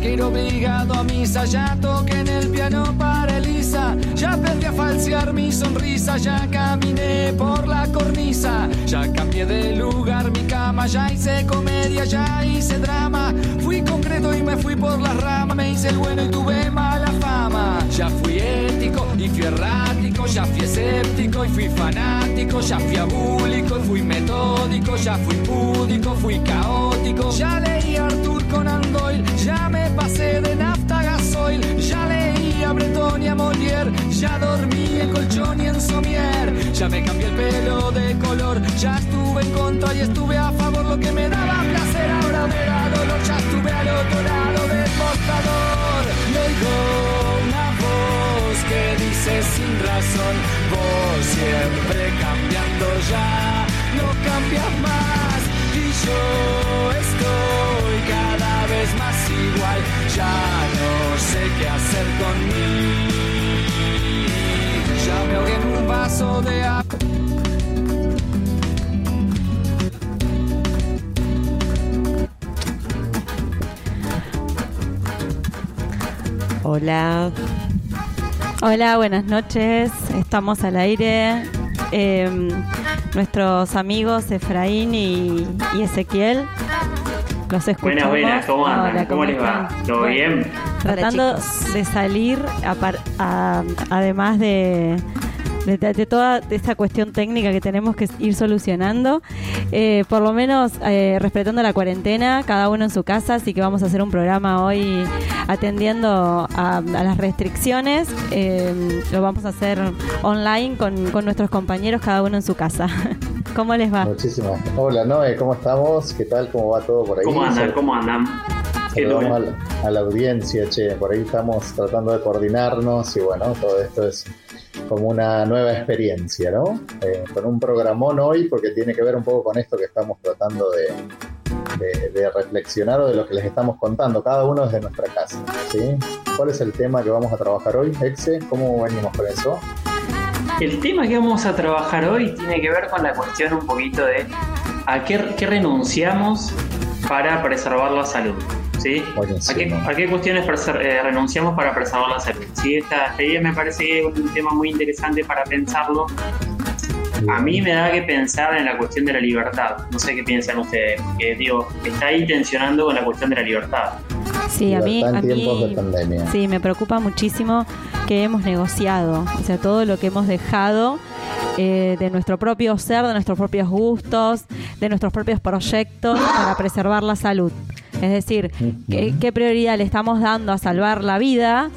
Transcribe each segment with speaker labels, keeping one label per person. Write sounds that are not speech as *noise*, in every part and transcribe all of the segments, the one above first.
Speaker 1: que ir obligado a misa, ya toqué en el piano para Elisa, ya aprendí a falsear mi sonrisa, ya caminé por la cornisa, ya cambié de lugar mi cama, ya hice comedia, ya hice drama, fui concreto y me fui por las ramas, me hice el bueno y tuve mala fama, ya fui ético y fui errático, ya fui escéptico y fui fanático, ya fui abúlico y fui metódico, ya fui púdico, fui caótico, ya leí Arthur Conan Doyle, ya me pasé de nafta a gasoil, ya leí a Breton y a Molière, ya dormí en colchón y en somier, ya me cambié el pelo de color, ya estuve en contra y estuve a favor, lo que me daba placer ahora me da dolor, ya estuve al otro lado del mostrador, voz que dice sin razón, vos siempre cambiando ya, no cambias más y yo estoy cada vez más igual, ya no sé qué hacer con. Ya me ahogué un vaso de agua.
Speaker 2: Hola.
Speaker 3: Hola, buenas noches. Estamos al aire. Eh, nuestros amigos Efraín y, y Ezequiel. Los escuchamos.
Speaker 4: Buenas, buenas, ¿cómo andan?
Speaker 3: Hola,
Speaker 4: ¿Cómo, les va? ¿Todo
Speaker 3: Bueno,
Speaker 4: bien?
Speaker 3: Tratando de salir, apar- a- además de, de, de toda esta cuestión técnica que tenemos que ir solucionando, eh, por lo menos eh, respetando la cuarentena, cada uno en su casa, así que vamos a hacer un programa hoy atendiendo a, a las restricciones. eh, lo vamos a hacer online con, con nuestros compañeros, cada uno en su casa. *laughs* ¿Cómo les va?
Speaker 5: Muchísimas. Hola Noé, ¿cómo estamos? ¿Qué tal? ¿Cómo va todo por ahí?
Speaker 4: ¿Cómo andan? ¿Cómo andan?
Speaker 5: Saludamos a la, a la audiencia, che. Por ahí estamos tratando de coordinarnos y bueno, todo esto es como una nueva experiencia, ¿no? Eh, con un programón hoy porque tiene que ver un poco con esto que estamos tratando de, reflexionar o de lo que les estamos contando, cada uno desde nuestra casa. ¿Cuál es el tema que vamos a trabajar hoy, Exe? ¿Cómo venimos con eso?
Speaker 4: El tema que vamos a trabajar hoy tiene que ver con la cuestión un poquito de a qué renunciamos para preservar la salud. ¿Sí? ¿A qué, a qué cuestiones preser- eh, renunciamos para preservar la salud? ¿Sí? Esta, idea me parece que es un tema muy interesante para pensarlo. A mí me da que pensar en la cuestión de la libertad. No sé qué piensan ustedes, porque digo, está ahí tensionando con la cuestión de la libertad.
Speaker 3: Sí, a mí, a mí. Sí, me preocupa muchísimo que hemos negociado, o sea, todo lo que hemos dejado eh, de nuestro propio ser, de nuestros propios gustos, de nuestros propios proyectos para preservar la salud. Es decir, ¿qué, qué prioridad le estamos dando a salvar la vida?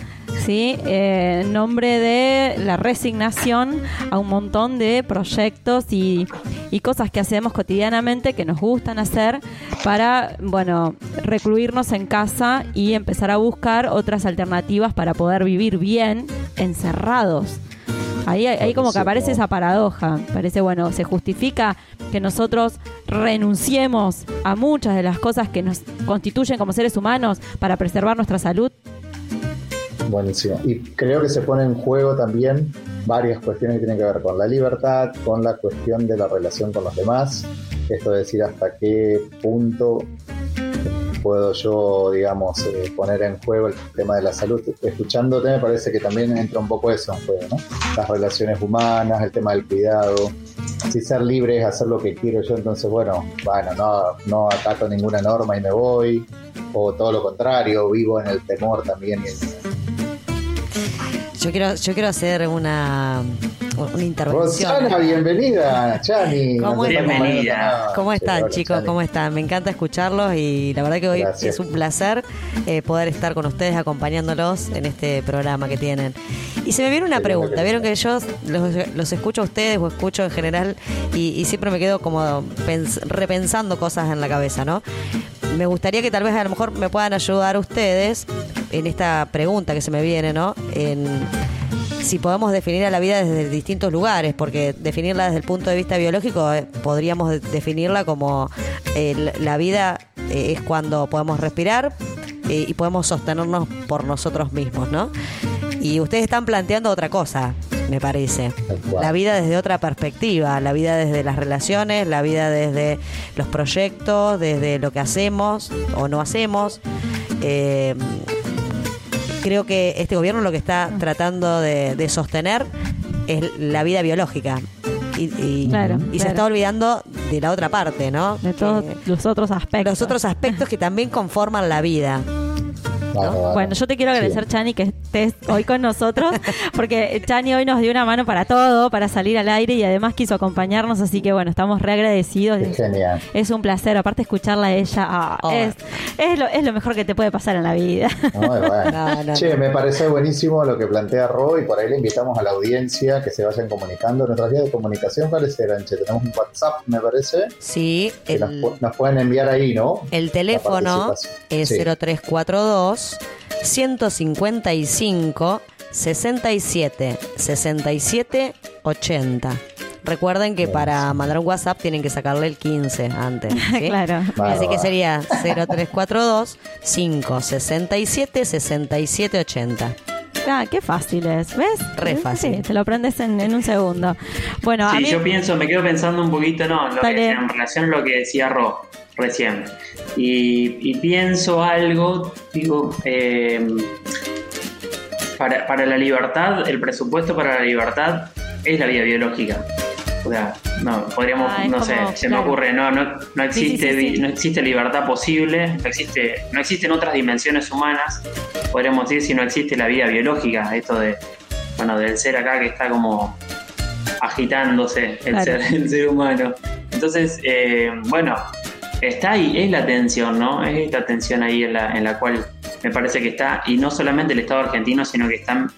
Speaker 3: ¿sí? Eh, en nombre de la resignación a un montón de proyectos y, y cosas que hacemos cotidianamente que nos gustan hacer para, bueno, recluirnos en casa y empezar a buscar otras alternativas para poder vivir bien encerrados. Ahí, ahí como que aparece esa paradoja. Parece, bueno, se justifica que nosotros renunciemos a muchas de las cosas que nos constituyen como seres humanos para preservar nuestra salud.
Speaker 5: Buenísimo. Y creo que se pone en juego también varias cuestiones que tienen que ver con la libertad, con la cuestión de la relación con los demás. Esto de decir hasta qué punto puedo yo, digamos, eh, poner en juego el tema de la salud. Escuchándote me parece que también entra un poco eso en juego, ¿no? Las relaciones humanas, el tema del cuidado. Si ser libre es hacer lo que quiero yo, entonces, bueno, bueno, no, no acato ninguna norma y me voy. O todo lo contrario, vivo en el temor también
Speaker 2: Yo quiero, yo quiero hacer una, una intervención.
Speaker 5: Rosana, bienvenida, Chani.
Speaker 2: ¿Cómo
Speaker 5: Nos estamos
Speaker 4: Bienvenida.
Speaker 2: ¿Cómo están chicos? ¿Cómo están? Me encanta escucharlos y la verdad que hoy
Speaker 5: Gracias.
Speaker 2: es un placer eh, poder estar con ustedes acompañándolos en este programa que tienen. Y se me viene una pregunta. Vieron que yo los, los escucho a ustedes o escucho en general y, y siempre me quedo como pens- repensando cosas en la cabeza, ¿no? Me gustaría que tal vez a lo mejor me puedan ayudar ustedes en esta pregunta que se me viene, ¿no? En si podemos definir a la vida desde distintos lugares, porque definirla desde el punto de vista biológico eh, podríamos de- definirla como eh, la- vida eh, es cuando podemos respirar y podemos sostenernos por nosotros mismos, ¿no? Y ustedes están planteando otra cosa, me parece. La vida desde otra perspectiva, la vida desde las relaciones, la vida desde los proyectos, desde lo que hacemos o no hacemos. eh, creo que este gobierno lo que está tratando de, de sostener es la vida biológica. Y, y-
Speaker 3: Claro,
Speaker 2: y se está olvidando de la otra parte, ¿no?
Speaker 3: De todos
Speaker 2: Que-
Speaker 3: los otros aspectos.
Speaker 2: los otros aspectos que también conforman la vida.
Speaker 3: Bueno, yo te quiero agradecer,
Speaker 5: Sí.
Speaker 3: Chani, que estés hoy con nosotros, *laughs* porque Chani hoy nos dio una mano para todo, para salir al aire y además quiso acompañarnos, así que bueno, estamos re agradecidos.
Speaker 5: Qué genial.
Speaker 3: Es un placer, aparte escucharla a ella, ah,
Speaker 2: Oh.
Speaker 3: es, es, lo, es lo mejor que te puede pasar en la vida.
Speaker 5: Muy bueno. *laughs*
Speaker 2: No, no,
Speaker 5: che,
Speaker 2: no.
Speaker 5: me parece buenísimo lo que plantea Ro y por ahí le invitamos a la audiencia que se vayan comunicando. Nuestras vías de comunicación, ¿cuáles eran? Che, tenemos un WhatsApp, me parece,
Speaker 2: Sí,
Speaker 5: que nos,
Speaker 2: el,
Speaker 5: pu- nos pueden enviar ahí, ¿no?
Speaker 2: el teléfono es
Speaker 5: Sí.
Speaker 2: 0342 155 67 67 80. Recuerden que para mandar un WhatsApp tienen que sacarle el 15 antes. *laughs* ¿sí?
Speaker 3: claro.
Speaker 2: Así que sería 0342 567 67 80.
Speaker 3: Ah, qué fácil es, ¿ves?
Speaker 2: Re
Speaker 3: Sí,
Speaker 2: fácil.
Speaker 3: te lo aprendes en, en un segundo. Bueno, a
Speaker 4: Sí,
Speaker 3: mí...
Speaker 4: yo pienso, me quedo pensando un poquito, no, lo que, en relación a lo que decía Ro recién. Y, y pienso algo, digo, eh, para, para la libertad, el presupuesto para la libertad es la vida biológica. O sea, no, podríamos,
Speaker 3: Ah,
Speaker 4: no sé, se
Speaker 3: claro.
Speaker 4: me ocurre, no, no, no
Speaker 3: sí,
Speaker 4: existe,
Speaker 3: sí,
Speaker 4: no existe libertad posible, no existe, no existen otras dimensiones humanas, podríamos decir si no existe la vida biológica, esto de, bueno, del ser acá que está como agitándose el,
Speaker 3: Claro.
Speaker 4: ser, el ser humano. Entonces, eh, bueno, está ahí, es la tensión, ¿no? Es esta tensión ahí en la, en la cual me parece que está, y no solamente el Estado argentino, sino que están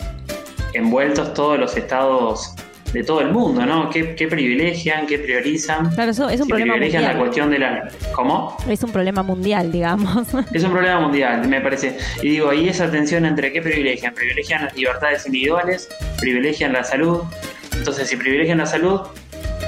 Speaker 4: envueltos todos los estados de todo el mundo, ¿no? ¿Qué, qué privilegian, qué priorizan?
Speaker 3: Claro, eso es un
Speaker 4: Si
Speaker 3: problema
Speaker 4: privilegian la cuestión de la... ¿Cómo?
Speaker 3: Es un problema mundial, digamos. *laughs*
Speaker 4: Es un problema mundial, me parece. Y digo, ahí esa tensión entre qué privilegian. Privilegian las libertades individuales, privilegian la salud. Entonces, si privilegian la salud,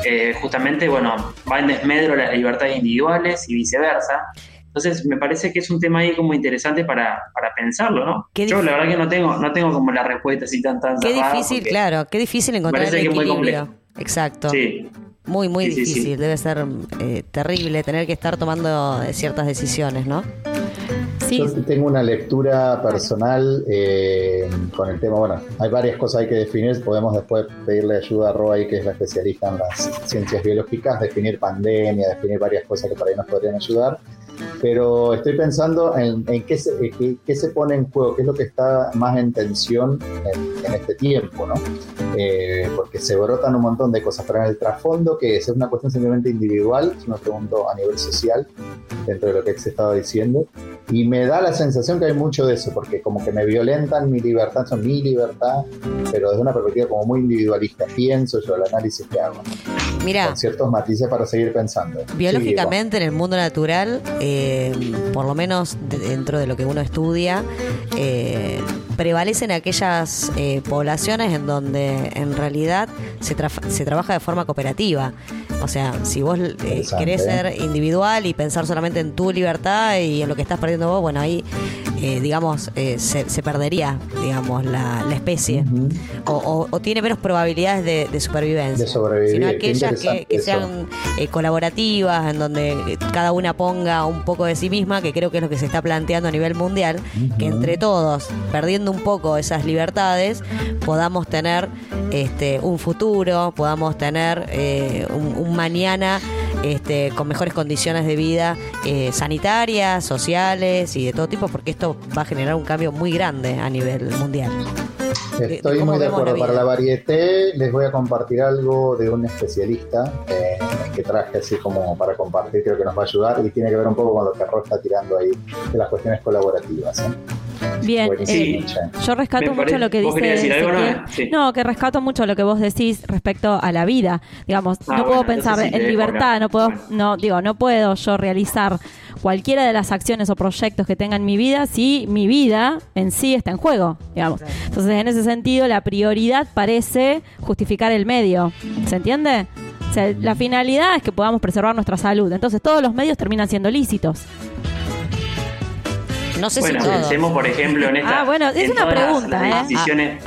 Speaker 4: eh, justamente, bueno, va en desmedro las libertades individuales y viceversa. Entonces, me parece que es un tema ahí como interesante para, para pensarlo, ¿no?
Speaker 2: Qué
Speaker 4: Yo la verdad que no tengo, no tengo como la respuesta así tan tan
Speaker 2: Qué difícil, claro, qué difícil encontrar el
Speaker 4: que muy
Speaker 2: equilibrio.
Speaker 4: complejo.
Speaker 2: Exacto.
Speaker 4: Sí,
Speaker 2: Muy, muy
Speaker 4: Sí, sí, sí.
Speaker 2: difícil. Debe ser eh, terrible tener que estar tomando eh, ciertas decisiones, ¿no?
Speaker 3: Sí,
Speaker 5: Yo tengo una lectura personal eh, con el tema, bueno, hay varias cosas hay que definir, podemos después pedirle ayuda a Roy, que es la especialista en las ciencias biológicas, definir pandemia, definir varias cosas que por ahí nos podrían ayudar, pero estoy pensando en, en qué, se, qué, qué se pone en juego, qué es lo que está más en tensión en, en este tiempo, ¿no? Eh, porque se brotan un montón de cosas, pero en el trasfondo, que es? ¿Es una cuestión simplemente individual? Yo me pregunto a nivel social, dentro de lo que se estaba diciendo, y me da la sensación que hay mucho de eso, porque como que me violentan mi libertad, son mi libertad, pero desde una perspectiva como muy individualista, pienso yo el análisis que hago,
Speaker 2: Mira,
Speaker 5: con ciertos matices para seguir pensando.
Speaker 2: biológicamente en el mundo natural, eh, por lo menos de- dentro de lo que uno estudia, eh, prevalecen aquellas eh, poblaciones en donde en realidad se, tra- se trabaja de forma cooperativa. O sea, si vos eh, querés ser individual y pensar solamente en tu libertad y en lo que estás perdiendo vos, bueno, ahí, eh, digamos, eh, se, se perdería, digamos, la, la especie. O, o- o tiene menos probabilidades de, de supervivencia.
Speaker 5: De sobrevivir,
Speaker 2: Sino aquellas que, sean eh, colaborativas, en donde cada una ponga un poco de sí misma, que creo que es lo que se está planteando a nivel mundial, que entre todos, perdiendo un poco esas libertades, podamos tener este, un futuro, podamos tener eh, un, un mañana este, con mejores condiciones de vida eh, sanitarias, sociales y de todo tipo, porque esto va a generar un cambio muy grande a nivel mundial.
Speaker 5: Estoy muy de
Speaker 2: la
Speaker 5: acuerdo. Para la varieté les voy a compartir algo de un especialista eh, que traje así como para compartir, creo que nos va a ayudar y tiene que ver un poco con lo que Ro está tirando ahí de las cuestiones colaborativas. ¿eh?
Speaker 3: Bien, eh, yo rescato mucho lo que
Speaker 4: ¿vos
Speaker 3: dice
Speaker 4: decir algo? Sí.
Speaker 3: No, que rescato mucho lo que vos decís respecto a la vida. Digamos,
Speaker 4: Ah,
Speaker 3: no puedo pensar
Speaker 4: sí
Speaker 3: en libertad, no puedo,
Speaker 4: Bueno.
Speaker 3: no digo, no puedo yo realizar cualquiera de las acciones o proyectos que tenga en mi vida si mi vida en sí está en juego, digamos. Entonces, en ese sentido, la prioridad parece justificar el medio. ¿Se entiende? O sea, la finalidad es que podamos preservar nuestra salud. Entonces, todos los medios terminan siendo lícitos.
Speaker 2: No sé
Speaker 4: Bueno,
Speaker 2: si todos.
Speaker 4: pensemos, por ejemplo, en esta.
Speaker 3: Ah, bueno, es una
Speaker 4: las-
Speaker 3: pregunta, ¿eh?
Speaker 4: adquisiciones-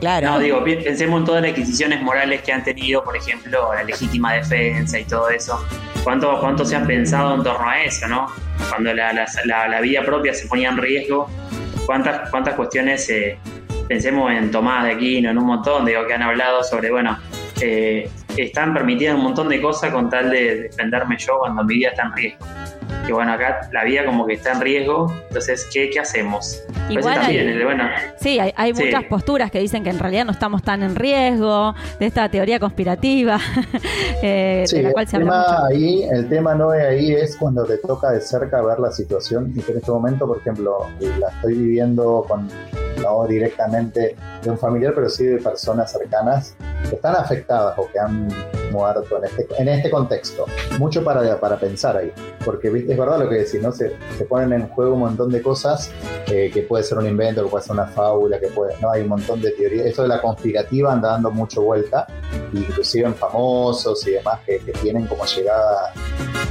Speaker 2: Claro.
Speaker 4: No, digo, pensemos en todas las adquisiciones morales que han tenido, por ejemplo, la legítima defensa y todo eso. cuánto, cuánto se ha pensado en torno a eso, ¿no? Cuando la, la, la, vida propia se ponía en riesgo, cuántas, cuántas cuestiones, eh, pensemos en Tomás de Aquino, en un montón, digo, que han hablado sobre, bueno, eh, están permitidas un montón de cosas con tal de defenderme yo cuando mi vida está en riesgo. Que bueno, acá la vida como que está en riesgo, entonces, ¿qué, qué hacemos?
Speaker 3: Pues Igual hay, bueno, sí, hay, muchas posturas que dicen que en realidad no estamos tan en riesgo, de esta teoría conspirativa, *laughs*
Speaker 5: eh, de la cual se habla Ahí, el tema no es ahí, es cuando te toca de cerca ver la situación, y que en este momento, por ejemplo, la estoy viviendo con no directamente de un familiar, pero sí de personas cercanas que están afectadas o que han muerto en este, en este contexto. Mucho para, para pensar ahí, porque es verdad lo que decís, ¿no? Se, se ponen en juego un montón de cosas eh, que puede ser un invento, que puede ser una fábula, que puede, ¿no? Hay un montón de teorías. Esto de la conspirativa anda dando mucho vuelta, inclusive en famosos y demás que, tienen como llegada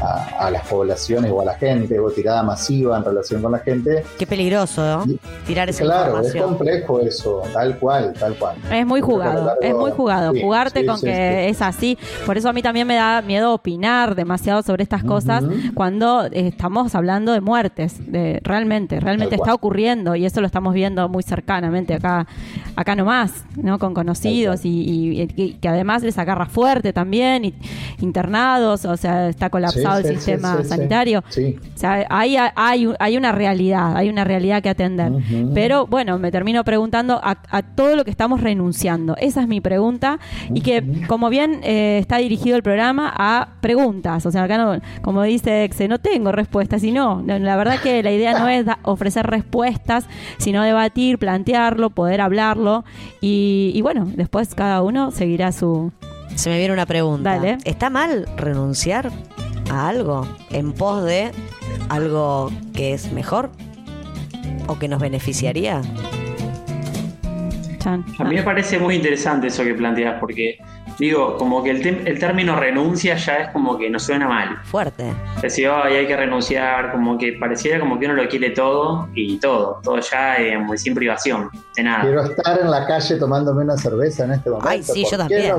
Speaker 5: a, las poblaciones o a la gente, o tirada masiva en relación con la gente.
Speaker 2: Qué peligroso, ¿no? Tirar esa
Speaker 5: claro, es complejo eso, tal cual, tal cual.
Speaker 3: Es muy jugado, es muy jugado, jugarte con que es así. Por eso a mí también me da miedo opinar demasiado sobre estas cosas cuando estamos hablando de muertes, de realmente, realmente está ocurriendo y eso lo estamos viendo muy cercanamente acá, acá nomás, ¿no? Con conocidos y, que además les agarra fuerte también, y, internados, o sea, está colapsado el sistema sanitario. O sea, hay, hay, hay una realidad, hay una realidad que atender. Pero bueno, me termino preguntando a, todo lo que estamos renunciando. Esa es mi pregunta y que como bien eh, está dirigido el programa a preguntas, o sea, acá no, como dice Exe, no tengo respuestas, sino la verdad que la idea no es ofrecer respuestas, sino debatir, plantearlo, poder hablarlo y, y bueno, después cada uno seguirá su...
Speaker 2: Se me viene una pregunta. Dale. ¿Está mal renunciar a algo en pos de algo que es mejor o que nos beneficiaría?
Speaker 4: A mí me parece muy interesante eso que planteas porque digo, como que el, el, término renuncia ya es como que nos suena mal.
Speaker 2: Fuerte.
Speaker 4: Decir, oh, hay que renunciar, como que pareciera como que uno lo quiere todo y todo, todo ya eh, muy sin privación, de nada.
Speaker 5: Quiero estar en la calle tomándome una cerveza en este momento.
Speaker 2: Ay, sí, yo también.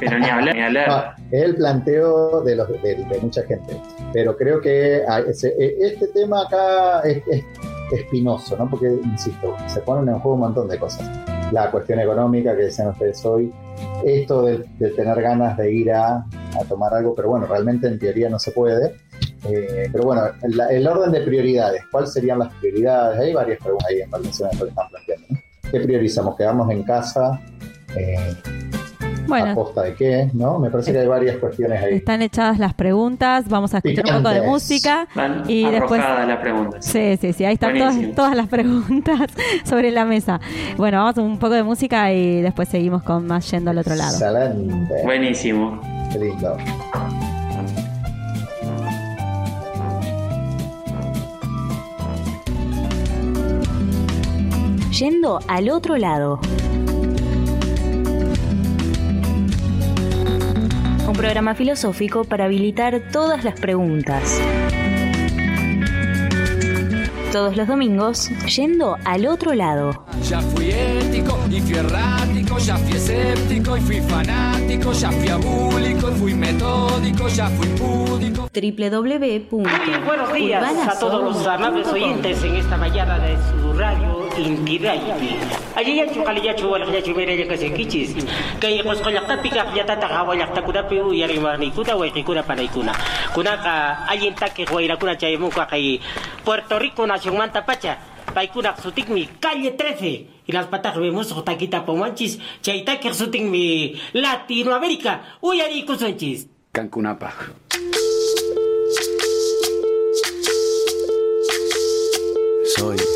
Speaker 4: Pero ni hablar, ni hablar.
Speaker 5: es el planteo de, los, de, mucha gente. Pero creo que ah, e, este tema acá es, es espinoso, ¿no? Porque, insisto, se ponen en juego un montón de cosas. La cuestión económica que decían ustedes hoy, esto de, tener ganas de ir a, tomar algo, pero bueno, realmente en teoría no se puede. Eh, pero bueno, el, orden de prioridades, ¿cuáles serían las prioridades? Hay varias preguntas ahí en relación a que están planteando. ¿Qué priorizamos? ¿Quedamos en casa? Eh, bueno, ¿A costa de qué? ¿No? Me parece que hay varias cuestiones ahí.
Speaker 3: Están echadas las preguntas, vamos a escuchar un poco de música. y después
Speaker 4: las preguntas.
Speaker 3: Sí, sí, sí, ahí están todas, todas, las preguntas *laughs* sobre la mesa. Bueno, vamos a un poco de música y después seguimos con más yendo al otro lado.
Speaker 5: Excelente.
Speaker 4: Buenísimo.
Speaker 5: Qué lindo.
Speaker 6: Yendo al otro lado. Un programa filosófico para habilitar todas las preguntas. Todos los domingos, yendo al otro lado.
Speaker 1: Ya fui ético y fui errático, ya fui escéptico y fui fanático, ya fui abúlico y fui metódico, ya fui púdico.
Speaker 6: www.
Speaker 7: buenos días a todos los amables oyentes en esta mañana de su radio Inti Raiti. Ayayachu kaliyachu wala kayachu mereya kasi kichis. Kay kuskolakta pika yatata kawalakta kuna piu yarimani kuna wai kuna panay kuna. Kuna ka ayinta que guaira kuna chayamuka kay Puerto Rico nación manta pacha. Paikuna mi calle 13 y las patas vemos taquita pomanchis chaita que mi Latinoamérica uyari kusanchis
Speaker 8: Cancunapa. Soy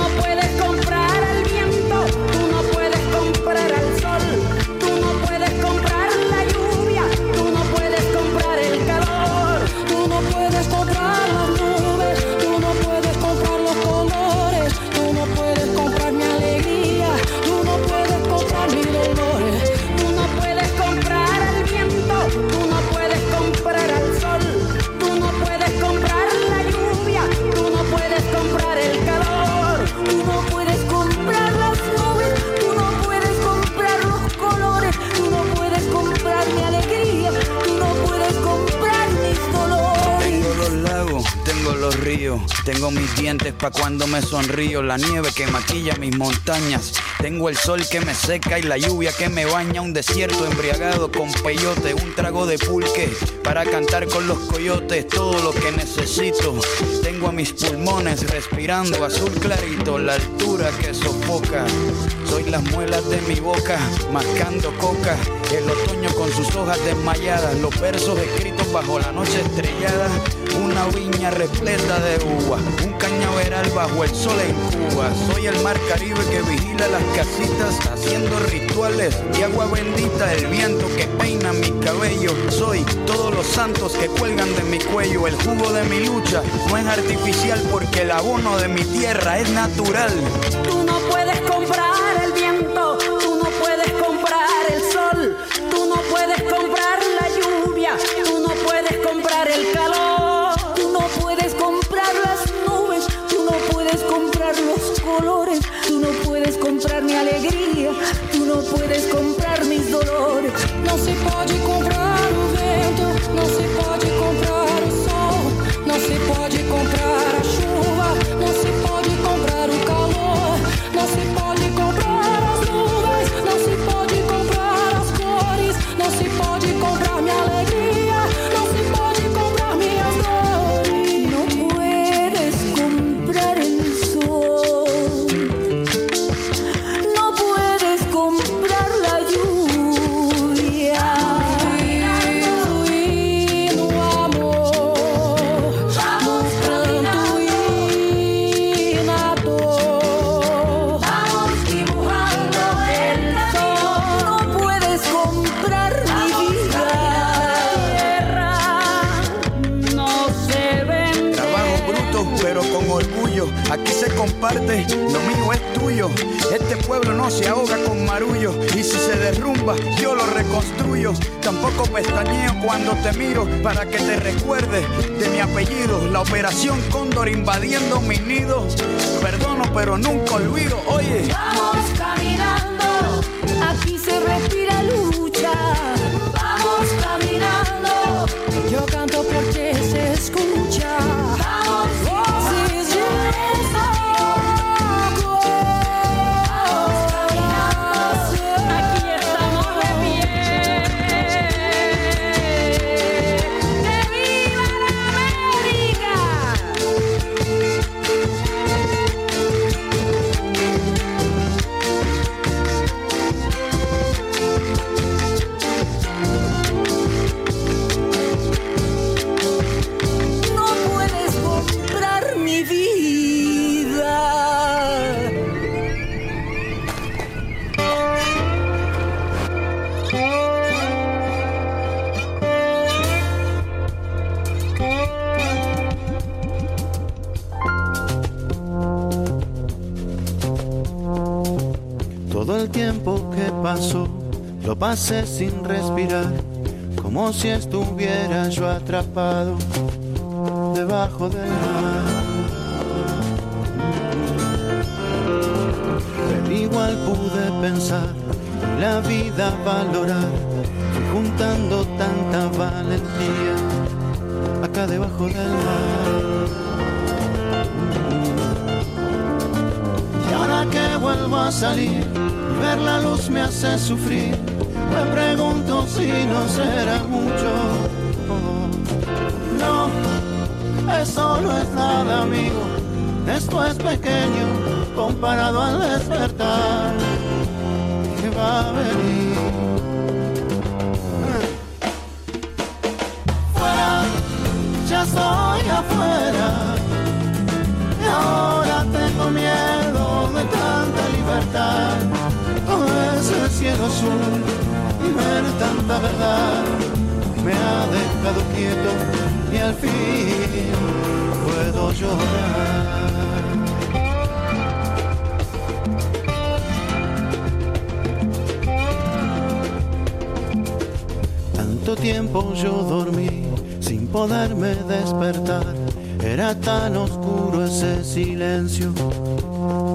Speaker 9: no puedes comprar
Speaker 8: tengo mis dientes pa' cuando me sonrío, la nieve que maquilla mis montañas, tengo el sol que me seca y la lluvia que me baña, un desierto embriagado con peyote, un trago de pulque para cantar con los coyotes, todo lo que necesito. Tengo a mis pulmones respirando azul clarito, la altura que sofoca. Soy las muelas de mi boca, mascando coca, el otoño con sus hojas desmayadas, los versos escritos bajo la noche estrellada, una viña repleta de uva, un cañaveral bajo el sol en Cuba. Soy el mar Caribe que vigila las casitas, haciendo rituales de agua bendita, el viento que peina mi cabello. Soy todos los santos que cuelgan de mi cuello, el jugo de mi lucha no es artificial porque el abono de mi tierra es natural.
Speaker 9: Tú no puedes comprar el viento, puedes comprar mis dolores. Não se pode comprar no se
Speaker 8: ahoga con marullo. Y si se derrumba, yo lo reconstruyo. Tampoco pestañeo cuando te miro para que te recuerdes de mi apellido. La operación Cóndor invadiendo mi nido. Perdono, pero nunca olvido. Oye.
Speaker 9: Vamos caminando, aquí se respira
Speaker 10: pasé sin respirar, como si estuviera yo atrapado debajo del mar. Pero igual pude pensar la vida valorar, juntando tanta valentía acá debajo del mar. Y ahora que vuelvo a salir ver la luz me hace sufrir. Me pregunto si no será mucho. No, eso no es nada, amigo. Esto es pequeño comparado al despertar que va a venir. Fuera, ya estoy afuera. Y ahora tengo miedo de tanta libertad. Todo ese cielo azul tanta verdad me ha dejado quieto y al fin puedo llorar. Tanto tiempo yo dormí sin poderme despertar. Era tan oscuro ese silencio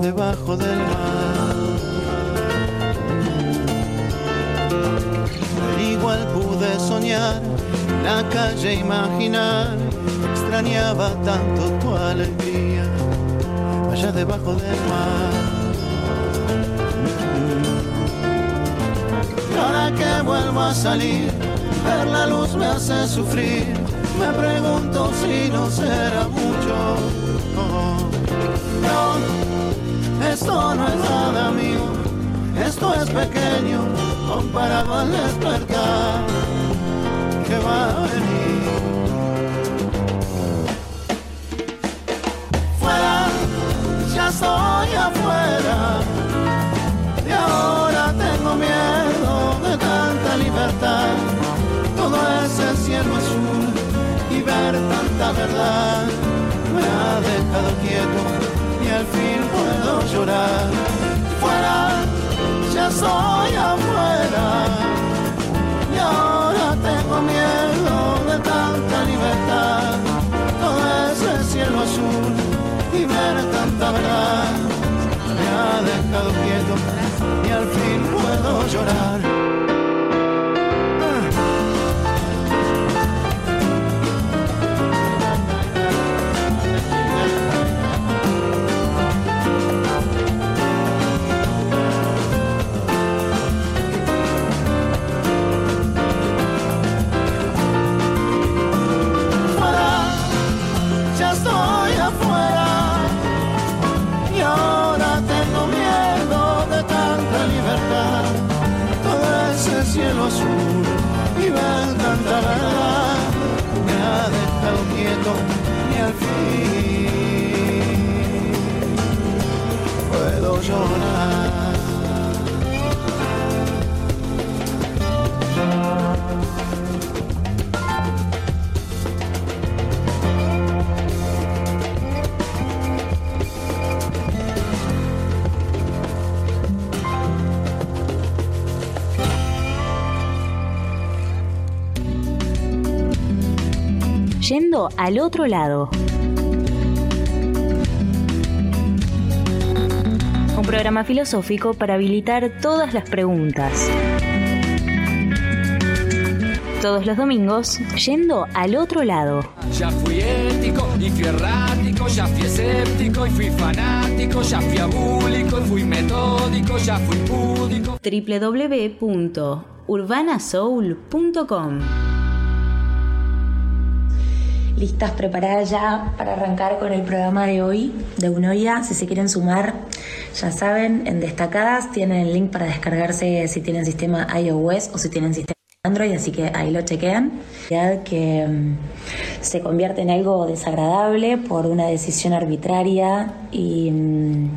Speaker 10: debajo del mar. Igual pude soñar, la calle imaginar. Extrañaba tanto tu alegría allá debajo del mar. Ahora que vuelvo a salir, ver la luz me hace sufrir. Me pregunto si no será mucho. No, esto no es nada mío, esto es pequeño comparado al despertar que va a venir. Fuera, ya estoy afuera. Y ahora tengo miedo de tanta libertad. Todo ese cielo azul y ver tanta verdad me ha dejado quieto y al fin puedo llorar. Fuera, ya estoy afuera. Y ahora tengo miedo de tanta libertad. Todo ese cielo azul y ver tanta verdad me ha dejado quieto y al fin puedo llorar. Ese cielo azul
Speaker 6: Yendo al otro lado. Un programa filosófico para habilitar todas las preguntas. Todos los domingos, yendo al otro lado.
Speaker 1: Ya fui ético y fui errático, ya fui escéptico y fui fanático, ya fui abúlico y fui metódico, ya fui púdico.
Speaker 6: www.urbanasoul.com
Speaker 11: listas, preparadas ya para arrancar con el programa de hoy de Unoya. Si se quieren sumar, ya saben, en destacadas tienen el link para descargarse si tienen sistema iOS o si tienen sistema Android, así que ahí lo chequean. Que mm, se convierte en algo desagradable por una decisión arbitraria y, mm,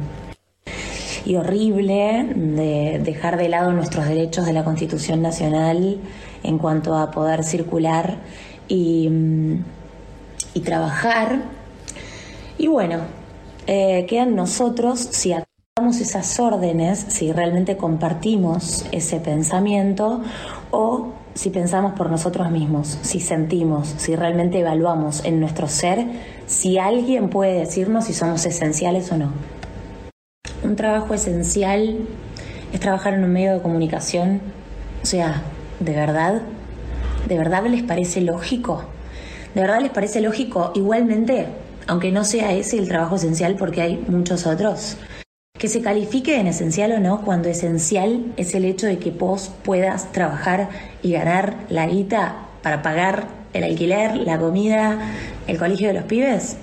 Speaker 11: y horrible de dejar de lado nuestros derechos de la Constitución Nacional en cuanto a poder circular y, mm, y trabajar. Y bueno, eh, quedan nosotros si acatamos esas órdenes, si realmente compartimos ese pensamiento o si pensamos por nosotros mismos, si sentimos, si realmente evaluamos en nuestro ser si alguien puede decirnos si somos esenciales o no. Un trabajo esencial es trabajar en un medio de comunicación. O sea, ¿de verdad? ¿De verdad les parece lógico? ¿De verdad les parece lógico igualmente, aunque no sea ese el trabajo esencial porque hay muchos otros? Que se califique en esencial o no, cuando esencial es el hecho de que vos puedas trabajar y ganar la guita para pagar el alquiler, la comida, el colegio de los pibes.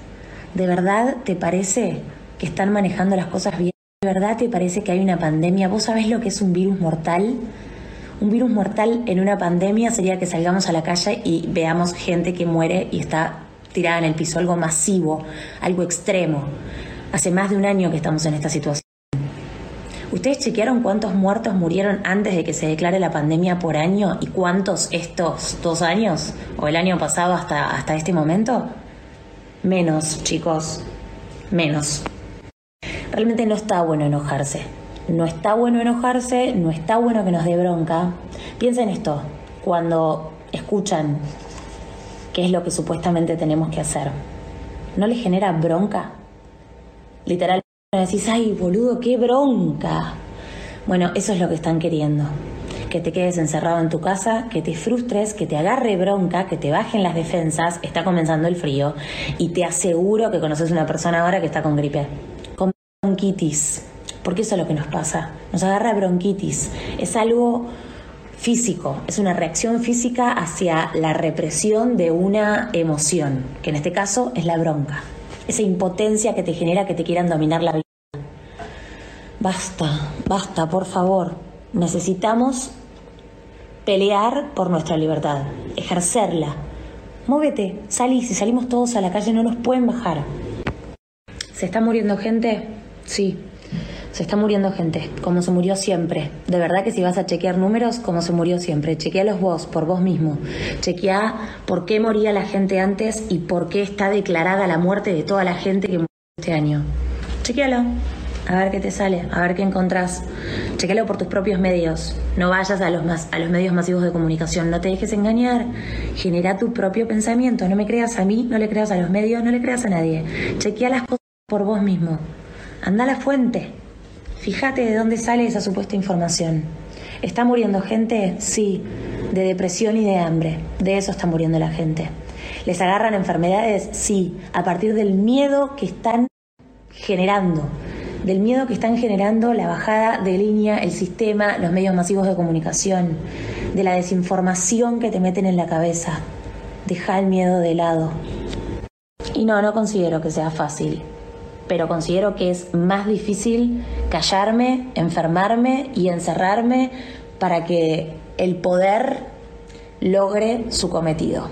Speaker 11: ¿De verdad te parece que están manejando las cosas bien? ¿De verdad te parece que hay una pandemia? ¿Vos sabés lo que es un virus mortal? Un virus mortal en una pandemia sería que salgamos a la calle y veamos gente que muere y está tirada en el piso, algo masivo, algo extremo. Hace más de un año que estamos en esta situación. ¿Ustedes chequearon cuántos muertos murieron antes de que se declare la pandemia por año y cuántos estos dos años o el año pasado hasta, hasta este momento? Menos, chicos, menos. Realmente no está bueno enojarse. No está bueno enojarse, no está bueno que nos dé bronca. Piensen esto, cuando escuchan qué es lo que supuestamente tenemos que hacer, ¿no les genera bronca? Literalmente decís, ay, boludo, qué bronca. Bueno, eso es lo que están queriendo. Que te quedes encerrado en tu casa, que te frustres, que te agarre bronca, que te bajen las defensas, está comenzando el frío y te aseguro que conoces una persona ahora que está con gripe, con bronquitis, porque eso es lo que nos pasa, nos agarra bronquitis, es algo físico, es una reacción física hacia la represión de una emoción, que en este caso es la bronca, esa impotencia que te genera que te quieran dominar la vida. Basta, basta, por favor. Necesitamos pelear por nuestra libertad, ejercerla. Móvete, salí, si salimos todos a la calle no nos pueden bajar. ¿Se está muriendo gente? Sí, se está muriendo gente, como se murió siempre. De verdad que si vas a chequear números, como se murió siempre. Chequealos vos, por vos mismo. Chequea por qué moría la gente antes y por qué está declarada la muerte de toda la gente que murió este año. Chequealo. A ver qué te sale, a ver qué encontrás. Chequealo por tus propios medios. No vayas a los, mas- a los medios masivos de comunicación. No te dejes engañar. Genera tu propio pensamiento. No me creas a mí, no le creas a los medios, no le creas a nadie. Chequea las cosas por vos mismo. Anda a la fuente. Fíjate de dónde sale esa supuesta información. ¿Está muriendo gente? Sí, de depresión y de hambre. De eso está muriendo la gente. ¿Les agarran enfermedades? Sí, a partir del miedo que están generando. Del miedo que están generando la bajada de línea, el sistema, los medios masivos de comunicación. De la desinformación que te meten en la cabeza. Deja el miedo de lado. Y no, no considero que sea fácil pero considero que es más difícil callarme, enfermarme y encerrarme para que el poder logre su cometido.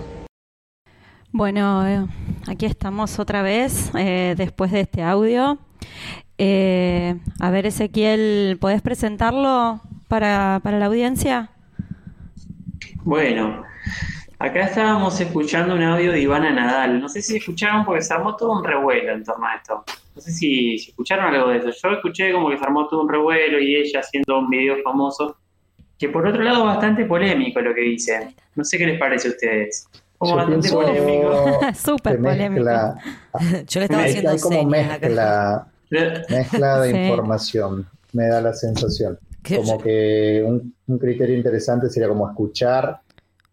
Speaker 3: Bueno, eh, aquí estamos otra vez eh, después de este audio. Eh, a ver, Ezequiel, ¿podés presentarlo para, para la audiencia?
Speaker 4: Bueno, acá estábamos escuchando un audio de Ivana Nadal. No sé si escucharon porque se armó todo un revuelo en torno a esto. No sé si, si escucharon algo de eso. Yo escuché como que se armó todo un revuelo y ella haciendo un video famoso. Que por otro lado bastante polémico lo que dice. No sé qué les parece a ustedes. Como
Speaker 5: Yo
Speaker 4: bastante
Speaker 5: pienso
Speaker 4: polémico. *laughs*
Speaker 3: Súper
Speaker 5: mezcla, *laughs*
Speaker 2: Yo le estaba haciendo
Speaker 5: hay como
Speaker 2: señas acá.
Speaker 5: mezcla, mezcla de *laughs*
Speaker 3: Sí.
Speaker 5: información, me da la sensación. Como que un, un criterio interesante sería como escuchar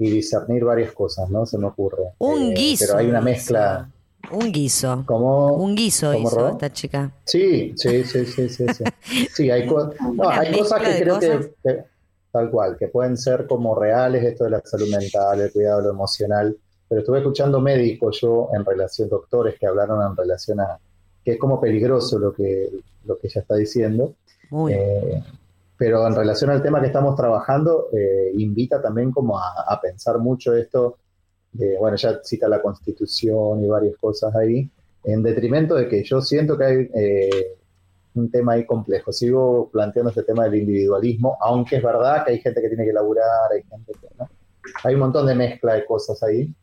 Speaker 5: y discernir varias cosas, ¿no? Se me ocurre.
Speaker 2: Un
Speaker 5: Eh,
Speaker 2: guiso.
Speaker 5: Pero hay una mezcla.
Speaker 2: Un guiso.
Speaker 5: como
Speaker 2: Un guiso
Speaker 5: ¿Cómo,
Speaker 2: hizo esta chica.
Speaker 5: Sí, sí, sí, sí, sí. Sí, *laughs* Sí, hay, co- no, hay cosas que creo
Speaker 2: cosas.
Speaker 5: que, que- tal cual, que pueden ser como reales, esto de la salud mental, el cuidado de lo emocional, pero estuve escuchando médicos yo en relación, doctores que hablaron en relación a que es como peligroso lo que, lo que ella está diciendo,
Speaker 2: Muy.
Speaker 5: eh, pero en relación al tema que estamos trabajando, eh, invita también como a, a pensar mucho esto, de, bueno, ya cita la constitución y varias cosas ahí, en detrimento de que yo siento que hay eh, un tema ahí complejo. Sigo planteando este tema del individualismo, aunque es verdad que hay gente que tiene que laburar, hay gente que no. Hay un montón de mezcla de cosas ahí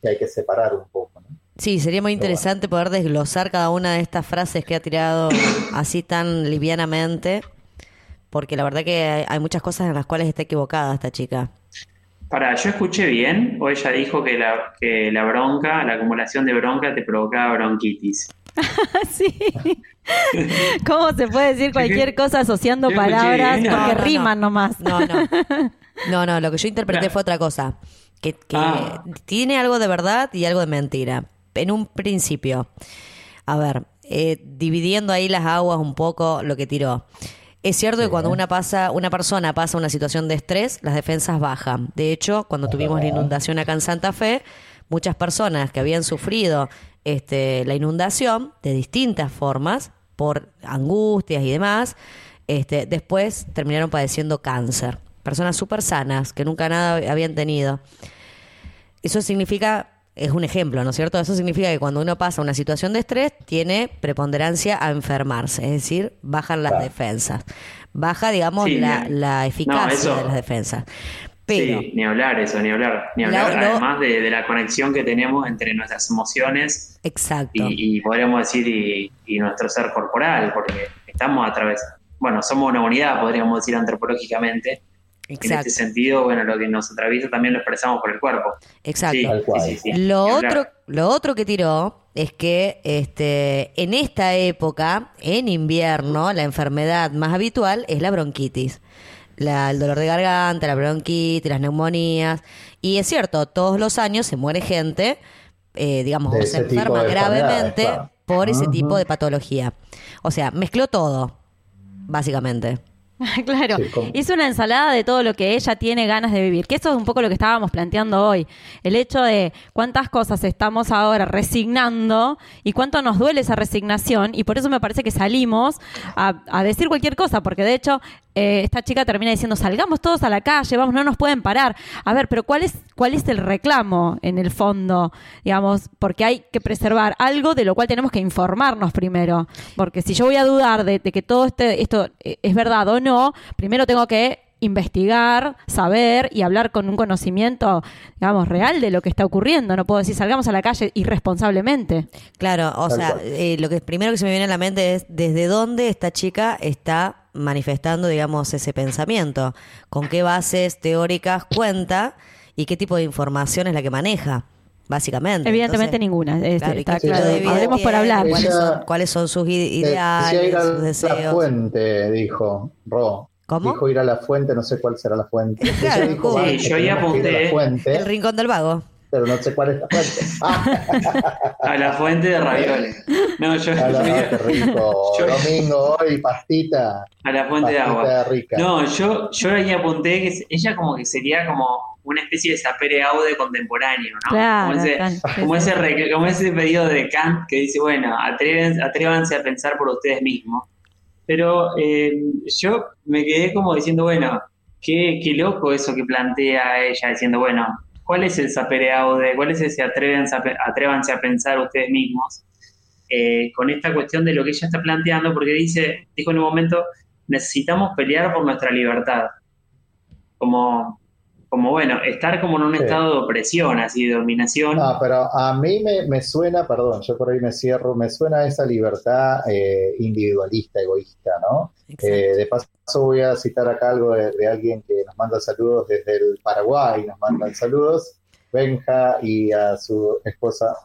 Speaker 5: que hay que separar un poco. ¿no?
Speaker 2: Sí, sería muy interesante poder desglosar cada una de estas frases que ha tirado así tan livianamente, porque la verdad que hay, hay muchas cosas en las cuales está equivocada esta chica.
Speaker 4: Para, ¿yo escuché bien? ¿O ella dijo que la, que la bronca, la acumulación de bronca te provocaba bronquitis? *laughs*
Speaker 3: sí. ¿Cómo se puede decir cualquier cosa asociando palabras porque
Speaker 2: No, no.
Speaker 3: riman nomás?
Speaker 2: No, no. No, no, lo que yo interpreté fue otra cosa. Que, que
Speaker 4: Ah.
Speaker 2: tiene algo de verdad y algo de mentira. En un principio. A ver, eh, dividiendo ahí las aguas un poco lo que tiró. Es cierto que cuando una pasa, una persona pasa una situación de estrés, las defensas bajan. De hecho, cuando tuvimos la inundación acá en Santa Fe, muchas personas que habían sufrido este, la inundación de distintas formas, por angustias y demás, este, después terminaron padeciendo cáncer. Personas súper sanas, que nunca nada habían tenido. Eso significa, es un ejemplo, ¿no es cierto? Eso significa que cuando uno pasa una situación de estrés, tiene preponderancia a enfermarse, es decir, bajan las defensas. Baja, digamos,
Speaker 4: Sí,
Speaker 2: la, eficacia
Speaker 4: eso-
Speaker 2: de las defensas. Pero,
Speaker 4: Sí, ni hablar eso, ni hablar. Ni
Speaker 2: La-
Speaker 4: hablar,
Speaker 2: lo-
Speaker 4: además de, de la conexión que tenemos entre nuestras emociones
Speaker 2: exacto.
Speaker 4: y, y podríamos decir, y, y nuestro ser corporal, porque estamos a través, bueno, somos una unidad, podríamos decir antropológicamente. En este sentido, bueno, lo que nos atraviesa también lo expresamos por el cuerpo.
Speaker 2: Exacto.
Speaker 4: Sí, sí, sí, sí,
Speaker 2: Lo otro, lo otro que tiró es que este, en esta época, en invierno, la enfermedad más habitual es la bronquitis. La- el dolor de garganta, la bronquitis, las neumonías. Y es cierto, todos los años se muere gente, eh, digamos, o se
Speaker 5: ese
Speaker 2: enferma gravemente
Speaker 5: claro.
Speaker 2: por ese tipo de patología. O sea, mezcló todo, básicamente. *laughs*
Speaker 3: claro,
Speaker 2: Sí,
Speaker 3: una ensalada de todo lo que ella tiene ganas de vivir, que eso es un poco lo que estábamos planteando hoy, el hecho de cuántas cosas estamos ahora resignando y cuánto nos duele esa resignación y por eso me parece que salimos a, a decir cualquier cosa, porque de hecho eh, esta chica termina diciendo salgamos todos a la calle, vamos, no nos pueden parar. A ver, pero ¿cuál es, cuál es el reclamo en el fondo? Digamos, porque hay que preservar algo de lo cual tenemos que informarnos primero, porque si yo voy a dudar de, de que todo este, esto eh, es verdad o no, primero tengo que investigar, saber y hablar con un conocimiento, digamos, real de lo que está ocurriendo. No puedo decir salgamos a la calle irresponsablemente.
Speaker 2: Claro, o
Speaker 3: Tal
Speaker 2: sea, eh, lo que primero que se me viene a la mente es desde dónde esta chica está manifestando, digamos, ese pensamiento, con qué bases teóricas cuenta y qué tipo de información es la que maneja, básicamente.
Speaker 3: Evidentemente
Speaker 2: Entonces,
Speaker 3: ninguna. este,
Speaker 2: claro, ¿y
Speaker 3: está claro. Hablemos por hablar.
Speaker 2: ¿Cuáles son, cuáles son sus ideales, sus
Speaker 5: la
Speaker 2: deseos?
Speaker 5: fuente, dijo Ro.
Speaker 2: ¿Cómo?
Speaker 5: Dijo ir a la fuente, no sé cuál será la fuente. *laughs*
Speaker 2: Claro,
Speaker 5: dijo,
Speaker 2: ¿cómo?
Speaker 5: "Vamos,
Speaker 2: Sí,
Speaker 4: yo ahí
Speaker 5: tenemos que ir a la
Speaker 4: apunté-
Speaker 5: fuente,
Speaker 2: El rincón del vago.
Speaker 5: pero no sé cuál es la fuente. *laughs*
Speaker 4: A la fuente de ravioles. No, yo, *laughs*
Speaker 5: A la-
Speaker 4: yo-
Speaker 5: qué rico.
Speaker 4: yo-
Speaker 5: Domingo hoy, pastita.
Speaker 4: a la fuente de agua.
Speaker 5: Rica.
Speaker 4: No, yo, yo ahí apunté que ella como que sería como una especie de sapere aude contemporáneo, ¿no?
Speaker 3: Claro,
Speaker 4: como ese, como
Speaker 3: sí.
Speaker 4: ese, re- como ese pedido de Kant que dice, bueno, atrévense, atrévanse a pensar por ustedes mismos. Pero eh, yo me quedé como diciendo, bueno, qué, qué loco eso que plantea ella, diciendo, bueno, ¿cuál es el sapere aude? ¿Cuál es ese atrévanse a, atrévanse a pensar ustedes mismos? Eh, con esta cuestión de lo que ella está planteando, porque dice, dijo en un momento, necesitamos pelear por nuestra libertad. Como, como bueno, estar como en un
Speaker 5: Sí.
Speaker 4: estado de opresión, así, de dominación.
Speaker 5: Ah, pero a mí me, me suena, perdón, yo por ahí me cierro, me suena esa libertad eh, individualista, egoísta, ¿no? Eh, de paso voy a citar acá algo de, de alguien que nos manda saludos desde el Paraguay, nos mandan saludos, Benja y a su esposa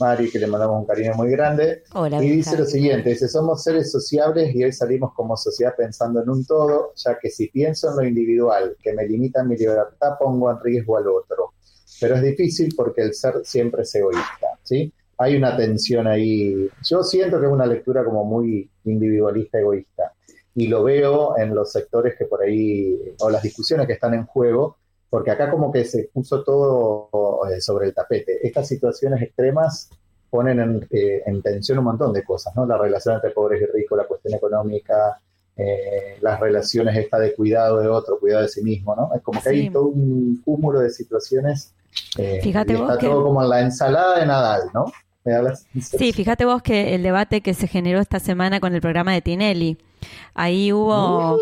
Speaker 5: Mari, que le mandamos un cariño muy grande.
Speaker 2: Hola,
Speaker 5: y dice lo siguiente, dice, somos seres sociables y hoy salimos como sociedad pensando en un todo, ya que si pienso en lo individual, que me limita mi libertad, pongo en riesgo al otro. Pero es difícil porque el ser siempre es egoísta, ¿sí? Hay una tensión ahí. Yo siento que es una lectura como muy individualista, egoísta. Y lo veo en los sectores que por ahí, o las discusiones que están en juego, porque acá como que se puso todo eh, sobre el tapete. Estas situaciones extremas ponen en, eh, en tensión un montón de cosas, ¿no? La relación entre pobres y ricos, la cuestión económica, eh, las relaciones esta de cuidado de otro, cuidado de sí mismo, ¿no? Es como que
Speaker 3: Sí.
Speaker 5: hay todo un cúmulo de situaciones eh,
Speaker 3: Fíjate
Speaker 5: y
Speaker 3: vos
Speaker 5: está
Speaker 3: que-
Speaker 5: todo como en la ensalada de Nadal, ¿no? Me.
Speaker 3: Sí, fíjate vos que el debate que se generó esta semana con el programa de Tinelli, ahí hubo,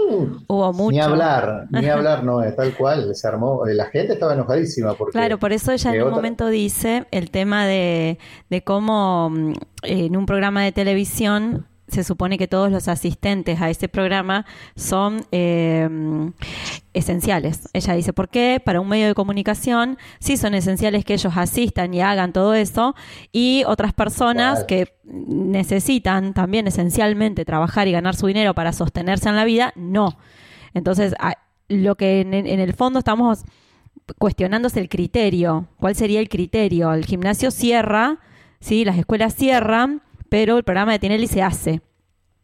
Speaker 3: hubo mucho.
Speaker 5: Ni hablar, *laughs* ni hablar, no, es tal cual, se armó, eh, la gente estaba enojadísima porque...
Speaker 3: Claro, por eso ella en
Speaker 5: eh,
Speaker 3: un
Speaker 5: otra-
Speaker 3: momento dice el tema de, de cómo mm, en un programa de televisión se supone que todos los asistentes a ese programa son eh, esenciales. Ella dice, ¿por qué? Para un medio de comunicación sí son esenciales que ellos asistan y hagan todo eso y otras personas que necesitan también esencialmente trabajar y ganar su dinero para sostenerse en la vida, no. Entonces, lo que en, en el fondo estamos cuestionándose el criterio. ¿Cuál sería el criterio? El gimnasio cierra, ¿sí? las escuelas cierran pero el programa de Tinelli se hace.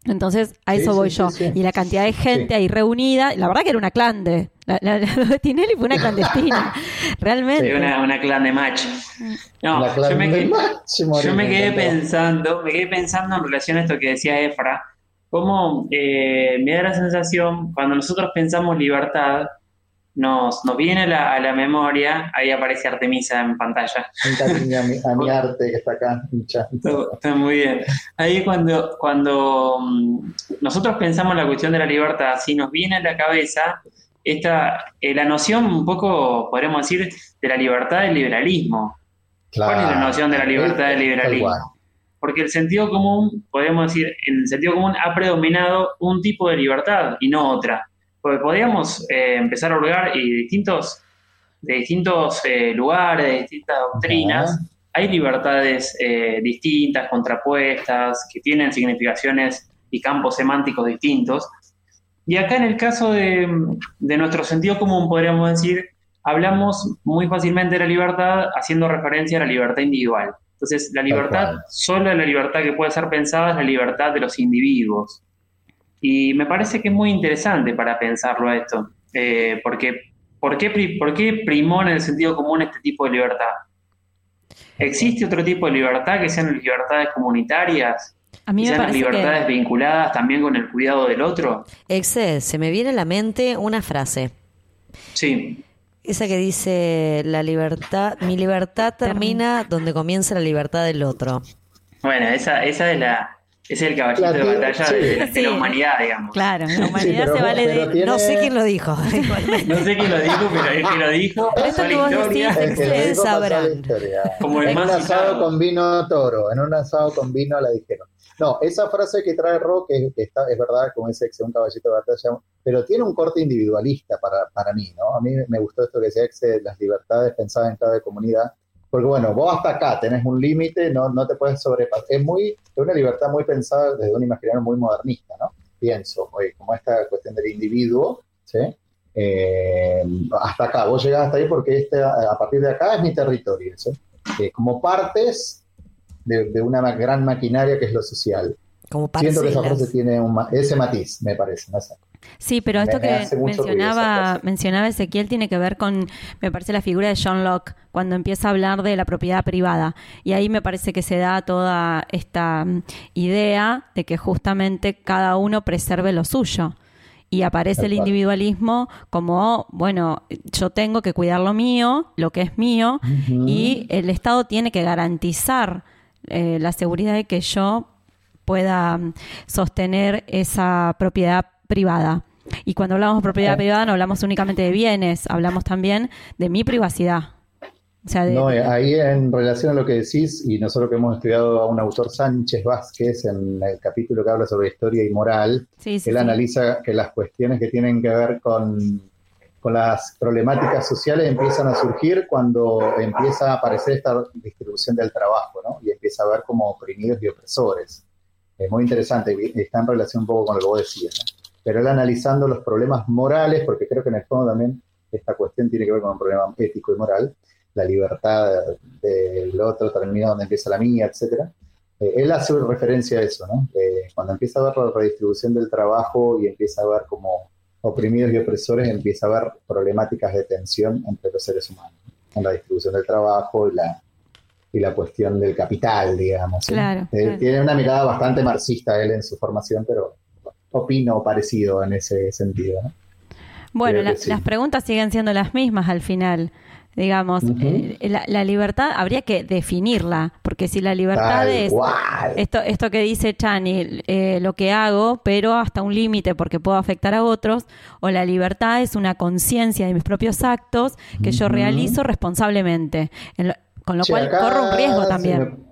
Speaker 3: Entonces, a eso
Speaker 5: sí,
Speaker 3: voy
Speaker 5: sí,
Speaker 3: yo.
Speaker 5: sí.
Speaker 3: Y la cantidad de gente
Speaker 5: Sí.
Speaker 3: ahí reunida, la verdad que era una clande. La, la- de Tinelli fue una clandestina. *laughs* Realmente.
Speaker 4: Sí, una, una clan de match. No, yo me quedé,
Speaker 5: match, Moreno,
Speaker 4: yo me
Speaker 5: me
Speaker 4: quedé
Speaker 5: encantó.
Speaker 4: pensando, me quedé pensando en relación a esto que decía Efra, cómo eh, me da la sensación, cuando nosotros pensamos libertad, nos, nos viene a la, a la memoria, ahí aparece Artemisa en pantalla.
Speaker 5: A mi, a mi arte que está acá, hincha.
Speaker 4: Está, muy bien. Ahí cuando, cuando mm, nosotros pensamos la cuestión de la libertad, si nos viene a la cabeza esta, eh, la noción un poco, podríamos decir, de la libertad del liberalismo. ¿Cuál es la noción de la libertad del liberalismo? Porque el sentido común, podemos decir, en el sentido común ha predominado un tipo de libertad y no otra. Porque podríamos eh, empezar a hurgar y de distintos, de distintos eh, lugares, de distintas doctrinas, hay libertades eh, distintas, contrapuestas, que tienen significaciones y campos semánticos distintos. Y acá en el caso de, de nuestro sentido común, podríamos decir, hablamos muy fácilmente de la libertad haciendo referencia a la libertad individual. Entonces, la libertad, solo la libertad que puede ser pensada es la libertad de los individuos. Y me parece que es muy interesante para pensarlo a esto, eh, porque ¿por qué, pri- ¿por qué primó en el sentido común este tipo de libertad? ¿Existe otro tipo de libertad que sean libertades comunitarias?
Speaker 3: A mí me
Speaker 4: las libertades
Speaker 3: que.
Speaker 4: vinculadas también con el cuidado del otro?
Speaker 2: Exe, se me viene a la mente una frase.
Speaker 4: Sí,
Speaker 2: Esa que dice, la libertad, mi libertad termina donde comienza la libertad del otro.
Speaker 4: bueno, esa, esa es la, es el caballito de batalla
Speaker 5: sí.
Speaker 4: de, de
Speaker 3: Sí.
Speaker 4: la humanidad, digamos.
Speaker 3: Claro, la humanidad
Speaker 5: pero-
Speaker 3: se vale de.
Speaker 5: tiene-
Speaker 2: No sé quién lo dijo. *laughs*
Speaker 4: No sé quién lo dijo, pero el que lo dijo a
Speaker 2: que vos
Speaker 4: historia.
Speaker 2: decís,
Speaker 5: que
Speaker 2: Ustedes sabrán.
Speaker 4: Como el
Speaker 5: en un
Speaker 4: más
Speaker 5: asado
Speaker 4: citado.
Speaker 5: con vino toro, en un asado con vino la dijeron. No, esa frase que trae Rock es, está, es verdad, como dice Exe, un caballito de batalla, pero tiene un corte individualista para, para mí, ¿no? A mí me gustó esto que decía Exe, las libertades pensadas en cada comunidad, porque bueno, vos hasta acá tenés un límite, no, no te puedes sobrepasar. Es muy, es una libertad muy pensada desde un imaginario muy modernista, ¿no? Pienso, oye, como esta cuestión del individuo, ¿sí? Eh, hasta acá, vos llegás hasta ahí porque este, a partir de acá es mi territorio, ¿sí? Eh, como partes de, de una gran maquinaria que es lo social.
Speaker 2: Como
Speaker 5: Siento que esa frase tiene un ese matiz, me parece. no sé.
Speaker 3: Sí, pero esto
Speaker 5: me
Speaker 3: que mencionaba, mencionaba Ezequiel tiene que ver con, me parece, la figura de John Locke, cuando empieza a hablar de la propiedad privada. Y ahí me parece que se da toda esta mm, idea de que justamente cada uno preserve lo suyo. Y aparece el individualismo como, bueno, yo tengo que cuidar lo mío, lo que es mío, y el Estado tiene que garantizar eh, la seguridad de que yo pueda mm, sostener esa propiedad privada. Y cuando hablamos de propiedad privada no hablamos únicamente de bienes, hablamos también de mi privacidad. O sea, de,
Speaker 5: No, ahí en relación a lo que decís, y nosotros que hemos estudiado a un autor Sánchez Vázquez en el capítulo que habla sobre historia y moral,
Speaker 3: Sí, sí,
Speaker 5: él analiza que las cuestiones que tienen que ver con, con las problemáticas sociales empiezan a surgir cuando empieza a aparecer esta distribución del trabajo, ¿no? Y empieza a ver como oprimidos y opresores. Es muy interesante, y está en relación un poco con lo que vos decías, ¿no? Pero él analizando los problemas morales, porque creo que en el fondo también esta cuestión tiene que ver con un problema ético y moral, la libertad del otro termina donde empieza la mía, etcétera. Eh, él hace referencia a eso, ¿no? Eh, cuando empieza a ver la redistribución del trabajo y empieza a ver como oprimidos y opresores, empieza a ver problemáticas de tensión entre los seres humanos, en la distribución del trabajo y la, y la cuestión del capital, digamos. ¿sí?
Speaker 3: Claro,
Speaker 5: Eh,
Speaker 3: claro.
Speaker 5: Tiene una mirada bastante marxista él en su formación, pero opino parecido en ese sentido, ¿no?
Speaker 3: Bueno, la-
Speaker 5: sí.
Speaker 3: las preguntas siguen siendo las mismas al final. Digamos, eh, la, la libertad habría que definirla, porque si la libertad
Speaker 5: Tal
Speaker 3: es
Speaker 5: cual.
Speaker 3: esto, esto que dice Chani, eh, lo que hago, pero hasta un límite porque puedo afectar a otros, o la libertad es una conciencia de mis propios actos que yo realizo responsablemente, en lo- con lo
Speaker 5: Che,
Speaker 3: cual corro un riesgo también.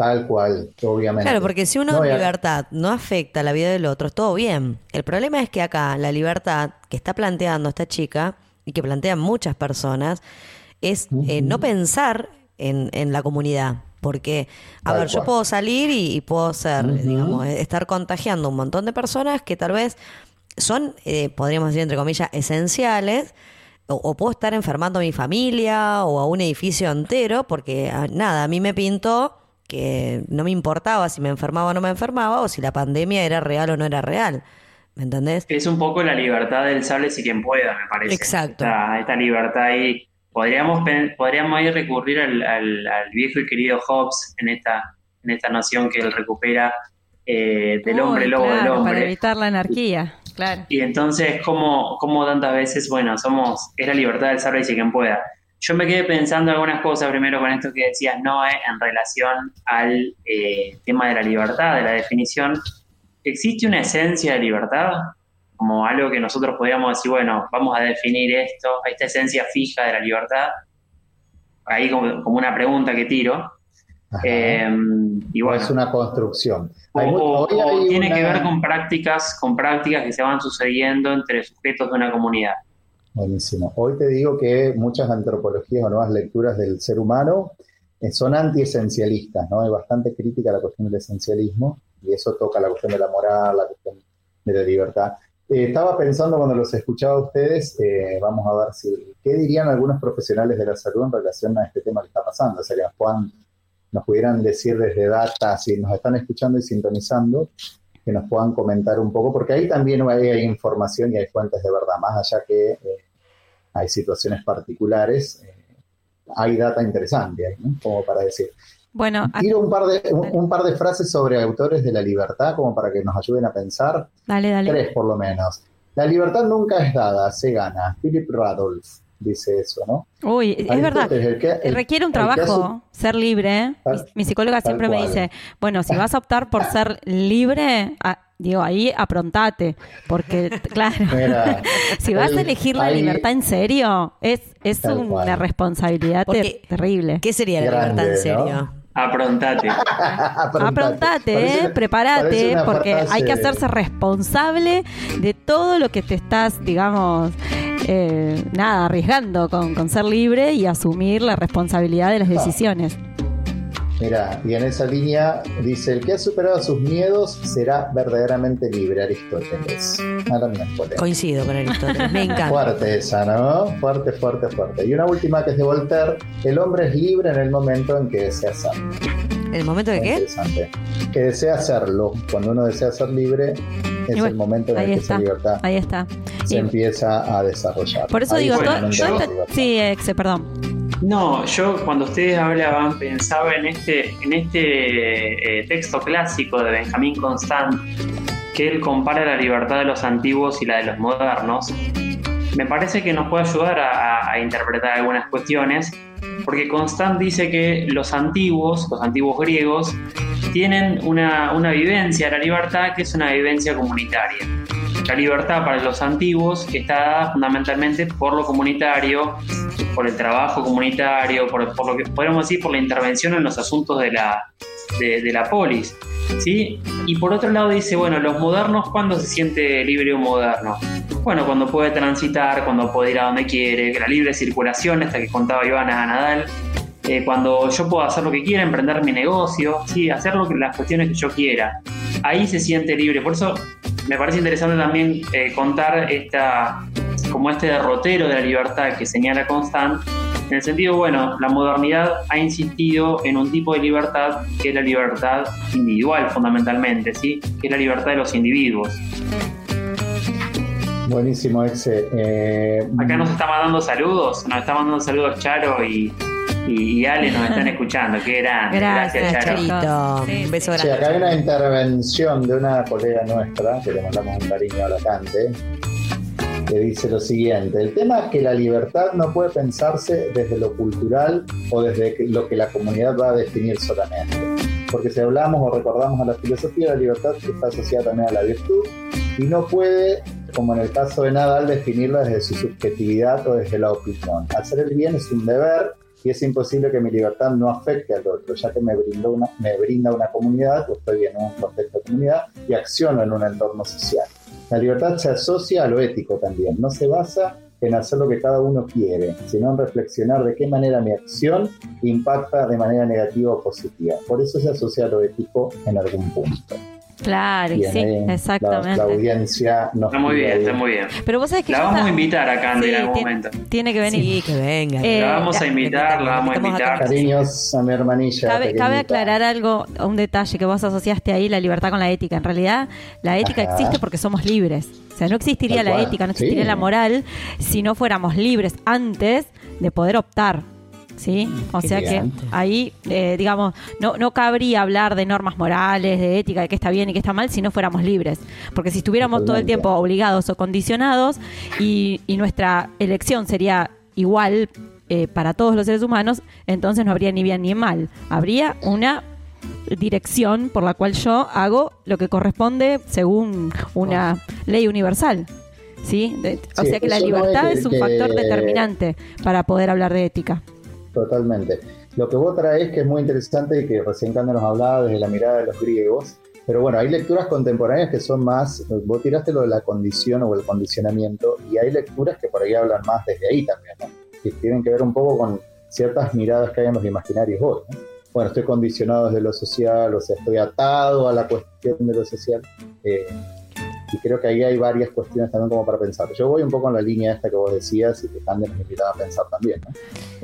Speaker 5: Tal cual, obviamente.
Speaker 2: Claro, porque si uno
Speaker 5: No, a-
Speaker 2: libertad no afecta la vida del otro, es todo bien. El problema es que acá la libertad que está planteando esta chica y que plantean muchas personas es eh, no pensar en, en la comunidad. Porque, a
Speaker 5: Tal
Speaker 2: ver, yo puedo salir y, y puedo ser, digamos, eh, estar contagiando a un montón de personas que tal vez son, eh, podríamos decir, entre comillas, esenciales, o, o puedo estar enfermando a mi familia o a un edificio entero, porque nada, a mí me pintó que no me importaba si me enfermaba o no me enfermaba, o si la pandemia era real o no era real. ¿Me entendés?
Speaker 4: Es un poco la libertad del sable si quien pueda, me parece.
Speaker 2: Exacto.
Speaker 4: Esta, esta libertad ahí. Podríamos, podríamos ahí recurrir al, al- al viejo y querido Hobbes en esta, en esta noción que él recupera eh, del hombre lobo
Speaker 3: claro,
Speaker 4: del
Speaker 3: Para
Speaker 4: hombre.
Speaker 3: evitar la anarquía, claro.
Speaker 4: Y entonces, ¿cómo, cómo tantas veces, bueno, somos, es la libertad del saber si quien pueda? Yo me quedé pensando algunas cosas primero con esto que decías, Noé, en relación al eh, tema de la libertad, de la definición. ¿Existe una esencia de libertad? Como algo que nosotros podríamos decir, bueno, vamos a definir esto, esta esencia fija de la libertad. Ahí como, como una pregunta que tiro. Eh, y
Speaker 5: O
Speaker 4: bueno,
Speaker 5: es una construcción. Hay
Speaker 4: o- o tiene que ver con prácticas, con prácticas que se van sucediendo entre sujetos de una comunidad.
Speaker 5: Buenísimo. Hoy te digo que muchas antropologías o nuevas lecturas del ser humano eh, son antiesencialistas, ¿no? Hay bastante crítica a la cuestión del esencialismo y eso toca la cuestión de la moral, la cuestión de la libertad. Eh, estaba pensando cuando los escuchaba a ustedes, eh, vamos a ver si, ¿qué dirían algunos profesionales de la salud en relación a este tema que está pasando? O sea, que nos pudieran decir desde data, si nos están escuchando y sintonizando, que nos puedan comentar un poco, porque ahí también hay, información y hay fuentes de verdad, más allá que eh, hay situaciones particulares, eh, hay data interesante ahí, ¿no? Como para decir.
Speaker 3: Bueno,
Speaker 5: Tiro un par, de, un, un par de frases sobre autores de la libertad, como para que nos ayuden a pensar.
Speaker 3: dale, dale.
Speaker 5: Tres por lo menos. La libertad nunca es dada, se gana. Philip Radolf dice eso, ¿no?
Speaker 3: Uy, es verdad.
Speaker 5: Aristóteles, el que- el-
Speaker 3: Requiere un
Speaker 5: hace-
Speaker 3: trabajo ser libre. Mi, mi psicóloga siempre me dice, bueno, si vas a optar por ser libre, ah, digo, ahí aprontate, porque *laughs* claro,
Speaker 5: Mira, *laughs*
Speaker 3: si vas
Speaker 5: el-
Speaker 3: a elegir la
Speaker 5: ahí-
Speaker 3: libertad en serio, es, es una
Speaker 5: cual.
Speaker 3: responsabilidad ter- terrible.
Speaker 2: ¿Qué sería la
Speaker 5: Grande,
Speaker 2: libertad en
Speaker 5: ¿no? *laughs*
Speaker 4: Aprontate.
Speaker 3: Aprontate,
Speaker 5: Parece-
Speaker 3: eh, prepárate, porque
Speaker 5: frase-
Speaker 3: hay que hacerse responsable de todo lo que te estás, digamos, eh, nada, arriesgando con, con ser libre y asumir la responsabilidad de las
Speaker 5: Ah. Mira, y en esa línea dice, el que ha superado sus miedos será verdaderamente libre, Aristóteles. Miércoles.
Speaker 2: Coincido con Aristóteles, me encanta.
Speaker 5: Fuerte esa, ¿no? Fuerte, fuerte, fuerte. Y una última que es de Voltaire, el hombre es libre en el momento en que desea serlo.
Speaker 2: ¿El momento de qué?
Speaker 5: Interesante. Que desea hacerlo. Cuando uno desea ser libre, es
Speaker 3: bueno,
Speaker 5: el momento en el que
Speaker 3: está,
Speaker 5: esa libertad
Speaker 3: ahí está.
Speaker 5: se
Speaker 3: Y
Speaker 5: empieza a desarrollar.
Speaker 3: por eso
Speaker 5: Ahí
Speaker 3: digo,
Speaker 5: fue
Speaker 3: to-
Speaker 5: donde
Speaker 3: toda
Speaker 5: la
Speaker 3: esta-
Speaker 5: libertad.
Speaker 3: sí, exe, perdón.
Speaker 4: No, yo cuando ustedes hablaban pensaba en este, en este eh, texto clásico de Benjamín Constant, que él compara la libertad de los antiguos y la de los modernos. Me parece que nos puede ayudar a, a interpretar algunas cuestiones, porque Constant dice que los antiguos, los antiguos griegos, tienen una, una vivencia de la libertad que es una vivencia comunitaria. La libertad para los antiguos está dada fundamentalmente por lo comunitario, por el trabajo comunitario, por, por lo que podemos decir por la intervención en los asuntos de la, de, de la polis. ¿sí? Y por otro lado dice, bueno, los modernos, ¿cuándo se siente libre un moderno? Bueno, cuando puede transitar, cuando puede ir a donde quiere, la libre circulación, esta que contaba Ivana Nadal, eh, cuando yo puedo hacer lo que quiera, emprender mi negocio, ¿sí? hacer lo que, las cuestiones que yo quiera. Ahí se siente libre. Por eso me parece interesante también eh, contar esta, como este derrotero de la libertad que señala Constant, en el sentido, bueno, la modernidad ha insistido en un tipo de libertad que es la libertad individual fundamentalmente, ¿sí? que es la libertad de los individuos.
Speaker 5: Buenísimo, Exe. Eh,
Speaker 4: Acá nos está mandando saludos, nos está mandando saludos Charo y, y, y Ale nos están *laughs* escuchando, qué grande.
Speaker 3: Gracias,
Speaker 4: Charo.
Speaker 2: Charito.
Speaker 3: Sí,
Speaker 2: Un beso
Speaker 5: Che,
Speaker 2: grande.
Speaker 5: acá hay una intervención de una colega nuestra, que le mandamos un cariño a la cante, que dice lo siguiente, el tema es que la libertad no puede pensarse desde lo cultural o desde lo que la comunidad va a definir solamente. Porque si hablamos o recordamos a la filosofía, la libertad está asociada también a la virtud y no puede, como en el caso de Nadal, definirla desde su subjetividad o desde la opinión. Hacer el bien es un deber y es imposible que mi libertad no afecte al otro, ya que me, brindó una, me brinda una comunidad, o estoy en un contexto de comunidad y acciono en un entorno social. La libertad se asocia a lo ético también, no se basa en hacer lo que cada uno quiere, sino en reflexionar de qué manera mi acción impacta de manera negativa o positiva. Por eso se asocia a lo ético en algún punto.
Speaker 3: Claro, y sí,
Speaker 5: la-
Speaker 3: exactamente.
Speaker 5: La, audiencia nos
Speaker 4: Está muy bien,
Speaker 5: ahí.
Speaker 4: está muy bien.
Speaker 3: Pero vos sabés que
Speaker 4: La vamos a invitar a Candy
Speaker 3: Sí,
Speaker 4: en algún momento.
Speaker 3: Tiene que venir.
Speaker 2: Sí, que venga.
Speaker 3: Eh,
Speaker 4: La vamos a invitar, la vamos a invitar.
Speaker 5: Cariños a mi hermanilla.
Speaker 3: Cabe, aclarar algo, un detalle que vos asociaste ahí, la libertad con la ética. En realidad, la ética
Speaker 5: Ajá.
Speaker 3: existe porque somos libres. O sea, no existiría la ética, no existiría
Speaker 5: sí.
Speaker 3: la moral si no fuéramos libres antes de poder optar. ¿Sí? O
Speaker 2: Qué
Speaker 3: sea que ahí, eh, digamos, no, no cabría hablar de normas morales, de ética, de qué está bien y qué está mal, si no fuéramos libres. Porque si estuviéramos todo el tiempo obligados o condicionados y, y nuestra elección sería igual eh, para todos los seres humanos, entonces no habría ni bien ni mal. Habría una dirección por la cual yo hago lo que corresponde según una ley universal. ¿Sí? De- o sea que la
Speaker 5: no
Speaker 3: libertad
Speaker 5: es
Speaker 3: es un factor determinante para poder hablar de ética.
Speaker 5: Totalmente. Lo que vos traes que es muy interesante y que recién Cande nos hablaba desde la mirada de los griegos, pero bueno, hay lecturas contemporáneas que son más, vos tiraste lo de la condición o el condicionamiento, y hay lecturas que por ahí hablan más desde ahí también, ¿no? que tienen que ver un poco con ciertas miradas que hay en los imaginarios hoy. ¿no? Bueno, estoy condicionado desde lo social, o sea, estoy atado a la cuestión de lo social. eh, y creo que ahí hay varias cuestiones también como para pensar. Yo voy un poco en la línea esta que vos decías y que Cande nos invitaba a pensar también. ¿no?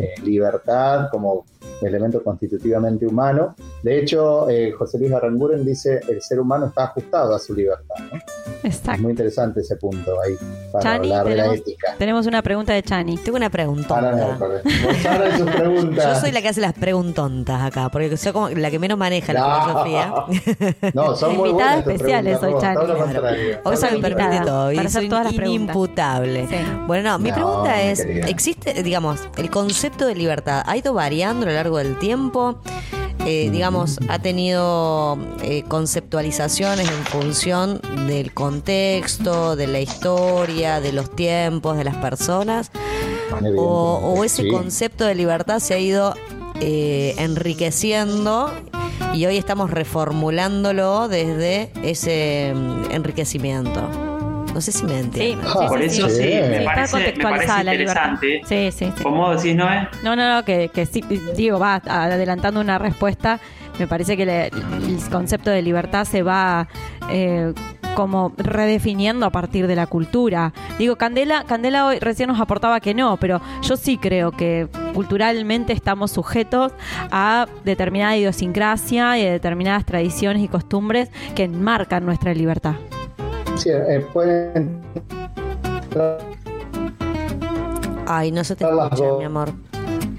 Speaker 5: Eh, libertad como elemento constitutivamente humano. De hecho, eh, José Luis Aranguren dice el ser humano está ajustado a su libertad. ¿no? Es
Speaker 3: Exacto.
Speaker 5: muy interesante ese punto ahí para
Speaker 3: Chani,
Speaker 5: hablar de la
Speaker 3: tenemos,
Speaker 5: ética.
Speaker 3: tenemos una pregunta de Chani.
Speaker 2: Tengo una pregunta.
Speaker 5: Ahora no, perdón. Vos ahora sus preguntas.
Speaker 2: Yo soy la que hace las preguntontas acá, porque soy como la que menos maneja la filosofía.
Speaker 5: No, son *laughs* muy
Speaker 3: Invitada
Speaker 5: buenas tus
Speaker 3: especial
Speaker 5: preguntas,
Speaker 3: soy, Chani.
Speaker 5: todo lo
Speaker 3: Claro.
Speaker 2: Hoy se me
Speaker 3: Habilitada
Speaker 2: permite todo y
Speaker 3: para hacer
Speaker 2: soy
Speaker 3: todas las preguntas.
Speaker 2: inimputable.
Speaker 3: Sí.
Speaker 2: Bueno, no, mi
Speaker 5: No,
Speaker 2: pregunta es,
Speaker 5: querida.
Speaker 2: ¿existe, digamos, el concepto de libertad ha ido variando a lo largo del tiempo? Eh, digamos, ha tenido eh, conceptualizaciones en función del contexto, de la historia, de los tiempos, de las personas, o, o ese
Speaker 5: Sí.
Speaker 2: concepto de libertad se ha ido eh, enriqueciendo y hoy estamos reformulándolo desde ese mm, enriquecimiento. No sé si me
Speaker 3: Sí,
Speaker 2: entienden.
Speaker 3: sí,
Speaker 4: Por
Speaker 3: sí,
Speaker 4: eso
Speaker 3: sí.
Speaker 4: sí, me
Speaker 3: está
Speaker 4: parece, me
Speaker 3: contextualizada
Speaker 4: parece
Speaker 3: la libertad.
Speaker 4: interesante.
Speaker 3: Sí, sí, sí.
Speaker 4: ¿Cómo decís, Noé?
Speaker 3: No, no, no, que, que sí, digo, va adelantando una respuesta. Me parece que le- el concepto de libertad se va eh, como redefiniendo a partir de la cultura. Digo, Candela, Candela hoy recién nos aportaba que no, pero yo sí creo que culturalmente estamos sujetos a determinada idiosincrasia y a determinadas tradiciones y costumbres que enmarcan nuestra libertad.
Speaker 5: Sí, eh, pueden
Speaker 2: Ay, no se te escucha, mi amor.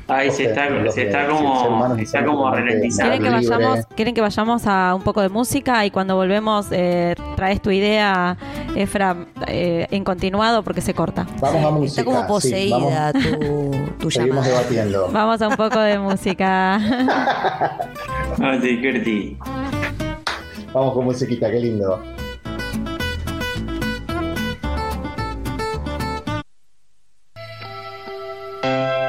Speaker 4: Ahí se está, se
Speaker 5: que-
Speaker 4: está
Speaker 5: sí,
Speaker 4: como,
Speaker 5: es
Speaker 4: está como.
Speaker 3: ¿Quieren que, vayamos, ¿Quieren que vayamos a un poco de música y cuando volvemos eh, traes tu idea, Efra, eh, en continuado porque se corta?
Speaker 5: Vamos a música.
Speaker 2: Está como
Speaker 5: sí,
Speaker 2: poseída
Speaker 5: vamos-
Speaker 2: tu, tu *laughs*
Speaker 5: Seguimos
Speaker 2: llamada.
Speaker 5: debatiendo.
Speaker 3: Vamos a un poco de música. *laughs*
Speaker 4: Curtí.
Speaker 5: Vamos con musiquita, qué lindo.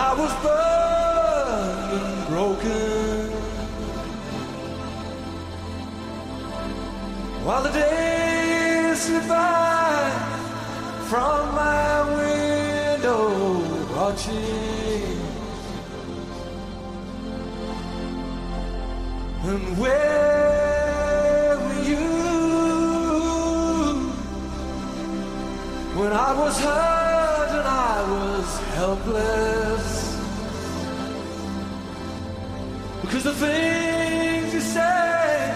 Speaker 12: I was burned and broken? While the days slip by from my window watching, and where were you? When I was hurt helpless. Because the things you say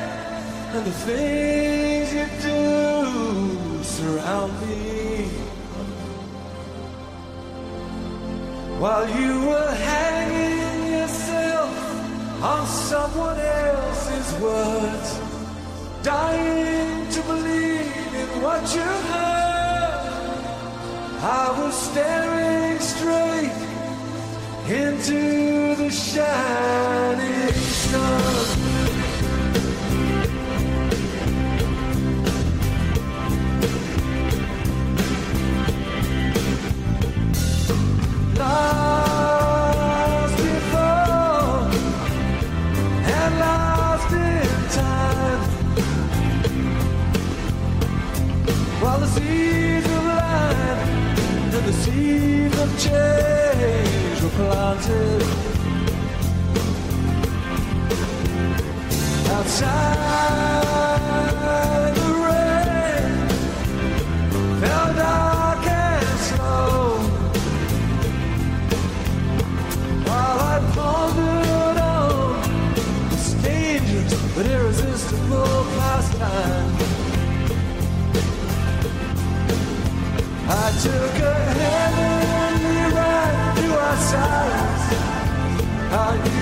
Speaker 12: and the things you do surround me. While you were hanging yourself on someone else's words Dying to believe in what you heard I was staring straight into the shining sun. Seeds of change were planted outside the rain fell dark and slow while I pondered on this dangerous but irresistible pastime. I took a hand our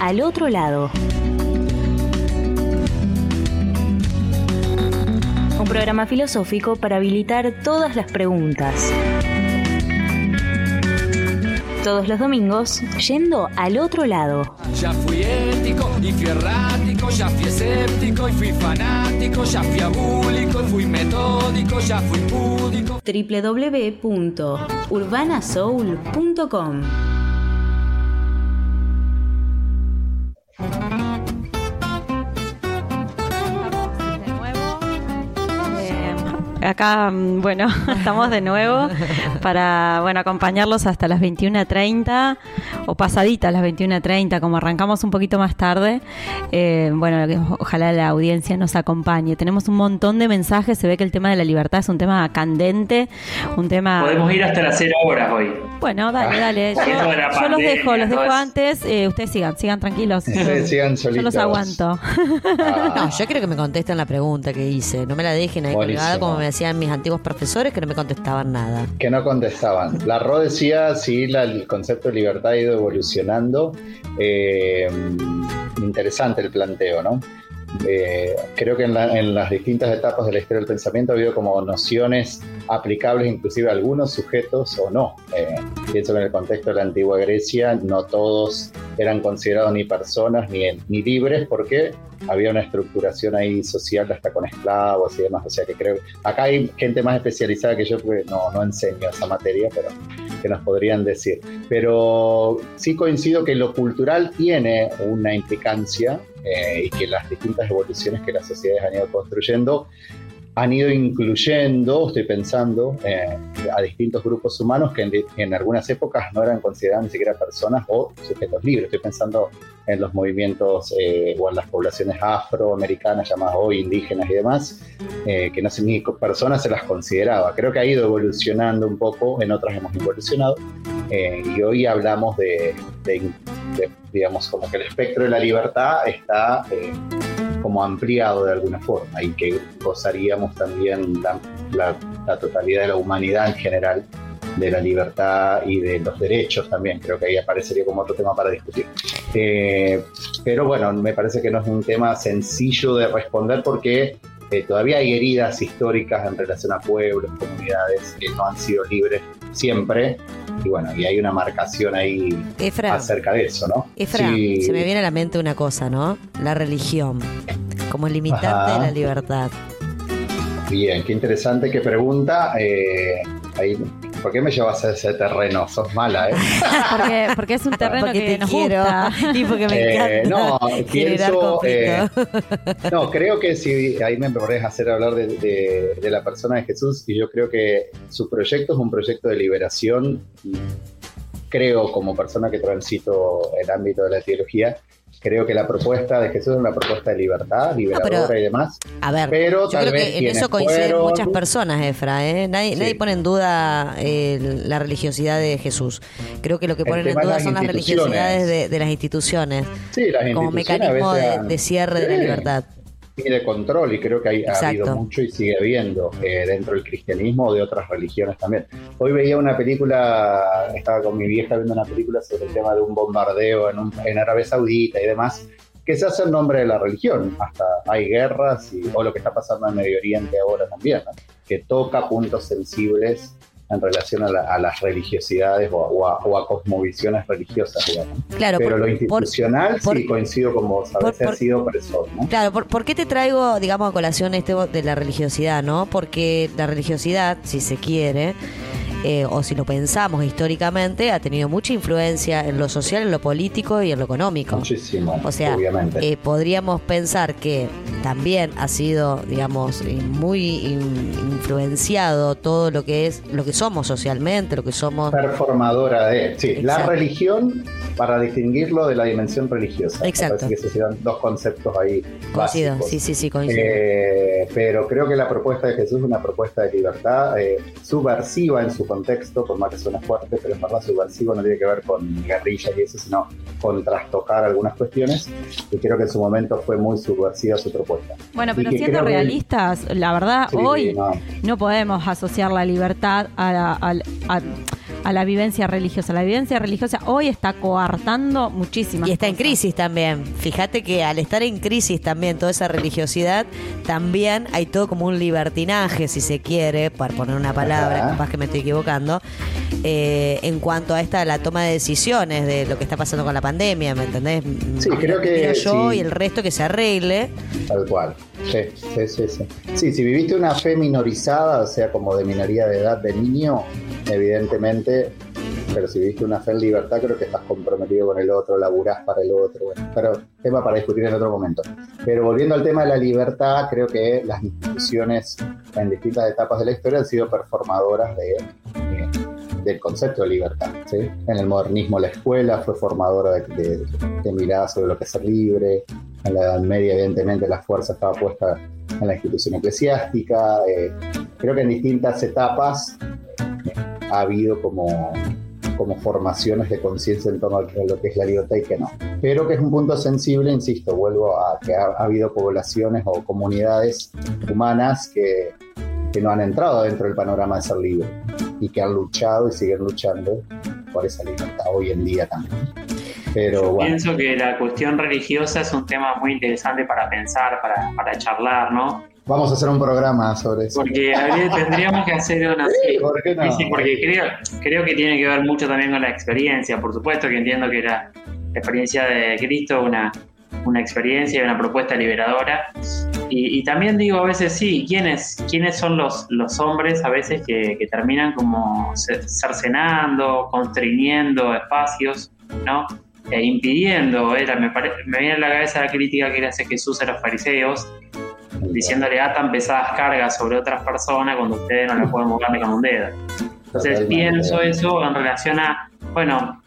Speaker 6: al otro lado. Un programa filosófico para habilitar todas las preguntas. Todos los domingos, yendo al otro lado.
Speaker 12: Ya fui ético y fui errático, ya fui escéptico y fui fanático, ya fui abúlico y fui metódico, ya fui púdico.
Speaker 6: www.urbanasoul.com
Speaker 3: acá, mm, bueno, *laughs* estamos de nuevo para bueno acompañarlos hasta las 21.30 o pasaditas las 21.30, como arrancamos un poquito más tarde. eh, bueno, ojalá la audiencia nos acompañe. Tenemos un montón de mensajes, se ve que el tema de la libertad es un tema candente, un tema...
Speaker 4: Podemos ir hasta las 0 horas hoy.
Speaker 3: Bueno, dale, dale. *laughs* Yo, los dejo, los dejo antes. eh, ustedes sigan, sigan tranquilos.
Speaker 5: Sí,
Speaker 3: Yo- los aguanto.
Speaker 2: No, yo quiero que me contesten la pregunta que hice. No me la dejen ahí colgada como me decían mis antiguos profesores que no me contestaban nada.
Speaker 5: que no contestaban. La RO decía la- el concepto de libertad ha ido evolucionando. Eh, interesante el planteo, ¿no? Eh, creo que en, la- en las distintas etapas de la historia del pensamiento ha habido como nociones aplicables inclusive a algunos sujetos o no. Eh, pienso que en el contexto de la antigua Grecia no todos eran considerados ni personas ni, ni libres porque había una estructuración ahí social hasta con esclavos y demás. O sea que creo acá hay gente más especializada que yo porque no, no enseño esa materia, pero que nos podrían decir. Pero sí coincido que lo cultural tiene una implicancia eh, y que las distintas evoluciones que las sociedades han ido construyendo han ido incluyendo, estoy pensando, eh, a distintos grupos humanos que en, en algunas épocas no eran considerados ni siquiera personas o sujetos libres. Estoy pensando en los movimientos eh, o en las poblaciones afroamericanas llamadas hoy indígenas y demás, eh, que no sé ni personas se las consideraba. Creo que ha ido evolucionando un poco, en otras hemos evolucionado, eh, y hoy hablamos de, de- de, digamos, como que el espectro de la libertad está eh, como ampliado de alguna forma y que gozaríamos también la, la- la totalidad de la humanidad en general de la libertad y de los derechos también. Creo que ahí aparecería como otro tema para discutir. Eh, pero bueno, me parece que no es un tema sencillo de responder porque eh, todavía hay heridas históricas en relación a pueblos, comunidades que no han sido libres siempre. Y bueno, y hay una marcación ahí
Speaker 2: Efra.
Speaker 5: acerca de eso, ¿no?
Speaker 2: Efra,
Speaker 5: Sí.
Speaker 2: se me viene a la mente una cosa, ¿no? La religión, como limitante
Speaker 5: Ajá.
Speaker 2: de la libertad.
Speaker 5: Bien, qué interesante, qué pregunta. Eh, ahí, ¿Por qué me llevas a ese terreno? Sos mala, ¿eh? *laughs*
Speaker 3: Porque, porque es un terreno
Speaker 2: Porque
Speaker 3: que
Speaker 2: te
Speaker 3: nos
Speaker 2: quiero
Speaker 3: gusta. *laughs*
Speaker 2: y porque me
Speaker 5: Eh,
Speaker 2: encanta
Speaker 5: no, *laughs* pienso, eh, no, creo que si ahí me podés hacer hablar de, de- de la persona de Jesús y yo creo que su proyecto es un proyecto de liberación. y Creo como persona que transito el ámbito de la teología, creo que la propuesta de Jesús es una propuesta de libertad, liberadora
Speaker 2: pero-
Speaker 5: y demás.
Speaker 2: A ver,
Speaker 5: pero
Speaker 2: yo
Speaker 5: tal
Speaker 2: creo
Speaker 5: vez
Speaker 2: que en eso coinciden
Speaker 5: fueron-
Speaker 2: muchas personas, Efra. ¿eh? Nadie,
Speaker 5: Sí.
Speaker 2: nadie pone en duda eh, la religiosidad de Jesús. Creo que lo que ponen en duda
Speaker 5: las
Speaker 2: son las religiosidades de, de las instituciones
Speaker 5: Sí, las
Speaker 2: como
Speaker 5: instituciones
Speaker 2: mecanismo
Speaker 5: veces
Speaker 2: de, cierre de la libertad.
Speaker 5: Y de control, y creo que hay, ha habido mucho y sigue habiendo eh, dentro del cristianismo o de otras religiones también. Hoy veía una película, estaba con mi vieja viendo una película sobre el tema de un bombardeo en, un- en Arabia Saudita y demás, que se hace en nombre de la religión. Hasta hay guerras y, o lo que está pasando en Medio Oriente ahora también, ¿no? que toca puntos sensibles en relación a, la- a las religiosidades o a, o a- o a cosmovisiones religiosas, digamos.
Speaker 2: Claro,
Speaker 5: Pero
Speaker 2: por-
Speaker 5: lo institucional
Speaker 2: por-
Speaker 5: sí coincido con vos, a veces ha sido opresor, ¿no?
Speaker 2: Claro, ¿por, por qué te traigo, digamos, a colación este de la religiosidad, no? Porque la religiosidad, si se quiere, eh, o si lo pensamos históricamente, ha tenido mucha influencia en lo social, en lo político y en lo económico.
Speaker 5: Muchísimo,
Speaker 2: O sea,
Speaker 5: obviamente.
Speaker 2: eh, podríamos pensar que también ha sido, digamos, eh, muy in- influenciado todo lo que es, lo que somos socialmente, lo que somos...
Speaker 5: performadora de. Sí, la religión para distinguirlo de la dimensión religiosa.
Speaker 2: Exacto.
Speaker 5: Parece que esos eran dos conceptos ahí.
Speaker 2: Coincido,
Speaker 5: básicos.
Speaker 2: sí, sí, sí, coincido.
Speaker 5: Eh, pero creo que la propuesta de Jesús es una propuesta de libertad subversiva en su contexto, por más que suene fuerte, pero en verdad subversivo no tiene que ver con guerrillas y eso, sino con trastocar algunas cuestiones. Y creo que en su momento fue muy subversiva su propuesta.
Speaker 3: Bueno, pero siendo
Speaker 5: que-
Speaker 3: realistas, la verdad,
Speaker 5: Sí,
Speaker 3: hoy
Speaker 5: no.
Speaker 3: no podemos asociar la libertad a la, a- a- a la vivencia religiosa. La vivencia religiosa hoy está coartando muchísimas
Speaker 2: Y está en crisis también. Fíjate que al estar en crisis también toda esa religiosidad, también hay todo como un libertinaje, si se quiere, para poner una palabra, capaz que me estoy equivocando, eh, en cuanto a esta la toma de decisiones de lo que está pasando con la pandemia, ¿me entendés?
Speaker 5: Sí, creo que
Speaker 2: Miro yo
Speaker 5: sí.
Speaker 2: y el resto que se arregle.
Speaker 5: Tal cual. Sí, sí, sí, sí. Sí, si viviste una fe minorizada, o sea, como de minoría de edad de niño, evidentemente, pero si viviste una fe en libertad, creo que estás comprometido con el otro, laburás para el otro, bueno, pero tema para discutir en otro momento. Pero volviendo al tema de la libertad, creo que las instituciones en distintas etapas de la historia han sido performadoras de, de- del concepto de libertad. ¿sí? En el modernismo la escuela fue formadora de, de, de miradas sobre lo que es ser libre, en la Edad Media, evidentemente, la fuerza estaba puesta en la institución eclesiástica. eh, creo que en distintas etapas eh, ha habido como, como formaciones de conciencia en torno a lo que es la libertad y que no. Pero que es un punto sensible, insisto, vuelvo a que ha, ha habido poblaciones o comunidades humanas que, que no han entrado dentro del panorama de ser libre y que han luchado y siguen luchando por esa libertad hoy en día también. Pero bueno.
Speaker 4: Pienso que la cuestión religiosa es un tema muy interesante para pensar, para, para charlar, ¿no?
Speaker 5: Vamos a hacer un programa sobre eso.
Speaker 4: Porque habría- tendríamos que hacer una...
Speaker 5: Sí, ¿por qué no?
Speaker 4: Sí, porque creo, creo que tiene que ver mucho también con la experiencia. Por supuesto que entiendo que la, experiencia de Cristo una, una experiencia y una propuesta liberadora. Y, y también digo a veces, sí, ¿quiénes, quiénes son los, los hombres a veces que, que terminan como ce- cercenando, constriñendo espacios, ¿no? E impidiendo, me, pare- me viene a la cabeza la crítica que le hace Jesús a los fariseos, diciéndole atan pesadas cargas sobre otras personas cuando ustedes no le pueden mover ni con un dedo. Entonces pienso eso en relación a, bueno,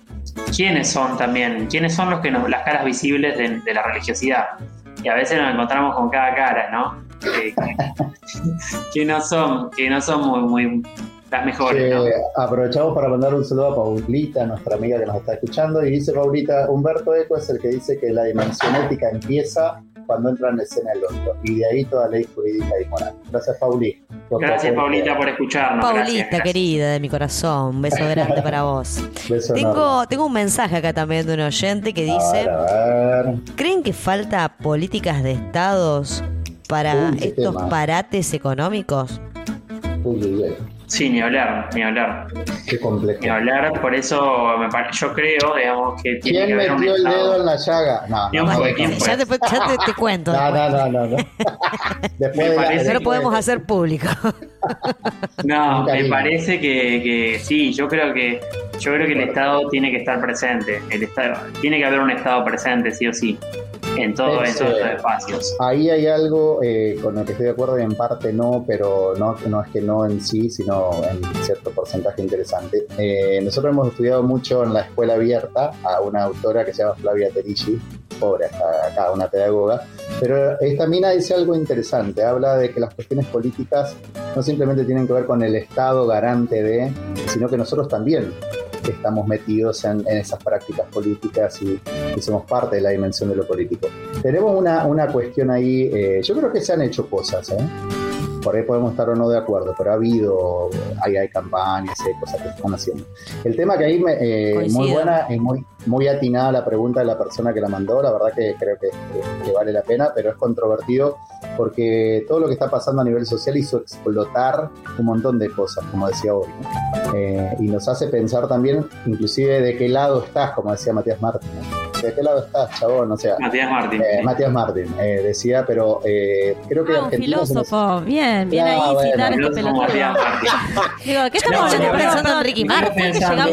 Speaker 4: quiénes son también, quiénes son los que nos, las caras visibles de, de la religiosidad. Y a veces nos encontramos con cada cara, ¿no? Que, que no son, que no son muy, muy las mejores, ¿no?
Speaker 5: Aprovechamos para mandar un saludo a Paulita, nuestra amiga que nos está escuchando, y dice Paulita, Humberto Eco es el que dice que la dimensión ética empieza cuando entra en escena el otro, y de ahí toda ley jurídica y moral. Gracias, Pauli.
Speaker 4: Gracias. Paulita, por escucharnos.
Speaker 2: Paulita,
Speaker 4: Gracias, gracias.
Speaker 2: querida de mi corazón, un beso grande para vos. *laughs*
Speaker 5: Beso
Speaker 2: Tengo,
Speaker 5: enorme.
Speaker 2: tengo un mensaje acá también de un oyente que dice,
Speaker 5: A ver, a ver.
Speaker 2: ¿creen que falta políticas de estados para
Speaker 5: Uy,
Speaker 2: estos
Speaker 5: tema.
Speaker 2: parates económicos?
Speaker 5: Uy, uy, uy.
Speaker 4: Sí, ni hablar, ni hablar.
Speaker 5: Qué complejo.
Speaker 4: Ni hablar, por eso me pare- yo creo, digamos, que tiene que
Speaker 5: ¿Quién
Speaker 4: haber un
Speaker 5: metió el
Speaker 4: Estado-
Speaker 5: dedo en la llaga? No,
Speaker 4: ¿Quién
Speaker 5: no,
Speaker 4: fue?
Speaker 5: no,
Speaker 4: ¿Quién
Speaker 5: no.
Speaker 4: fue?
Speaker 2: Ya, después, ya te, te cuento.
Speaker 5: No,
Speaker 2: después.
Speaker 5: no, no, no, no. *laughs* Después de la-
Speaker 4: parece
Speaker 2: No lo podemos hacer público. *laughs*
Speaker 4: No,
Speaker 5: Un
Speaker 4: me parece que, que sí, yo creo que yo creo que el Estado tiene que estar presente. El Estado, tiene que haber un Estado presente, sí o sí, en todos estos espacios.
Speaker 5: Ahí hay algo eh, con lo que estoy de acuerdo y en parte no, pero no, no es que no en sí, sino en cierto porcentaje interesante. Eh, nosotros hemos estudiado mucho en la escuela abierta a una autora que se llama Flavia Terici, pobre hasta acá, una pedagoga, pero esta mina dice algo interesante, habla de que las cuestiones políticas no simplemente tienen que ver con el Estado garante de, sino que nosotros también estamos metidos en, esas prácticas políticas y, y somos parte de la dimensión de lo político. Tenemos una, una cuestión ahí, eh, yo creo que se han hecho cosas, ¿eh? Por ahí podemos estar o no de acuerdo, pero ha habido, hay, hay campañas, hay cosas que están haciendo. El tema que ahí, me, eh, muy buena y muy, muy atinada la pregunta de la persona que la mandó, la verdad que creo que, que- que vale la pena, pero es controvertido porque todo lo que está pasando a nivel social hizo explotar un montón de cosas, como decía hoy, ¿no? Eh, y nos hace pensar también, inclusive, de qué lado estás, como decía Matías Martín. ¿no? ¿De qué lado estás, chabón? O sea,
Speaker 4: Matías Martín.
Speaker 5: eh, Matías Martín eh, decía, pero eh, creo que
Speaker 3: Ah, un filósofo. Bien, bien
Speaker 5: Ah,
Speaker 3: ahí
Speaker 5: bueno.
Speaker 3: citar este pelotudo.
Speaker 4: Matías *laughs* Martín.
Speaker 3: Digo, ¿qué estamos
Speaker 4: No,
Speaker 2: pensando en. Ricky
Speaker 3: ¿Cómo
Speaker 2: Martin.
Speaker 3: llegamos
Speaker 2: Me
Speaker 3: a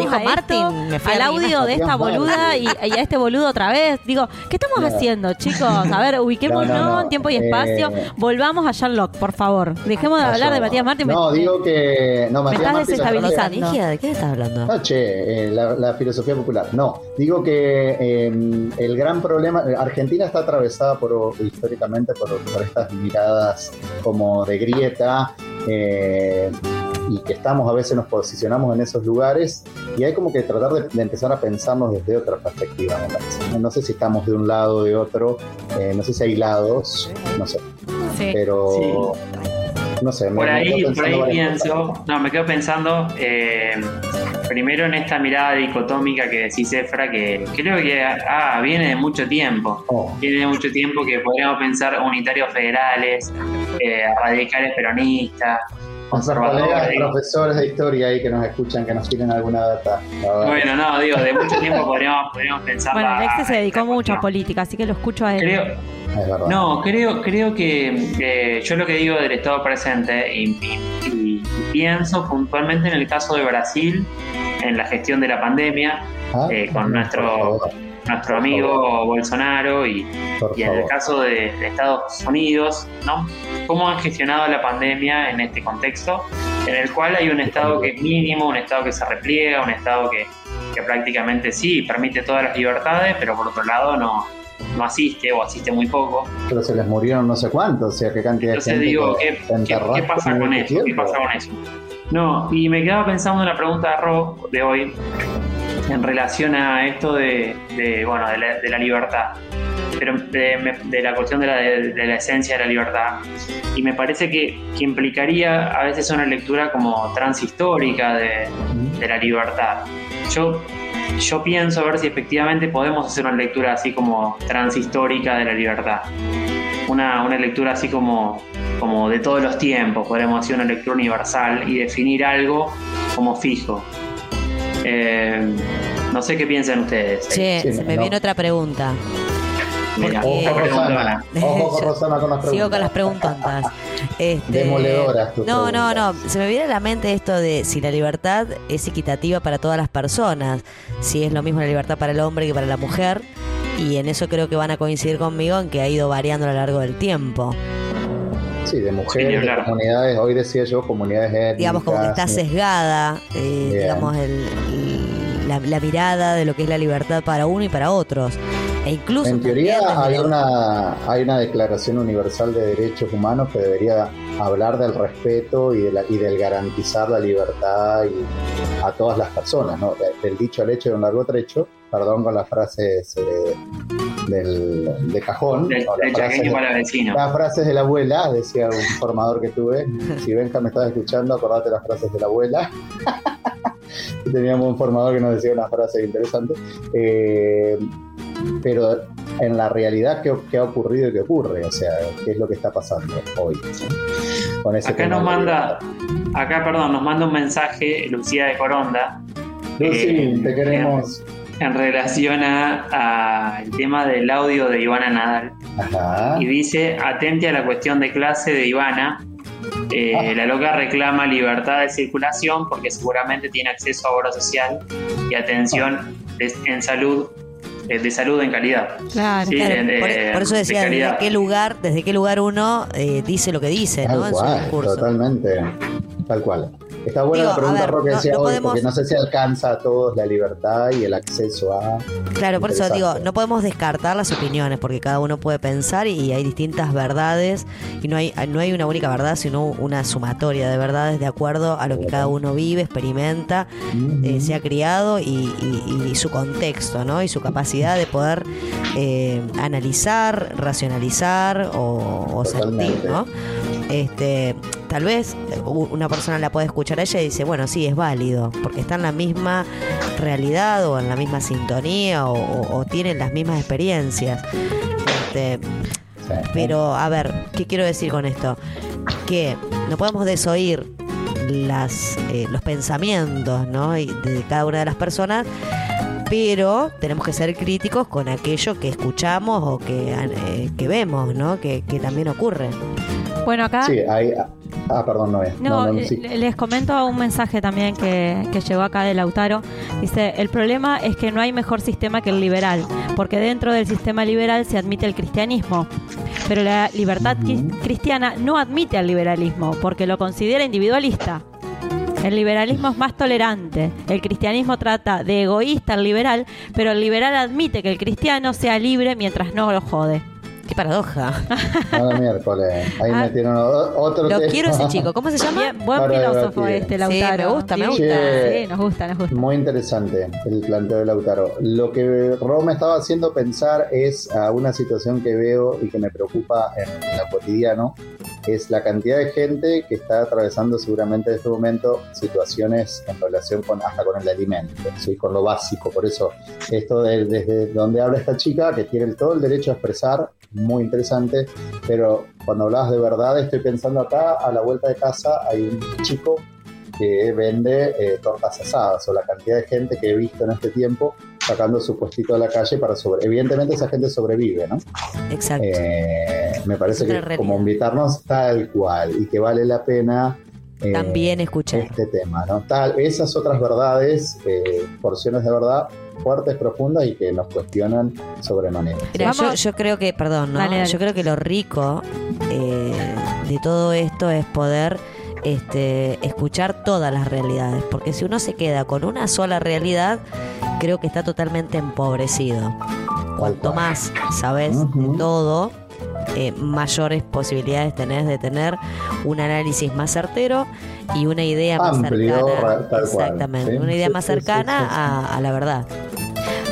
Speaker 2: me a
Speaker 3: al audio de esta boluda y, y a este boludo otra vez. Digo, ¿qué estamos
Speaker 5: No.
Speaker 3: haciendo, chicos? A ver, ubiquémonos *laughs*
Speaker 5: No, no, no.
Speaker 3: en tiempo y espacio.
Speaker 5: Eh,
Speaker 3: Volvamos a Sherlock, por favor. Dejemos de hablar de Matías Martín.
Speaker 5: No,
Speaker 3: Me-
Speaker 5: digo que. No, Matías
Speaker 3: estás
Speaker 5: Martín.
Speaker 3: desestabilizando.
Speaker 2: Estrategia, ¿De qué estás hablando?
Speaker 5: No, che, la, la filosofía popular. No, digo que eh, el gran problema. Argentina está atravesada por, históricamente por, por estas miradas como de grieta. eh, y que estamos a veces nos posicionamos en esos lugares y hay como que tratar de, de empezar a pensarnos desde otra perspectiva me parece. no sé si estamos de un lado o de otro eh, no sé si hay lados no sé
Speaker 3: Sí.
Speaker 5: pero no sé
Speaker 4: Por
Speaker 5: me
Speaker 4: ahí, por ahí
Speaker 5: cosas.
Speaker 4: pienso, no, me quedo pensando eh, primero en esta mirada dicotómica que decís, Efra, que creo que ah, viene de mucho tiempo.
Speaker 5: Oh.
Speaker 4: Viene de mucho tiempo que podríamos pensar unitarios federales, eh, radicales peronistas,
Speaker 5: Nuestros colegas
Speaker 4: conservadores.
Speaker 5: profesores de historia ahí que nos escuchan, que nos tienen alguna data.
Speaker 4: Bueno, no, digo, de mucho tiempo podríamos, podríamos pensar.
Speaker 3: Bueno, Alexis se dedicó mucho a política, así que lo escucho a él.
Speaker 4: Creo. No, creo, creo que eh, yo lo que digo del Estado presente y, y- y pienso puntualmente en el caso de Brasil, en la gestión de la pandemia,
Speaker 5: Ah,
Speaker 4: eh, con
Speaker 5: por
Speaker 4: nuestro,
Speaker 5: favor,
Speaker 4: nuestro amigo Bolsonaro y, y en el caso de, de Estados Unidos, ¿no? ¿Cómo han gestionado la pandemia en este contexto? En el cual hay un Estado que es mínimo, un Estado que se repliega, un Estado que, que prácticamente sí permite todas las libertades, pero por otro lado no, no asiste o asiste muy poco.
Speaker 5: Pero se les murieron no sé cuántos, o sea, qué cantidad
Speaker 4: Entonces
Speaker 5: de gente.
Speaker 4: digo,
Speaker 5: que
Speaker 4: ¿qué, qué- qué pasa con eso? ¿Qué
Speaker 5: tiempo.
Speaker 4: pasa con eso? No, y me quedaba pensando en la pregunta de Rob de hoy en relación a esto de, de, bueno, de la, de la libertad, pero de, de la cuestión la, de, la esencia de la libertad. Y me parece que, que implicaría a veces una lectura como transhistórica de, la libertad. Yo, yo pienso a ver si efectivamente podemos hacer una lectura así como transhistórica de la libertad. Una, una lectura así como, como de todos los tiempos, podemos hacer una lectura universal y definir algo como fijo. Eh, no sé qué piensan ustedes.
Speaker 2: Che,
Speaker 5: Sí,
Speaker 2: se me
Speaker 5: no.
Speaker 2: viene otra pregunta.
Speaker 4: Mira,
Speaker 5: Ojo,
Speaker 4: pregunta-
Speaker 5: Rosana. Ojo con *laughs* Rosana con las preguntas.
Speaker 2: Sigo con las preguntantas. Este,
Speaker 5: Demoledoras tus
Speaker 2: No, no, no.
Speaker 5: preguntas.
Speaker 2: Se me viene a la mente esto de si la libertad es equitativa para todas las personas, si es lo mismo la libertad para el hombre que para la mujer. Y en eso creo que van a coincidir conmigo en que ha ido variando a lo largo del tiempo.
Speaker 5: Sí, de mujeres, de comunidades, hoy decía yo, comunidades étnicas.
Speaker 2: Digamos como que está sesgada, eh, digamos, el- el- la, la mirada de lo que es la libertad para uno y para otros. E incluso
Speaker 5: En teoría hay una, hay una Declaración Universal de Derechos Humanos que debería hablar del respeto y, de la- y del garantizar la libertad y a todas las personas, ¿no? De- Del dicho al hecho de un largo trecho, perdón con las frases eh, del, de cajón.
Speaker 4: Del-
Speaker 5: o las frases de-
Speaker 4: para vecino.
Speaker 5: Las frases de la abuela, decía un formador que tuve. *laughs* Si Benja me estás escuchando, acordate las frases de la abuela. *laughs* Teníamos un formador que nos decía una frase interesante. Eh, pero en la realidad, ¿qué, qué ha ocurrido y qué ocurre? O sea, ¿qué es lo que está pasando hoy? ¿no? Con ese
Speaker 4: Acá nos manda, acá perdón, nos manda un mensaje Lucía de Coronda.
Speaker 5: Lucy,
Speaker 4: eh,
Speaker 5: te queremos.
Speaker 4: En, en relación a, a el tema del audio de Ivana Nadal.
Speaker 5: Ajá.
Speaker 4: Y dice, atente a la cuestión de clase de Ivana. Eh,
Speaker 5: Ah.
Speaker 4: La loca reclama libertad de circulación porque seguramente tiene acceso a obra social y atención de- en salud, de salud en calidad.
Speaker 3: Claro.
Speaker 4: Sí,
Speaker 2: Claro,
Speaker 4: en-
Speaker 2: por,
Speaker 4: eh,
Speaker 2: por eso
Speaker 4: de
Speaker 2: decía, desde
Speaker 4: calidad.
Speaker 2: qué lugar, desde qué lugar uno eh, dice lo que dice, ¿no?
Speaker 5: Tal
Speaker 2: En su
Speaker 5: cual,
Speaker 2: discurso.
Speaker 5: totalmente. Tal cual. Está buena
Speaker 2: Digo,
Speaker 5: la pregunta,
Speaker 2: ver,
Speaker 5: Roque,
Speaker 2: no-
Speaker 5: decía
Speaker 2: no
Speaker 5: hoy,
Speaker 2: podemos-
Speaker 5: porque no sé si alcanza a todos la libertad y el acceso a.
Speaker 2: Claro, por eso digo, no podemos descartar las opiniones, porque cada uno puede pensar y hay distintas verdades, y no hay, no hay una única verdad, sino una sumatoria de verdades de acuerdo a lo que cada uno vive, experimenta, eh, se ha criado y, y- y su contexto, ¿no? Y su capacidad de poder eh, analizar, racionalizar o, o sentir. ¿no? Este, tal vez una persona la puede escuchar a ella y dice, bueno, sí, es válido, porque está en la misma realidad o en la misma sintonía o, o- o tienen las mismas experiencias. Este, pero, a ver, ¿qué quiero decir con esto? Que no podemos desoír las, eh, los pensamientos ¿no? y de cada una de las personas, pero tenemos que ser críticos con aquello que escuchamos o que, eh, que vemos, ¿no? que, que también ocurre.
Speaker 3: Bueno, acá
Speaker 5: Sí, hay. Ah, perdón, no.
Speaker 3: No,
Speaker 5: No, no, sí.
Speaker 3: les comento un mensaje también que, que llegó acá de Lautaro. Dice, el problema es que no hay mejor sistema que el liberal, porque dentro del sistema liberal se admite el cristianismo, pero la libertad cristiana no admite al liberalismo, porque lo considera individualista. El liberalismo es más tolerante. El cristianismo trata de egoísta al liberal, pero el liberal admite que el cristiano sea libre mientras no lo jode.
Speaker 2: Qué paradoja.
Speaker 5: Cada miércoles. Ahí *laughs*
Speaker 3: Ah.
Speaker 5: metieron otro
Speaker 2: Lo
Speaker 5: tema.
Speaker 2: quiero ese chico. ¿Cómo se llama?
Speaker 3: Bien, buen
Speaker 5: Para
Speaker 3: filósofo
Speaker 5: debatir.
Speaker 3: este,
Speaker 2: Sí,
Speaker 3: Lautaro.
Speaker 2: me gusta, me
Speaker 3: Sí,
Speaker 5: gusta.
Speaker 3: Sí, nos gusta, nos gusta.
Speaker 5: Muy interesante el planteo de Lautaro. Lo que Ro me estaba haciendo pensar es a una situación que veo y que me preocupa en lo cotidiano, es la cantidad de gente que está atravesando seguramente en este momento situaciones en relación con hasta con el alimento, ¿sí? con lo básico. Por eso, esto de- desde donde habla esta chica, que tiene todo el derecho a expresar, muy interesante, pero cuando hablabas de verdad, estoy pensando acá, a la vuelta de casa hay un chico que vende eh, tortas asadas o la cantidad de gente que he visto en este tiempo sacando su puestito a la calle para sobre. Evidentemente esa gente sobrevive, ¿no?
Speaker 2: Exacto.
Speaker 5: Eh, me parece que
Speaker 2: realidad.
Speaker 5: como invitarnos tal cual y que vale la pena eh,
Speaker 2: También escuchar.
Speaker 5: este tema, ¿no? Tal, esas otras verdades, eh, porciones de verdad fuertes, profundas y que nos cuestionan sobremanera.
Speaker 2: Mira, yo, creo que, perdón, ¿no?
Speaker 3: Dale, dale.
Speaker 2: Yo creo que lo rico eh, de todo esto es poder este, escuchar todas las realidades, porque si uno se queda con una sola realidad, creo que está totalmente empobrecido. Cuanto más sabes de todo, eh, mayores posibilidades tenés de tener un análisis más certero y una idea más cercana.
Speaker 5: cual,
Speaker 2: Exactamente,
Speaker 5: ¿sí?
Speaker 2: una idea más cercana
Speaker 5: sí, sí.
Speaker 2: A, a la verdad.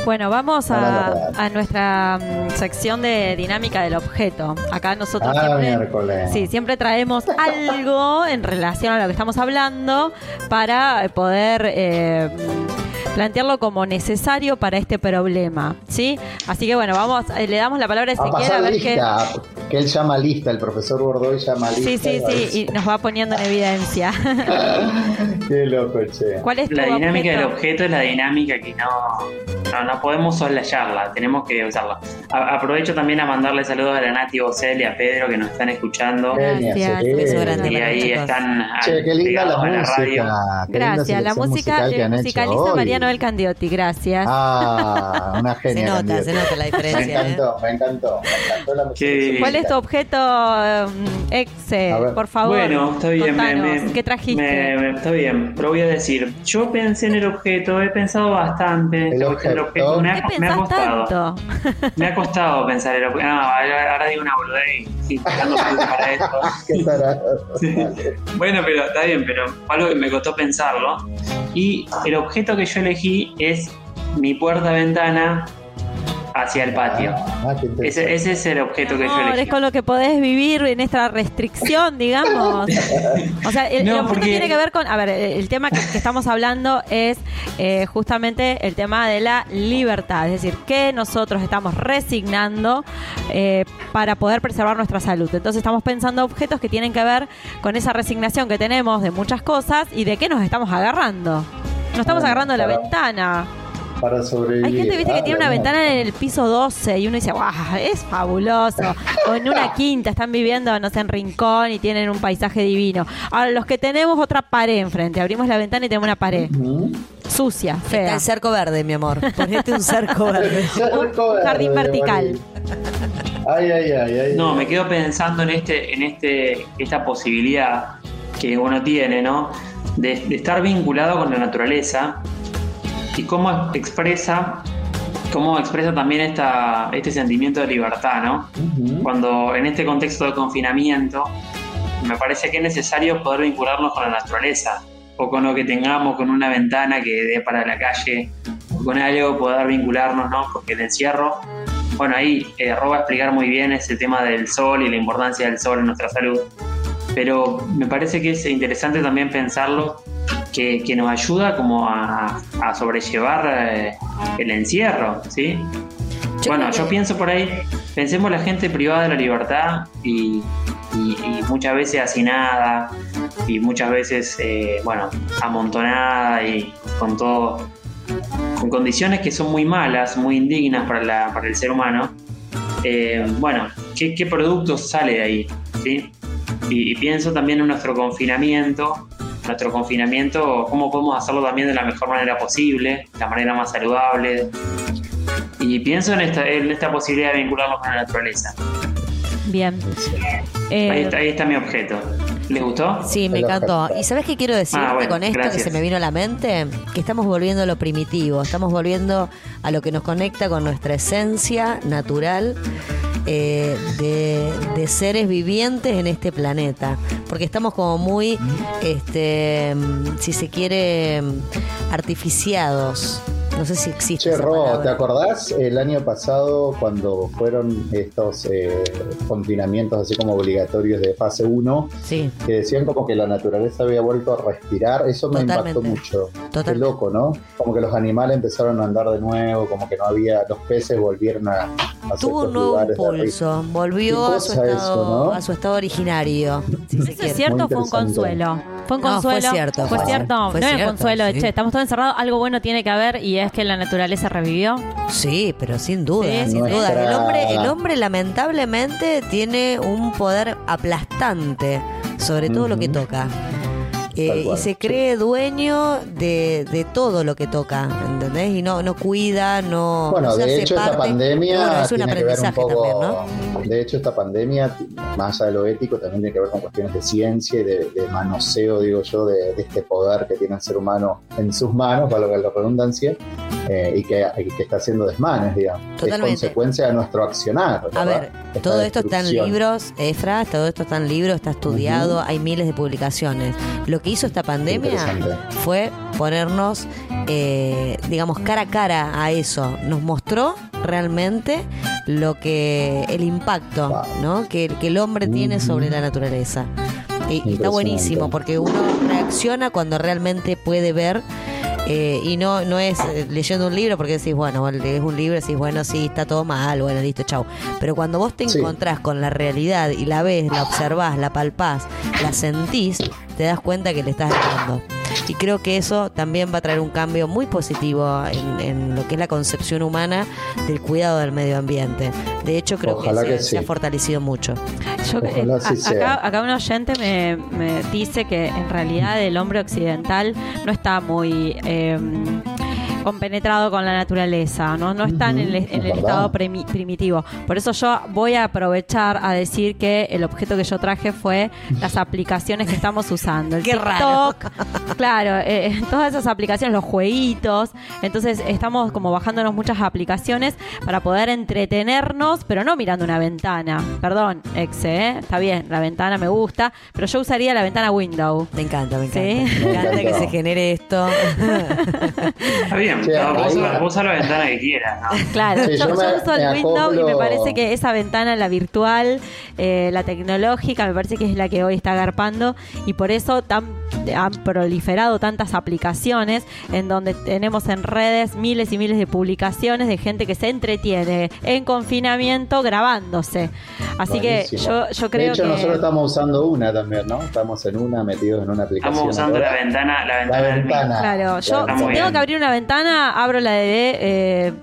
Speaker 3: Bueno, vamos
Speaker 5: A
Speaker 3: nuestra mm, sección de dinámica del objeto. Acá nosotros
Speaker 5: Ah,
Speaker 3: siempre, sí, siempre traemos algo en relación a lo que estamos hablando para poder eh, plantearlo como necesario para este problema, ¿sí? Así que bueno, vamos, eh, le damos la palabra a
Speaker 5: A
Speaker 3: Ezequiel a
Speaker 5: pasar
Speaker 3: ver qué...
Speaker 5: lista, que él llama lista, el profesor Bordoy llama lista.
Speaker 3: Sí, sí,
Speaker 5: a
Speaker 3: sí, y nos va poniendo en evidencia. *laughs*
Speaker 5: Qué loco, che.
Speaker 3: ¿Cuál es tu
Speaker 4: La dinámica
Speaker 3: objeto?
Speaker 4: del objeto es la dinámica que no, no, no podemos soslayarla, tenemos que usarla. A- aprovecho también a mandarle saludos a la Nati Bosel y a Pedro que nos están escuchando.
Speaker 5: Genial,
Speaker 3: Gracias.
Speaker 5: sí.
Speaker 2: Beso grande
Speaker 4: Y ahí
Speaker 2: chicos.
Speaker 4: están
Speaker 5: Che, qué linda la
Speaker 4: a la radio.
Speaker 5: música. qué
Speaker 3: Gracias, la música
Speaker 5: hecho
Speaker 3: musicaliza
Speaker 5: hoy.
Speaker 3: María Noel Candiotti, gracias.
Speaker 5: Ah, una
Speaker 2: Se
Speaker 5: genia.
Speaker 2: nota,
Speaker 5: Candiotti.
Speaker 2: se nota la
Speaker 5: Me
Speaker 2: diferencia. ¿eh?
Speaker 5: encantó, me encantó, me encantó la.
Speaker 4: Qué-
Speaker 3: ¿Cuál es tu objeto, eh, exe? Por favor.
Speaker 4: Bueno, está bien. me- me-
Speaker 3: ¿Qué trajiste?
Speaker 4: me- me- está bien. lo voy a decir. Yo pensé en el objeto, he pensado bastante.
Speaker 5: El objeto.
Speaker 4: Me ha,
Speaker 3: ¿Qué
Speaker 4: me ha costado.
Speaker 3: tanto?
Speaker 4: Me ha costado pensar en el objeto. No, ahora, digo una boludez y sí, *laughs* para esto.
Speaker 5: Qué tarado.
Speaker 4: Bueno, pero está bien, pero algo que me costó pensarlo. Y el objeto que yo elegí es mi puerta-ventana hacia el patio.
Speaker 5: Ah, interesante.
Speaker 4: Ese, ese es el objeto que yo elegí.
Speaker 3: es con lo que podés vivir en esta restricción, digamos. *laughs* O sea, el, objeto
Speaker 4: porque-
Speaker 3: tiene que ver con. A ver, el tema que, que estamos hablando es eh, justamente el tema de la libertad. Es decir, que nosotros estamos resignando eh, para poder preservar nuestra salud. Entonces, estamos pensando objetos que tienen que ver con esa resignación que tenemos de muchas cosas y de qué nos estamos agarrando. Nos estamos agarrando de la ventana.
Speaker 5: Para sobrevivir.
Speaker 3: Hay gente, viste, que
Speaker 5: Ah,
Speaker 3: tiene una
Speaker 5: no.
Speaker 3: ventana en el piso 12 y uno dice, ¡guau! Es fabuloso. O en una *laughs* quinta, están viviendo, no sé, en Rincón y tienen un paisaje divino. Ahora, los que tenemos otra pared enfrente, abrimos la ventana y tenemos una pared sucia,
Speaker 2: Está
Speaker 3: fea.
Speaker 2: el cerco verde, mi amor. Ponete un cerco *laughs* verde.
Speaker 5: Cerco
Speaker 3: Un jardín
Speaker 5: verde,
Speaker 3: vertical.
Speaker 5: Ay, ay, ay, ay.
Speaker 4: No, me quedo pensando en este, en este, esta posibilidad que uno tiene, ¿no? De, de estar vinculado con la naturaleza y cómo expresa, cómo expresa también esta, este sentimiento de libertad, ¿no? Cuando en este contexto de confinamiento me parece que es necesario poder vincularnos con la naturaleza o con lo que tengamos, con una ventana que dé para la calle, o con algo poder vincularnos, ¿no? Porque el encierro, bueno, ahí eh, Ro va a explicar muy bien ese tema del sol y la importancia del sol en nuestra salud, pero me parece que es interesante también pensarlo que, que nos ayuda como a, a sobrellevar eh, el encierro, ¿sí?
Speaker 2: Yo
Speaker 4: bueno,
Speaker 2: que-
Speaker 4: yo pienso por ahí, pensemos la gente privada de la libertad y, y- y muchas veces hacinada y muchas veces, eh, bueno, amontonada y con todo, con condiciones que son muy malas, muy indignas para, la- para el ser humano. Eh, bueno, ¿qué, qué producto sale de ahí? ¿sí? Y, y pienso también en nuestro confinamiento, nuestro confinamiento, cómo podemos hacerlo también de la mejor manera posible, la manera más saludable. Y pienso en esta, en esta posibilidad de vincularnos con la naturaleza.
Speaker 3: Bien. Eh,
Speaker 4: Ahí, está, ahí está mi objeto. ¿Les gustó?
Speaker 2: Sí, me encantó. ¿Y sabes qué quiero decirte
Speaker 4: Ah, bueno,
Speaker 2: con esto
Speaker 4: gracias.
Speaker 2: que se me vino a la mente? Que estamos volviendo a lo primitivo, estamos volviendo a lo que nos conecta con nuestra esencia natural eh, de, de seres vivientes en este planeta. Porque estamos como muy, este, mm, si se quiere, mm, artificiados. No sé si existe.
Speaker 5: Che, Ro. ¿te acordás el año pasado cuando fueron estos eh, confinamientos así como obligatorios de fase 1?
Speaker 2: Sí.
Speaker 5: Que decían como que la naturaleza había vuelto a respirar. Eso me
Speaker 2: Totalmente.
Speaker 5: impactó mucho.
Speaker 2: Totalmente.
Speaker 5: Qué loco, ¿no? Como que los animales empezaron a andar de nuevo, como que no había, los peces volvieron a, a
Speaker 2: Tuvo un nuevo impulso, volvió a su, estado,
Speaker 5: eso, ¿no?
Speaker 2: a su estado originario. Si
Speaker 3: ¿Eso
Speaker 2: quiere.
Speaker 3: es cierto fue un consuelo? Fue un
Speaker 2: No, fue
Speaker 3: consuelo.
Speaker 2: cierto,
Speaker 3: Fue
Speaker 2: fue
Speaker 3: cierto.
Speaker 2: cierto. Fue
Speaker 3: no era un
Speaker 2: cierto,
Speaker 3: consuelo de
Speaker 2: sí.
Speaker 3: che, estamos todos encerrados, algo bueno tiene que haber y es que la naturaleza revivió.
Speaker 2: Sí, pero sin duda,
Speaker 3: Sí,
Speaker 2: sin duda. El hombre, el hombre lamentablemente tiene un poder aplastante sobre todo lo que toca. Eh, y se cree dueño de, de todo lo que toca, ¿entendés? Y no, no cuida, no.
Speaker 5: Bueno,
Speaker 2: no se
Speaker 5: de
Speaker 2: hace
Speaker 5: hecho esta pandemia
Speaker 2: Bueno, es un
Speaker 5: tiene que ver un
Speaker 2: aprendizaje
Speaker 5: poco,
Speaker 2: también, ¿no?
Speaker 5: de hecho esta pandemia, más allá de lo ético, también tiene que ver con cuestiones de ciencia y de, de manoseo, digo yo, de, de este poder que tiene el ser humano en sus manos, para lo que la redundancia, eh, y, que, que está haciendo desmanes, digamos.
Speaker 2: Totalmente.
Speaker 5: Es consecuencia de nuestro accionar.
Speaker 2: A
Speaker 5: ¿verdad?
Speaker 2: ver,
Speaker 5: Esta
Speaker 2: todo esto está en libros, Efra, todo esto está en libros, está estudiado, hay miles de publicaciones. Lo que hizo esta pandemia fue ponernos, eh, digamos, cara a cara a eso. Nos mostró realmente lo que, el impacto,
Speaker 5: Wow.
Speaker 2: ¿no? Que, que el hombre tiene sobre la naturaleza. Y- Y, está buenísimo porque uno reacciona cuando realmente puede ver eh, y no no es eh, leyendo un libro porque decís, bueno, lees un libro y decís, bueno, sí, está todo mal, bueno, listo, chau. Pero cuando vos te
Speaker 5: Sí.
Speaker 2: encontrás con la realidad y la ves, la observás, la palpás, la sentís, te das cuenta que le estás errando. Y creo que eso también va a traer un cambio muy positivo en, en lo que es la concepción humana del cuidado del medio ambiente. De hecho, creo
Speaker 5: Ojalá
Speaker 2: que, se,
Speaker 5: que
Speaker 2: se ha
Speaker 5: sí.
Speaker 2: fortalecido mucho.
Speaker 3: Yo, eh,
Speaker 5: sea.
Speaker 3: acá, acá un oyente me, me dice que en realidad el hombre occidental no está muy eh, compenetrado con la naturaleza, no, no está en el, en el estado primi- primitivo. Por eso yo voy a aprovechar a decir que el objeto que yo traje fue las *laughs* aplicaciones que estamos usando. El
Speaker 2: Qué raro.
Speaker 3: Claro, eh, todas esas aplicaciones, los jueguitos. Entonces estamos como bajándonos muchas aplicaciones para poder entretenernos, pero no mirando una ventana. Perdón, ex, ¿eh? está bien, la ventana me gusta, pero yo usaría la ventana window.
Speaker 2: Me encanta, me encanta.
Speaker 3: Sí.
Speaker 2: Me encanta que se genere esto. *laughs*
Speaker 4: Bien,
Speaker 5: Sí,
Speaker 4: no, vos, vos la ventana que quieras. ¿no? *laughs*
Speaker 3: Claro,
Speaker 5: Sí,
Speaker 3: yo,
Speaker 5: yo
Speaker 3: yo
Speaker 5: me-
Speaker 3: uso el
Speaker 5: me
Speaker 3: window y me parece que esa ventana, la virtual, eh, la tecnológica, me parece que es la que hoy está agarpando y por eso tan, han proliferado tantas aplicaciones en donde tenemos en redes miles y miles de publicaciones de gente que se entretiene en confinamiento grabándose. Así que yo, yo creo
Speaker 5: de hecho,
Speaker 3: que...
Speaker 5: nosotros estamos usando una también, ¿no? Estamos en una, metidos en una aplicación.
Speaker 4: Estamos usando la ventana, la ventana.
Speaker 3: Claro, yo si tengo
Speaker 4: bien.
Speaker 3: que abrir una ventana, abro la de eh,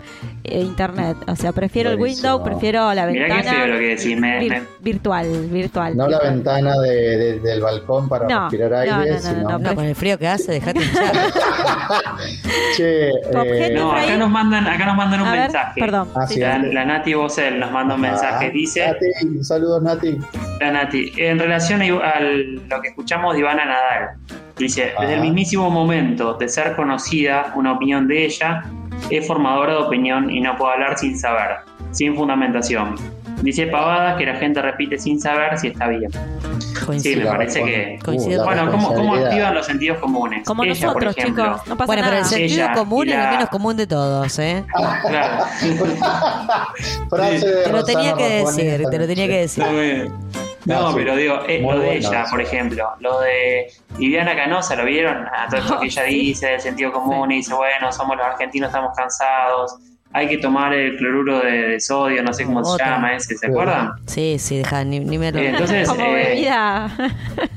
Speaker 3: eh, internet. O sea, prefiero el. Windows, prefiero la
Speaker 4: Mirá
Speaker 3: ventana
Speaker 4: qué feo lo que decís, me-
Speaker 3: vir-
Speaker 4: me-
Speaker 3: virtual, virtual.
Speaker 5: No la ventana de- de- del balcón para
Speaker 3: No,
Speaker 5: respirar aire,
Speaker 3: no, no,
Speaker 5: sino...
Speaker 3: no,
Speaker 2: No, con el frío que hace, dejate hinchar. *laughs*
Speaker 5: Che, eh,
Speaker 4: No, acá nos mandan, acá nos mandan un
Speaker 3: ver,
Speaker 4: mensaje.
Speaker 3: perdón.
Speaker 5: Ah,
Speaker 3: Sí,
Speaker 4: La, la Nati Bosel nos manda un mensaje.
Speaker 5: ah,
Speaker 4: Dice,
Speaker 5: Nati, saludos Nati.
Speaker 4: la Nati, en relación a lo que escuchamos de Ivana Nadal, dice, desde el mismísimo momento de ser conocida, una opinión de ella es formadora de opinión y no puedo hablar sin saber, sin fundamentación. Dice pavadas que la gente repite sin saber si está bien. Sí,
Speaker 2: Coincido.
Speaker 4: me parece que...
Speaker 2: Coincido.
Speaker 4: Bueno, ¿cómo, activan los sentidos comunes?
Speaker 3: Como
Speaker 4: Ella,
Speaker 3: nosotros,
Speaker 4: por ejemplo.
Speaker 3: chicos. No pasa
Speaker 2: Bueno, pero el sentido
Speaker 4: Ella
Speaker 2: común es el menos común de todos, ¿eh?
Speaker 4: Claro. *laughs*
Speaker 5: Frase de
Speaker 2: Te lo tenía
Speaker 5: Rosana
Speaker 2: que decir, te lo tenía que decir.
Speaker 4: No,
Speaker 5: sí.
Speaker 4: pero digo, eh, lo de ella, por ejemplo, lo de Viviana Canosa, ¿lo vieron? A todo esto *laughs* que ella
Speaker 3: Sí.
Speaker 4: dice del sentido común y dice, bueno, somos los argentinos, estamos cansados, hay que tomar el cloruro de, de sodio, no sé cómo se llama ese, ¿se acuerdan?
Speaker 2: Sí, sí, deja, ni, ni me lo...
Speaker 4: Eh, entonces,
Speaker 3: Como
Speaker 4: eh,
Speaker 3: bebida.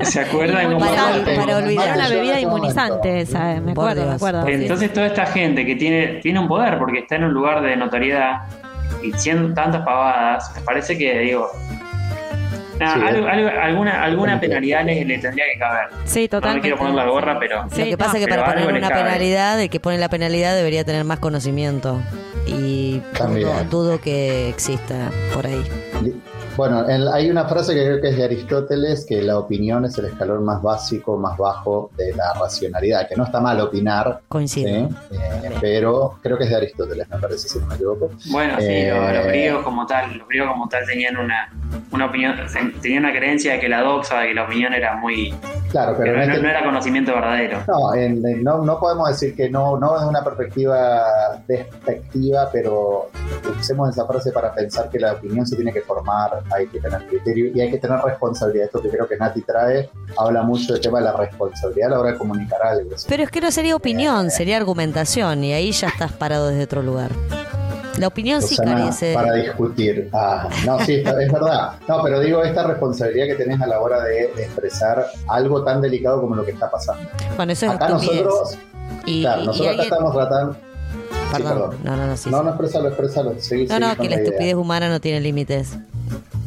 Speaker 4: ¿se acuerdan
Speaker 2: Para-
Speaker 3: inmunizante.
Speaker 2: para olvidar
Speaker 3: una bebida inmunizante, esa, me acuerdo, me acuerdo. sí.
Speaker 4: Entonces toda esta gente que tiene, tiene un poder porque está en un lugar de notoriedad y siendo tantas pavadas, me parece que digo,
Speaker 5: Sí,
Speaker 4: algo- algo- alguna, alguna penalidad le, le tendría que caber.
Speaker 3: Sí,
Speaker 4: No me
Speaker 3: totalmente.
Speaker 4: quiero poner la gorra, pero
Speaker 3: Sí,
Speaker 2: lo que pasa
Speaker 3: no.
Speaker 2: es que para poner una penalidad, el que pone la penalidad debería tener más conocimiento. Y dudo, dudo que exista por ahí.
Speaker 5: Bueno, en- hay una frase que creo que es de Aristóteles, que la opinión es el escalón más básico, más bajo de la racionalidad, que no está mal opinar,
Speaker 2: Coincido.
Speaker 5: ¿sí? Eh, pero creo que es de Aristóteles, me parece, si no me equivoco.
Speaker 4: Bueno, sí,
Speaker 5: Eh,
Speaker 4: lo- los griegos como tal, los griegos como tal tenían una, una opinión, tenían una creencia de que la doxa, de que la opinión era muy,
Speaker 5: Claro,
Speaker 4: que
Speaker 5: pero
Speaker 4: no,
Speaker 5: este-
Speaker 4: no era conocimiento verdadero.
Speaker 5: No, en- en- no, no podemos decir que no, no desde una perspectiva despectiva, pero usemos esa frase para pensar que la opinión se tiene que formar, hay que tener criterio y hay que tener responsabilidad. Esto que creo que Nati trae habla mucho del tema de la responsabilidad a la hora de comunicar algo. ¿sí?
Speaker 2: Pero es que no sería opinión, sería argumentación y ahí ya *laughs* estás parado desde otro lugar. La opinión sí
Speaker 5: Susana,
Speaker 2: carece.
Speaker 5: para discutir. Ah, no, sí, está- es verdad. No, pero digo esta responsabilidad que tenés a la hora de, de expresar algo tan delicado como lo que está pasando.
Speaker 2: Bueno, eso es
Speaker 5: Acá nosotros,
Speaker 2: Y,
Speaker 5: claro,
Speaker 2: y
Speaker 5: nosotros acá
Speaker 2: alguien-
Speaker 5: estamos tratando. Sí,
Speaker 2: Perdón, no, no, no, sí,
Speaker 5: no,
Speaker 2: sí.
Speaker 5: no, expresalo, expresalo. Seguí,
Speaker 2: No, no, que la
Speaker 5: idea.
Speaker 2: estupidez humana no tiene límites.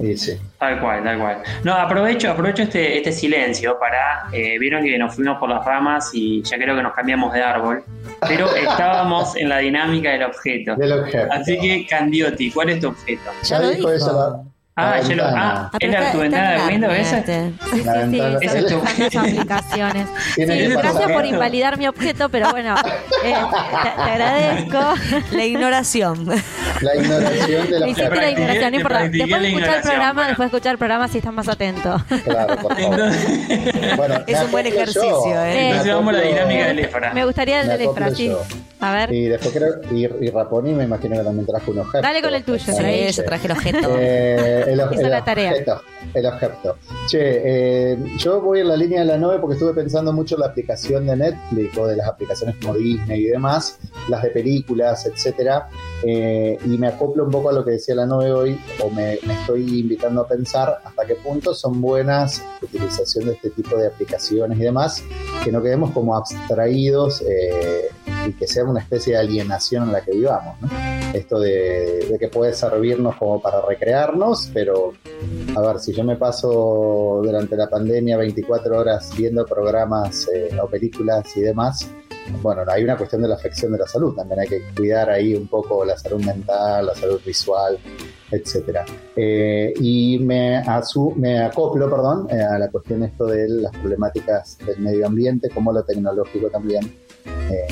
Speaker 5: Sí, sí.
Speaker 4: Tal cual, tal cual. No, aprovecho, aprovecho este, este silencio para. eh, Vieron que nos fuimos por las ramas y ya creo que nos cambiamos de árbol, pero *laughs* estábamos en la dinámica del objeto.
Speaker 5: Del objeto.
Speaker 4: Así que, Candiotti, ¿cuál es tu objeto?
Speaker 2: Ya lo dijo.
Speaker 5: ella la-
Speaker 4: Ah, ya lo- ah,
Speaker 2: Ah,
Speaker 4: ¿es la ventana
Speaker 2: en
Speaker 4: de Windows esa?
Speaker 3: Sí, sí, sí, *laughs* sí, las aplicaciones. Sí, gracias por invalidar mi objeto, pero bueno, eh, te, te agradezco. *laughs*
Speaker 2: La ignoración.
Speaker 5: La ignoración de la
Speaker 3: Me hiciste la ignoración, no importa. Después de escuchar el programa,
Speaker 4: bueno.
Speaker 3: después de escuchar el programa, si estás más atento.
Speaker 5: Claro, por favor.
Speaker 4: Entonces,
Speaker 5: Bueno, *laughs*
Speaker 2: Es un buen ejercicio,
Speaker 5: yo.
Speaker 2: ¿eh?
Speaker 5: Me
Speaker 4: entonces vamos a la dinámica del Efra.
Speaker 3: Me gustaría el del Efra, sí. A ver.
Speaker 5: Y después creo, y, y Raponi me imagino que también trajo un objeto.
Speaker 3: Dale con el tuyo,
Speaker 5: Sí,
Speaker 2: yo traje el objeto.
Speaker 5: Eh, el,
Speaker 3: Hizo
Speaker 5: el
Speaker 3: la tarea.
Speaker 5: objeto, el objeto. Che, eh, yo voy en la línea de la 9 porque estuve pensando mucho en la aplicación de Netflix o de las aplicaciones como Disney y demás, las de películas, etcétera, eh, y me acoplo un poco a lo que decía la 9 hoy, o me, estoy invitando a pensar hasta qué punto son buenas utilización de este tipo de aplicaciones y demás, que no quedemos como abstraídos eh, y que sea una especie de alienación en la que vivamos, ¿no? esto de, de que puede servirnos como para recrearnos, pero a ver, si yo me paso durante la pandemia 24 horas viendo programas eh, o películas y demás, bueno, hay una cuestión de la afección de la salud, también hay que cuidar ahí un poco la salud mental, la salud visual, etcétera. Eh, y me, asu- me acoplo, perdón, eh, a la cuestión esto de las problemáticas del medio ambiente, como lo tecnológico también eh,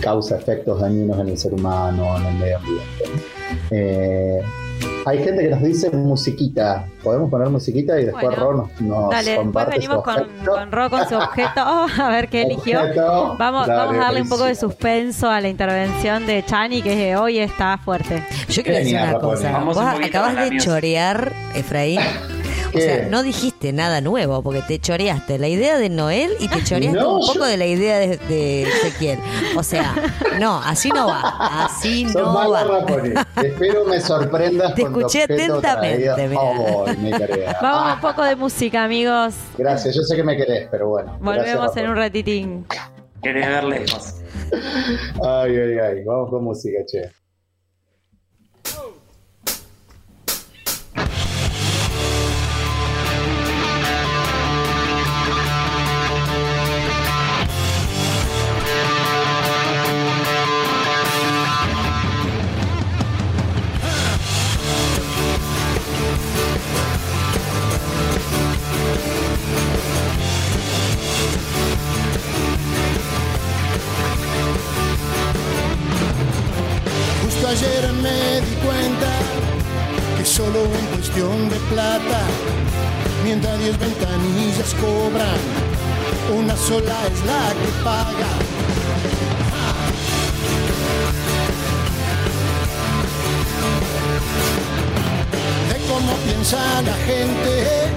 Speaker 5: causa efectos dañinos en el ser humano, en el medio ambiente. Hay gente que nos dice musiquita. Podemos poner musiquita y después
Speaker 3: Bueno,
Speaker 5: Ro nos, nos
Speaker 3: Dale, después
Speaker 5: comparte su
Speaker 3: venimos con,
Speaker 5: objeto.
Speaker 3: con Ro con su objeto. Oh, *laughs* *laughs* a ver qué eligió.
Speaker 5: Objeto.
Speaker 3: Vamos,
Speaker 5: Dale,
Speaker 3: vamos a darle un poco de suspenso a la intervención de Chani, que hoy está fuerte.
Speaker 2: Yo quiero decir una cosa. Vos acabas de chorear, Efraín. *laughs* O sea, no dijiste nada nuevo porque te choreaste la idea de Noel y te choreaste
Speaker 5: No,
Speaker 2: un
Speaker 5: yo-
Speaker 2: poco de la idea de, de Ezequiel. O sea, no, así no va. Así
Speaker 5: Sos
Speaker 2: no va.
Speaker 5: Espero me sorprendas *laughs*
Speaker 2: Te escuché atentamente.
Speaker 5: Oh, querida. *laughs*
Speaker 3: Vamos a
Speaker 5: Ah,
Speaker 3: un poco de música, amigos.
Speaker 5: Gracias, yo sé que me querés, pero bueno.
Speaker 3: Volvemos en un ratitín.
Speaker 4: Querés ver lejos.
Speaker 5: Ay, ay, ay. Vamos con música, che.
Speaker 13: Ayer me di cuenta que solo en cuestión de plata, mientras 10 ventanillas cobran, una sola es la que paga. De cómo piensa la gente,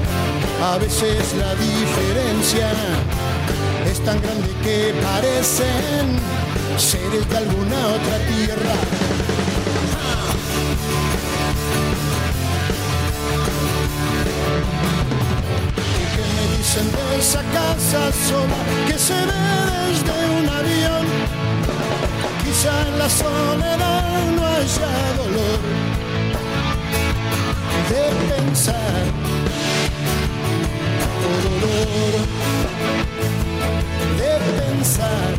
Speaker 13: a veces la diferencia es tan grande que parecen seres de alguna otra tierra. De esa casa sola que se ve desde un avión? Quizá en la soledad no haya dolor de pensar, oh dolor de pensar,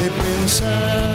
Speaker 13: de pensar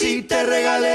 Speaker 10: si te regalé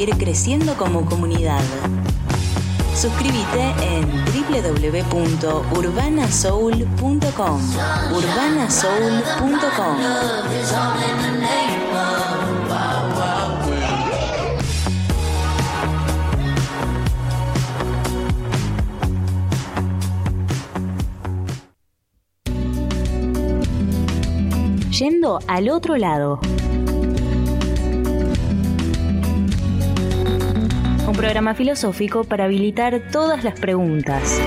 Speaker 6: seguir creciendo como comunidad. Suscríbete en www.urbanasoul.com. urbanasoul.com. Yendo al otro lado. un programa filosófico para habilitar todas las preguntas.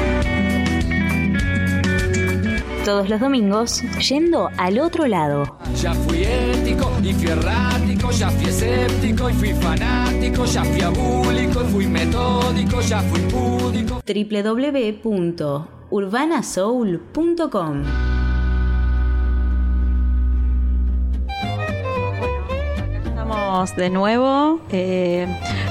Speaker 6: Todos los domingos, yendo al otro lado.
Speaker 1: Ya fui ético y fui errático, ya fui escéptico y fui fanático, ya fui abúlico y fui metódico, ya fui púdico.
Speaker 6: www.urbanasoul.com
Speaker 14: estamos
Speaker 3: de nuevo eh,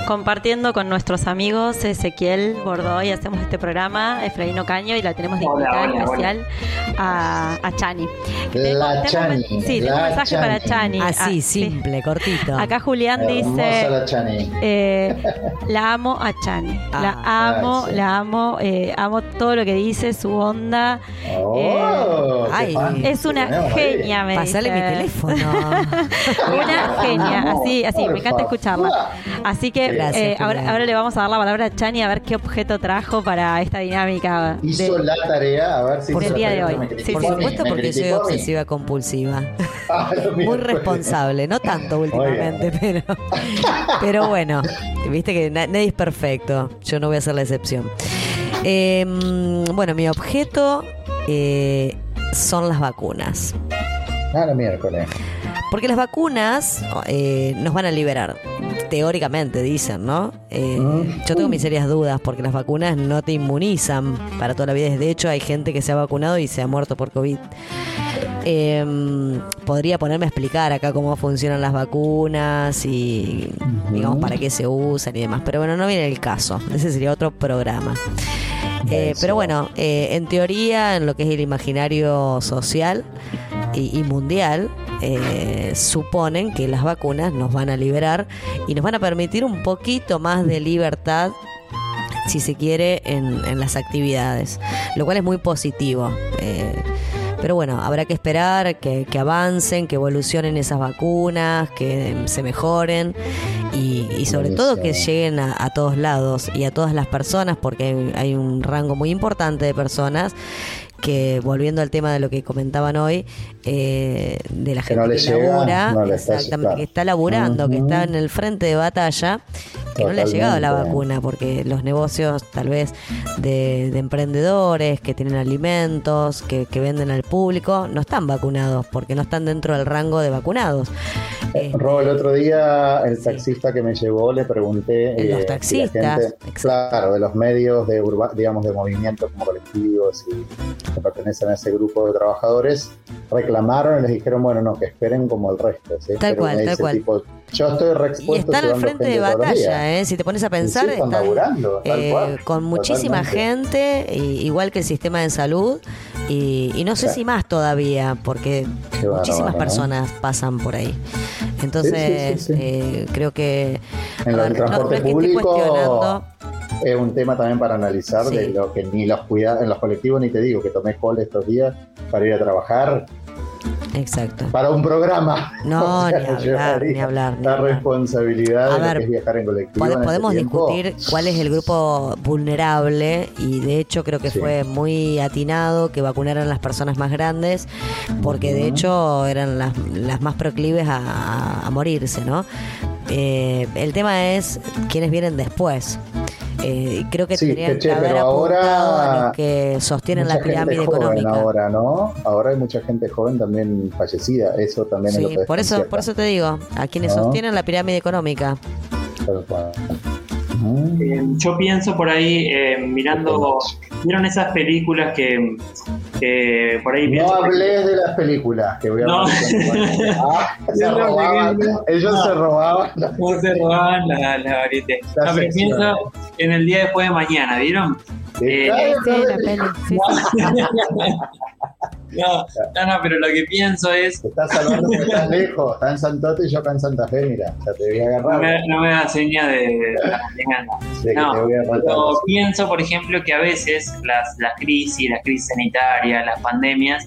Speaker 3: compartiendo con nuestros amigos Ezequiel Bordoy. Hacemos este programa, Efraín Caño, y la tenemos de invitada
Speaker 5: hola,
Speaker 3: especial A, a Chani.
Speaker 5: La Chani,
Speaker 3: Sí, tengo un
Speaker 5: la
Speaker 3: mensaje para Chani.
Speaker 2: Así,
Speaker 3: Ah, sí.
Speaker 2: simple, cortito.
Speaker 3: Acá Julián dice,
Speaker 5: la Chani.
Speaker 3: eh, *laughs* la amo a Chani, la
Speaker 2: Ah,
Speaker 3: amo,
Speaker 5: ah, sí.
Speaker 3: la amo, eh, amo todo lo que dice, su onda.
Speaker 5: Oh,
Speaker 3: Eh,
Speaker 2: ay,
Speaker 3: es una
Speaker 5: ahí.
Speaker 3: genia, me
Speaker 2: Pasale mi teléfono. *laughs*
Speaker 3: Una genia, así, así,
Speaker 5: Por
Speaker 3: me encanta escucharla. Así que
Speaker 2: Gracias,
Speaker 3: eh, ahora, ahora le vamos a dar la palabra a Chani a ver qué objeto trajo para esta dinámica. de-
Speaker 5: Hizo la tarea, a ver si
Speaker 3: Por el día de hoy. Sí,
Speaker 2: Por
Speaker 3: sí,
Speaker 2: supuesto, porque soy obsesiva compulsiva.
Speaker 5: Ah,
Speaker 2: Muy responsable, no tanto últimamente, pero, pero bueno, viste que na- nadie es perfecto, yo no voy a ser la excepción. Eh, bueno, mi objeto eh, son las vacunas.
Speaker 5: Ah, miércoles.
Speaker 2: Porque las vacunas eh, nos van a liberar. Teóricamente dicen, ¿no? Eh, yo tengo mis serias dudas porque las vacunas no te inmunizan para toda la vida. De hecho, hay gente que se ha vacunado y se ha muerto por COVID. Eh, podría ponerme a explicar acá cómo funcionan las vacunas y, digamos, para qué se usan y demás. Pero bueno, no viene el caso. Ese sería otro programa. Eh, pero bueno, eh, en teoría, en lo que es el imaginario social y, y mundial, eh, suponen que las vacunas nos van a liberar y nos van a permitir un poquito más de libertad, si se quiere, en, en las actividades, lo cual es muy positivo. Eh, pero bueno, habrá que esperar que, que avancen, que evolucionen esas vacunas, que se mejoren y, y sobre todo que lleguen a, a todos lados y a todas las personas, porque hay, hay un rango muy importante de personas que, volviendo al tema de lo que comentaban hoy, eh, de la
Speaker 5: Que
Speaker 2: gente
Speaker 5: no
Speaker 2: que
Speaker 5: no está-
Speaker 2: exactamente,
Speaker 5: claro.
Speaker 2: que está laburando, que está en el frente de batalla, que no le ha llegado la vacuna, porque los negocios tal vez de, de emprendedores que tienen alimentos, que, que venden al público, no están vacunados, porque no están dentro del rango de vacunados. Este,
Speaker 5: Rob, el otro día el taxista que me llevó le pregunté
Speaker 2: Los
Speaker 5: eh, si la
Speaker 2: taxistas,
Speaker 5: gente- claro, de los medios de urba- digamos de movimientos como colectivos y que pertenecen a ese grupo de trabajadores reclamaron y les dijeron bueno no que esperen como el resto ¿sí?
Speaker 2: Tal
Speaker 5: Pero
Speaker 2: cual, tal cual.
Speaker 5: tipo, yo estoy
Speaker 2: Y
Speaker 5: reexpuesto
Speaker 2: están al frente de batalla, ¿eh? si te pones a pensar,
Speaker 5: sí, están
Speaker 2: están
Speaker 5: laburando, tal
Speaker 2: eh,
Speaker 5: cual,
Speaker 2: con muchísima
Speaker 5: totalmente.
Speaker 2: gente, y- igual que el sistema de salud, y, y no sé si más todavía, porque muchísimas personas pasan por ahí. Entonces,
Speaker 5: Sí,
Speaker 2: eh, creo que...
Speaker 5: En
Speaker 2: ver, no-
Speaker 5: transporte
Speaker 2: no
Speaker 5: público es un tema también para analizar de lo que ni los cuidados en los colectivos ni te digo que tomé call estos días para ir a trabajar
Speaker 2: Exacto.
Speaker 5: para un programa.
Speaker 2: No, *laughs*
Speaker 5: O sea,
Speaker 2: ni hablar, ni hablar, ni
Speaker 5: La
Speaker 2: hablar.
Speaker 5: responsabilidad
Speaker 2: A
Speaker 5: de lo
Speaker 2: ver,
Speaker 5: que es viajar en colectivo. En este
Speaker 2: podemos discutir cuál es el grupo vulnerable y de hecho creo que
Speaker 5: Sí.
Speaker 2: fue muy atinado que vacunaran las personas más grandes porque de hecho eran las, las más proclives a morirse, ¿no? Eh, el tema es quiénes vienen después. Eh, creo que
Speaker 5: Sí,
Speaker 2: tendrían
Speaker 5: que, che,
Speaker 2: que haber
Speaker 5: pero
Speaker 2: apuntado a
Speaker 5: ahora
Speaker 2: los que sostienen
Speaker 5: mucha
Speaker 2: la pirámide
Speaker 5: gente joven
Speaker 2: económica.
Speaker 5: ahora, ¿no? Ahora hay mucha gente joven también fallecida. Eso también es lo
Speaker 2: Sí,
Speaker 5: que
Speaker 2: por eso, por eso te digo, a quienes
Speaker 5: ¿No?
Speaker 2: sostienen la pirámide económica.
Speaker 5: Cual.
Speaker 4: Eh, yo pienso por ahí, eh, mirando, ¿vieron esas películas que, que por ahí
Speaker 5: No hables de las películas que voy a
Speaker 4: No. *laughs*
Speaker 5: Ah, se
Speaker 4: no
Speaker 5: robaban, ellos
Speaker 4: No.
Speaker 5: se robaban.
Speaker 4: ¿Cómo se robaban la, la variete?
Speaker 5: La
Speaker 4: No, pero pienso en el día después de mañana, ¿vieron? Eh,
Speaker 3: Sí, *laughs*
Speaker 4: no, no, no, pero lo que pienso es,
Speaker 5: Estás hablando que estás *laughs* lejos, está en Santote y yo acá en Santa Fe, mira, ya te voy a
Speaker 4: no
Speaker 5: agarrar.
Speaker 4: me, no me da seña de, de la mañana.
Speaker 5: Sí,
Speaker 4: No, pero pienso, por ejemplo, que a veces las, las crisis, las crisis sanitarias, las pandemias,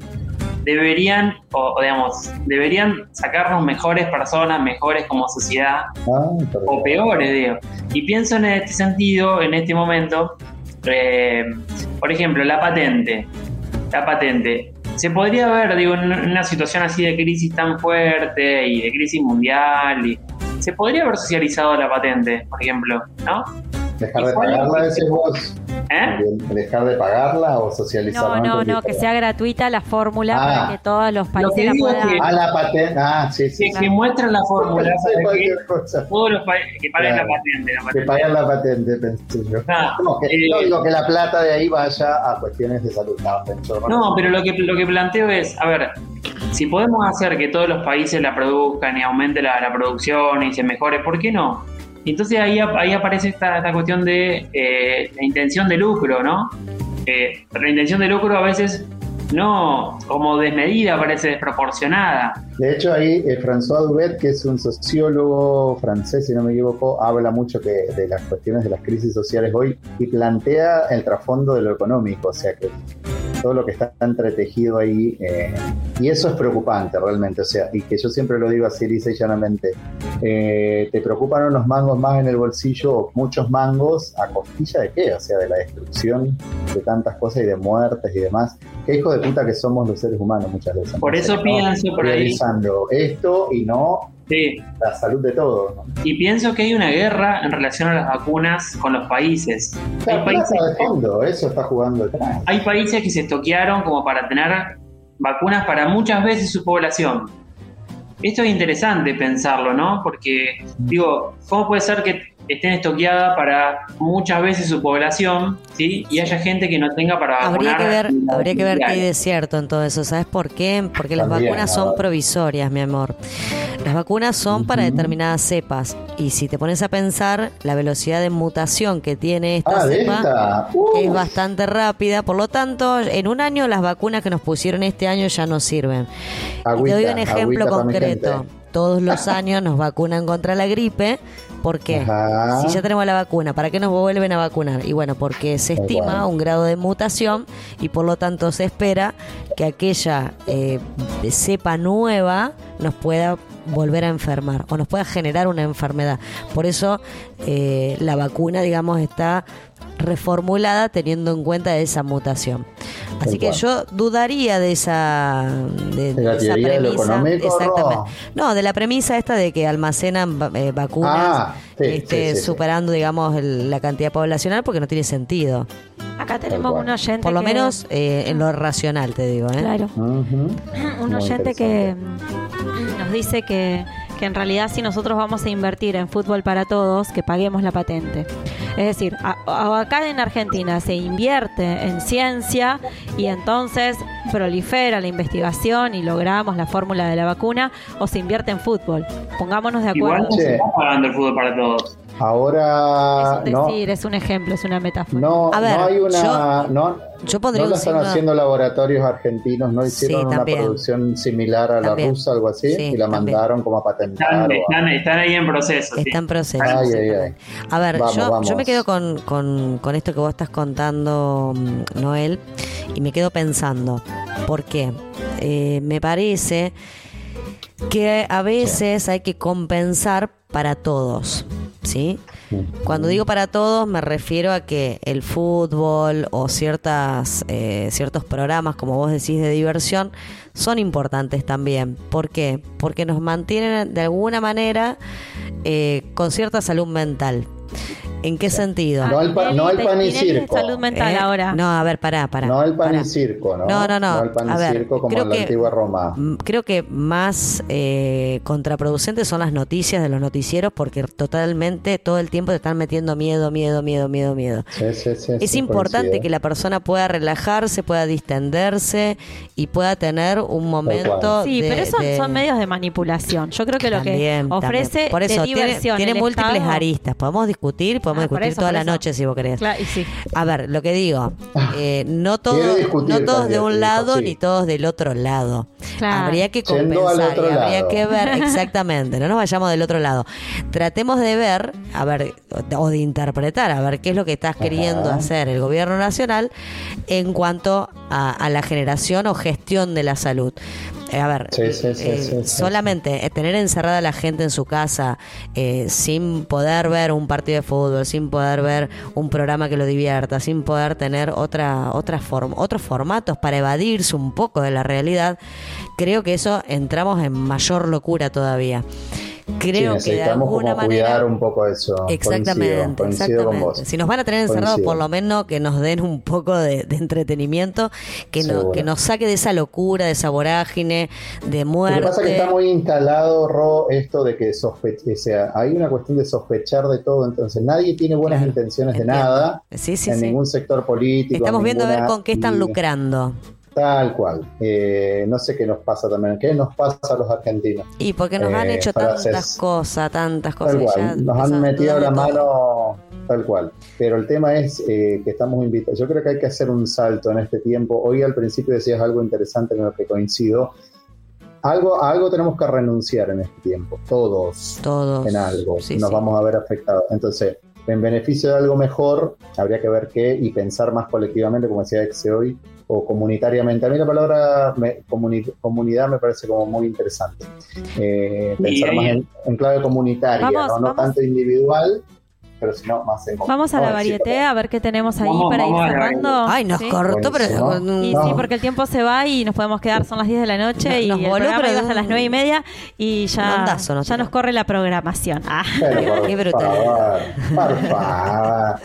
Speaker 4: deberían, o, o digamos, deberían sacarnos mejores personas, mejores como sociedad,
Speaker 5: Ah,
Speaker 4: o peores, digo. Y pienso en este sentido, en este momento, eh, por ejemplo, la patente. La patente. Se podría ver, digo, en una situación así de crisis tan fuerte y de crisis mundial, y se podría haber socializado la patente, por ejemplo, ¿no?
Speaker 5: Dejar de pagarla, decís vos.
Speaker 4: ¿Eh?
Speaker 5: Dejar de pagarla o socializar.
Speaker 3: No, no, no, que sea gratuita la fórmula
Speaker 5: Ah.
Speaker 3: para que todos los
Speaker 4: Lo
Speaker 3: países
Speaker 4: que
Speaker 3: la puedan.
Speaker 4: que-
Speaker 5: Ah, la patente. Ah, sí, sí.
Speaker 4: Que, que muestran la fórmula, *laughs* que paguen
Speaker 5: Claro.
Speaker 4: la patente. La
Speaker 5: Que pagan la patente, pensé yo.
Speaker 4: Ah,
Speaker 5: No, que,
Speaker 4: eh,
Speaker 5: no digo que la plata de ahí vaya a cuestiones de salud. No, pensó,
Speaker 4: No, pero lo que, lo que planteo es, a ver, si podemos hacer que todos los países la produzcan y aumente la, la producción y se mejore, ¿por qué no? Y entonces ahí, ahí aparece esta, esta cuestión de eh, la intención de lucro, ¿no? Eh, la intención de lucro a veces no como desmedida, parece desproporcionada.
Speaker 5: De hecho, ahí eh, François Dubet, que es un sociólogo francés, si no me equivoco, habla mucho de las cuestiones de las crisis sociales hoy y plantea el trasfondo de lo económico, o sea que todo lo que está entretejido ahí, eh, y eso es preocupante realmente, o sea, y que yo siempre lo digo así lisa y llanamente, eh, ¿te preocupan unos mangos más en el bolsillo o muchos mangos a costilla de qué? O sea, de la destrucción de tantas cosas y de muertes y demás. Qué hijo de puta que somos los seres humanos muchas veces.
Speaker 4: Por eso
Speaker 5: ¿no?
Speaker 4: pienso por ahí-
Speaker 5: Priorizando esto y no
Speaker 4: Sí.
Speaker 5: la salud de todos. ¿no?
Speaker 4: Y pienso que hay una guerra en relación a las vacunas con los países. Hay
Speaker 5: La
Speaker 4: países,
Speaker 5: plata de fondo, eso está jugando
Speaker 4: hay países que se estoquearon como para tener vacunas para muchas veces su población. Esto es interesante pensarlo, ¿no? Porque, digo, ¿cómo puede ser que estén estoqueadas para muchas veces su población, ¿sí? Y haya gente que no tenga para vacunar.
Speaker 2: Habría que ver, habría que ver qué hay de cierto en todo eso. ¿Sabes por qué? Porque las
Speaker 4: También,
Speaker 2: vacunas son provisorias, mi amor. Las vacunas son para determinadas cepas. Y si te pones a pensar, la velocidad de mutación que tiene esta
Speaker 5: Ah,
Speaker 2: cepa es bastante rápida. Por lo tanto, en un año las vacunas que nos pusieron este año ya no sirven. y te doy un ejemplo concreto. Todos los *laughs* años nos vacunan contra la gripe. ¿Por qué?
Speaker 5: Ajá.
Speaker 2: Si ya tenemos la vacuna, ¿para qué nos vuelven a vacunar? Y bueno, porque se estima un grado de mutación y por lo tanto se espera que aquella eh, cepa nueva nos pueda volver a enfermar o nos pueda generar una enfermedad. Por eso eh, la vacuna, digamos, está reformulada teniendo en cuenta esa mutación. Así que yo dudaría de esa, de,
Speaker 5: ¿De la
Speaker 2: de esa
Speaker 5: teoría de lo
Speaker 2: premisa.
Speaker 5: económico,
Speaker 2: Exactamente. No, de la premisa esta de que almacenan eh, vacunas
Speaker 5: Ah, sí,
Speaker 2: este,
Speaker 5: sí, sí, sí.
Speaker 2: superando, digamos, el- la cantidad poblacional porque no tiene sentido.
Speaker 3: Acá tenemos un oyente
Speaker 2: Por lo
Speaker 3: que-
Speaker 2: menos eh, en lo racional, te digo. ¿eh?
Speaker 3: Claro. *laughs* Un oyente que nos dice que, que en realidad si nosotros vamos a invertir en fútbol para todos, que paguemos la patente. Es decir, a- a- acá en Argentina se invierte en ciencia y entonces prolifera la investigación y logramos la fórmula de la vacuna o se invierte en fútbol. Pongámonos de
Speaker 4: Igual
Speaker 3: acuerdo.
Speaker 4: está pagando el fútbol para todos.
Speaker 5: Ahora
Speaker 3: Es un
Speaker 5: no,
Speaker 3: decir, es un ejemplo, es una metáfora.
Speaker 5: no,
Speaker 2: A ver,
Speaker 5: no hay una.
Speaker 2: yo-
Speaker 5: no,
Speaker 2: yo pondría
Speaker 5: no lo están
Speaker 2: signo-
Speaker 5: haciendo laboratorios argentinos, no hicieron
Speaker 2: Sí,
Speaker 5: una producción similar a
Speaker 2: También.
Speaker 5: la rusa, algo así,
Speaker 2: Sí,
Speaker 5: y la
Speaker 2: también.
Speaker 5: mandaron como a patentar.
Speaker 4: Están,
Speaker 5: o a-
Speaker 4: están, están ahí en proceso. sí.
Speaker 2: Está en proceso.
Speaker 5: Ay, ay, ay.
Speaker 2: A ver,
Speaker 5: Vamos,
Speaker 2: yo,
Speaker 5: vamos.
Speaker 2: yo me quedo con, con, con esto que vos estás contando, mm, Noel, y me quedo pensando, ¿por qué? Eh, me parece que a veces hay que compensar para todos, ¿sí? Cuando digo para todos me refiero a que el fútbol o ciertas eh, ciertos programas, como vos decís, de diversión, son importantes también. ¿Por qué? Porque nos mantienen de alguna manera eh, con cierta salud mental. ¿En qué sentido?
Speaker 5: No al pa- no al pan y circo.
Speaker 3: salud mental
Speaker 2: ¿Eh?
Speaker 3: ahora.
Speaker 2: No, a ver, pará, pará.
Speaker 5: No el pan
Speaker 2: pará.
Speaker 5: y circo, ¿no?
Speaker 2: No, no, no.
Speaker 5: el pan
Speaker 2: A
Speaker 5: y
Speaker 2: ver,
Speaker 5: circo como
Speaker 2: creo
Speaker 5: en la
Speaker 2: que-
Speaker 5: antigua Roma.
Speaker 2: Creo que más eh, contraproducentes son las noticias de los noticieros porque totalmente todo el tiempo te están metiendo miedo, miedo, miedo, miedo, miedo.
Speaker 5: Sí, sí, sí,
Speaker 2: Es
Speaker 5: sí,
Speaker 2: importante que la persona pueda relajarse, pueda distenderse y pueda tener un momento
Speaker 3: Sí,
Speaker 2: de-
Speaker 3: pero esos
Speaker 2: de-
Speaker 3: son medios de manipulación. Yo creo que lo
Speaker 2: También,
Speaker 3: que ofrece
Speaker 2: también. Por eso
Speaker 3: de diversión
Speaker 2: tiene múltiples
Speaker 3: Estado-
Speaker 2: aristas. Podemos discutir, podemos
Speaker 3: Ah, por
Speaker 2: discutir
Speaker 3: eso,
Speaker 2: toda la
Speaker 3: eso.
Speaker 2: noche si vos querés.
Speaker 3: Claro, y sí.
Speaker 2: A ver, lo que digo, eh, no
Speaker 5: discutir
Speaker 2: no todos de un lado
Speaker 5: sí.
Speaker 2: ni todos del otro lado.
Speaker 3: Claro.
Speaker 2: Habría que compensar, y habría
Speaker 5: lado.
Speaker 2: que ver *laughs* exactamente, no nos vayamos del otro lado. Tratemos de ver, a ver, o de interpretar, a ver qué es lo que estás queriendo hacer el gobierno nacional en cuanto a, a la generación o gestión de la salud. Eh, a ver,
Speaker 5: Sí, sí, sí,
Speaker 2: eh, solamente eh, tener encerrada a la gente en su casa eh, sin poder ver un partido de fútbol, sin poder ver un programa que lo divierta, sin poder tener otra, otra form- otros formatos para evadirse un poco de la realidad, creo que eso entramos en mayor locura todavía. Creo
Speaker 5: sí,
Speaker 2: que de
Speaker 5: necesitamos
Speaker 2: alguna
Speaker 5: como
Speaker 2: manera
Speaker 5: cuidar un poco eso.
Speaker 2: Exactamente,
Speaker 5: Coincido, coincido con
Speaker 2: exactamente.
Speaker 5: vos.
Speaker 2: Si nos van a tener encerrados,
Speaker 5: Coincido.
Speaker 2: por lo menos que nos den un poco de, de entretenimiento, que, no-
Speaker 5: Seguro.
Speaker 2: que nos saque de esa locura, de esa vorágine, de
Speaker 5: Lo
Speaker 2: muerte.
Speaker 5: que pasa es que está muy instalado, Ro, esto de que sospe o sea, hay una cuestión de sospechar de todo, entonces nadie tiene buenas
Speaker 2: Claro,
Speaker 5: intenciones de nada
Speaker 2: Sí, sí,
Speaker 5: en
Speaker 2: sí.
Speaker 5: ningún sector político.
Speaker 2: Estamos viendo a ver con qué están lucrando.
Speaker 5: Tal cual. Eh, no sé qué nos pasa también. ¿Qué nos pasa a los argentinos?
Speaker 2: Y porque nos han
Speaker 5: Eh,
Speaker 2: hecho
Speaker 5: frases-
Speaker 2: tantas cosas, tantas cosas.
Speaker 5: Tal cual. Nos han metido la
Speaker 2: todo.
Speaker 5: mano tal cual. Pero el tema es eh, que estamos invitados. Yo creo que hay que hacer un salto en este tiempo. Hoy al principio decías algo interesante con lo que coincido. Algo, a algo tenemos que renunciar en este tiempo. Todos.
Speaker 2: Todos.
Speaker 5: En algo.
Speaker 2: Sí,
Speaker 5: Nos
Speaker 2: sí.
Speaker 5: vamos a ver afectados. Entonces, en beneficio de algo mejor, habría que ver qué y pensar más colectivamente, como decía Exe hoy, o comunitariamente. A mí la palabra me- comuni- comunidad me parece como muy interesante. Eh, pensar
Speaker 4: ahí-
Speaker 5: más en, en clave comunitaria,
Speaker 3: Vamos,
Speaker 5: ¿no? Tanto individual, pero sino más en
Speaker 3: Vamos a la varieté a ver qué tenemos ahí
Speaker 4: Vamos-
Speaker 3: para ir
Speaker 4: vamos
Speaker 3: cerrando.
Speaker 2: Ay, nos
Speaker 3: ¿Sí?
Speaker 2: cortó, pero.
Speaker 3: Y
Speaker 5: No.
Speaker 3: sí, porque el tiempo se va y nos podemos quedar, son las 10 de la noche
Speaker 2: No-
Speaker 3: y
Speaker 2: nos
Speaker 3: el
Speaker 2: voló,
Speaker 3: programa
Speaker 2: pero
Speaker 3: hasta las 9 y media y ya,
Speaker 2: nos
Speaker 3: ya nos corre la programación. Ah.
Speaker 5: Pero *laughs*
Speaker 2: Qué brutalidad.
Speaker 5: favor, por favor.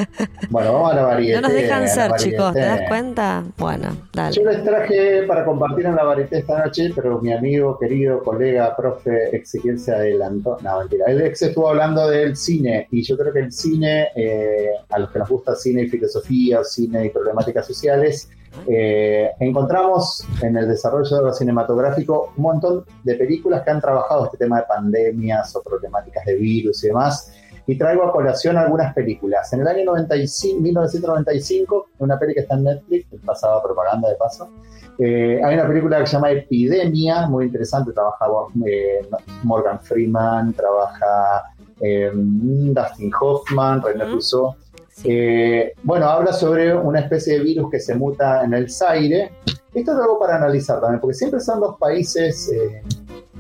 Speaker 5: Bueno, vamos a la varieté.
Speaker 2: No nos dejan ser, chicos, ¿te das cuenta? Bueno, dale.
Speaker 5: Yo les traje para compartir en la varieté esta noche, pero mi amigo, querido colega, profe Ezequiel se adelantó. No, mentira. El ex estuvo hablando del cine y yo creo que el cine, eh, a los que nos gusta cine y filosofía, cine y problemáticas sociales, eh, encontramos en el desarrollo cinematográfico un montón de películas que han trabajado este tema de pandemias o problemáticas de virus y demás. Y traigo a colación algunas películas. En el año 95, 1995, una peli que está en Netflix, pasaba propaganda de paso, eh, hay una película que se llama Epidemia, muy interesante, trabaja Morgan Freeman, trabaja eh, Dustin Hoffman, René Russo. Eh, bueno, habla sobre una especie de virus que se muta en el Zaire. Esto es algo para analizar también, porque siempre son los países eh,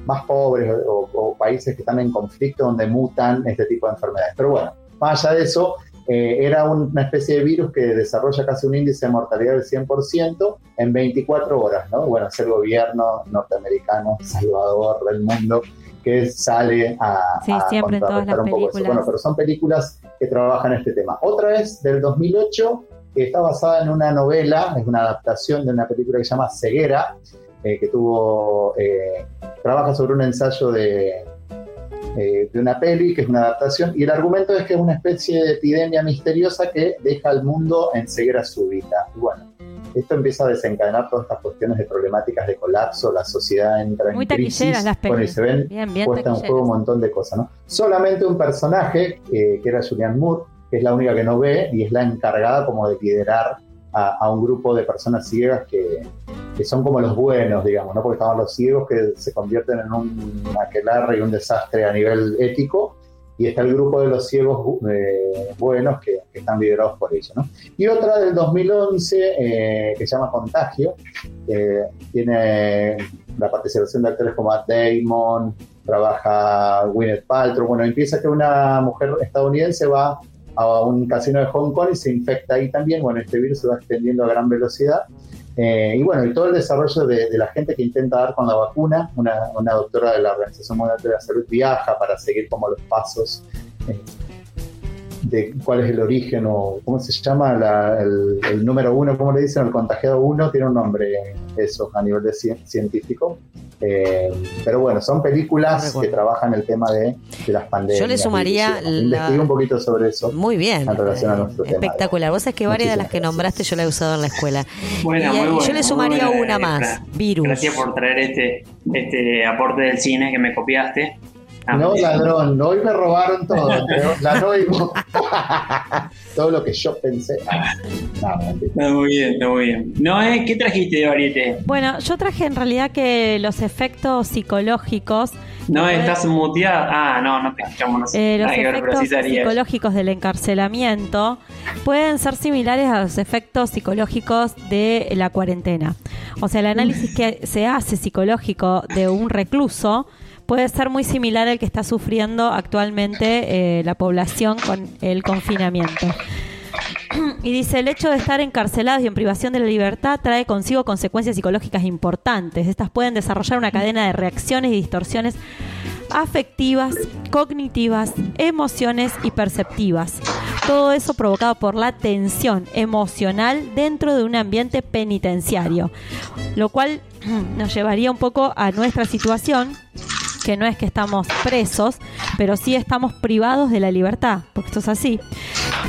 Speaker 5: más pobres o, o países que están en conflicto donde mutan este tipo de enfermedades. Pero bueno, más allá de eso, eh, era una especie de virus que desarrolla casi un índice de mortalidad del 100% en 24 horas, ¿no? Bueno, es el gobierno norteamericano, salvador del mundo, que sale a,
Speaker 3: Sí,
Speaker 5: a
Speaker 3: siempre en todas las
Speaker 5: un poco eso.
Speaker 3: películas.
Speaker 5: Bueno, pero son películas que trabajan este tema. Otra es del 2008, que está basada en una novela, es una adaptación de una película que se llama Ceguera, eh, que tuvo, eh, trabaja sobre un ensayo de, eh, de una peli, que es una adaptación, y el argumento es que es una especie de epidemia misteriosa que deja al mundo en ceguera súbita. Y bueno, esto empieza a desencadenar todas estas cuestiones de problemáticas de colapso, la sociedad entra
Speaker 3: Muy
Speaker 5: en crisis,
Speaker 3: las
Speaker 5: bueno, y se ven
Speaker 3: Bien, bien
Speaker 5: puesta en juego un montón de cosas, ¿no? Solamente un personaje, eh, que era Julianne Moore, que es la única que no ve y es la encargada como de liderar a, a un grupo de personas ciegas que, que son como los buenos, digamos, ¿no? Porque estaban los ciegos que se convierten en un aquelarre y un desastre a nivel ético, y está el grupo de los ciegos eh, buenos que, están liderados por ella, ¿no? Y otra del 2011 eh, que se llama Contagio, que tiene la participación de actores como Matt Damon, trabaja Gwyneth Paltrow, bueno, empieza que una mujer estadounidense va a un casino de Hong Kong y se infecta ahí también, bueno, este virus se va extendiendo a gran velocidad. Eh, y bueno, y todo el desarrollo de, la gente que intenta dar con la vacuna, una, una doctora de la Organización Mundial de la Salud viaja para seguir como los pasos eh, de cuál es el origen o cómo se llama la- el, el número uno, ¿cómo le dicen? El contagiado uno tiene un nombre, eso, a nivel de cien- científico. Eh, pero bueno, son películas que trabajan el tema de, de las pandemias.
Speaker 2: Yo le sumaría la-
Speaker 5: Investigué un poquito sobre eso.
Speaker 2: Muy bien.
Speaker 5: En relación a nuestro tema.
Speaker 2: Espectacular. Vos sabés que varias de las
Speaker 5: Muchísimas
Speaker 2: que nombraste yo la he usado en la escuela. *laughs*
Speaker 4: Buena,
Speaker 2: y,
Speaker 4: muy buena,
Speaker 2: yo le
Speaker 4: muy
Speaker 2: sumaría
Speaker 4: buena,
Speaker 2: una más. Virus.
Speaker 4: Gracias por traer este, este aporte del cine que me copiaste. Ah,
Speaker 5: No, ladrón, hoy me robaron todo. *laughs* pero la no y vos. *laughs* todo lo que yo pensé. Ah, no.
Speaker 4: Está muy bien, está muy bien. Noé, ¿qué trajiste de variete?
Speaker 3: Bueno, yo traje en realidad que los efectos psicológicos
Speaker 4: No, estás muteada. Ah, no, no te escuchamos. No sé.
Speaker 3: Eh, los efectos psicológicos del encarcelamiento pueden ser similares a los efectos psicológicos de la cuarentena. O sea, el análisis que se hace psicológico de un recluso puede ser muy similar al que está sufriendo actualmente eh, la población con el confinamiento. *clears throat* Y dice, el hecho de estar encarcelados y en privación de la libertad trae consigo consecuencias psicológicas importantes. Estas pueden desarrollar una cadena de reacciones y distorsiones afectivas, cognitivas, emociones y perceptivas. Todo eso provocado por la tensión emocional dentro de un ambiente penitenciario. Lo cual *clears throat* nos llevaría un poco a nuestra situación, que no es que estamos presos, pero sí estamos privados de la libertad, porque esto es así.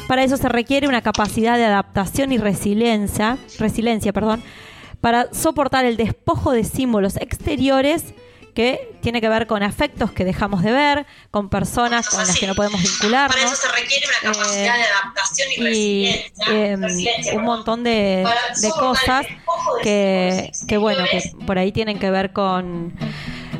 Speaker 3: Para eso se requiere una capacidad de adaptación y resiliencia, resiliencia, perdón, para soportar el despojo de símbolos exteriores que tiene que ver con afectos que dejamos de ver, con personas con las que no podemos vincularnos.
Speaker 15: Para eso se requiere una capacidad
Speaker 3: Eh,
Speaker 15: de adaptación y,
Speaker 3: y
Speaker 15: resiliencia.
Speaker 3: em,
Speaker 15: resiliencia,
Speaker 3: un montón de, cosas que, que bueno, que por ahí tienen que ver con,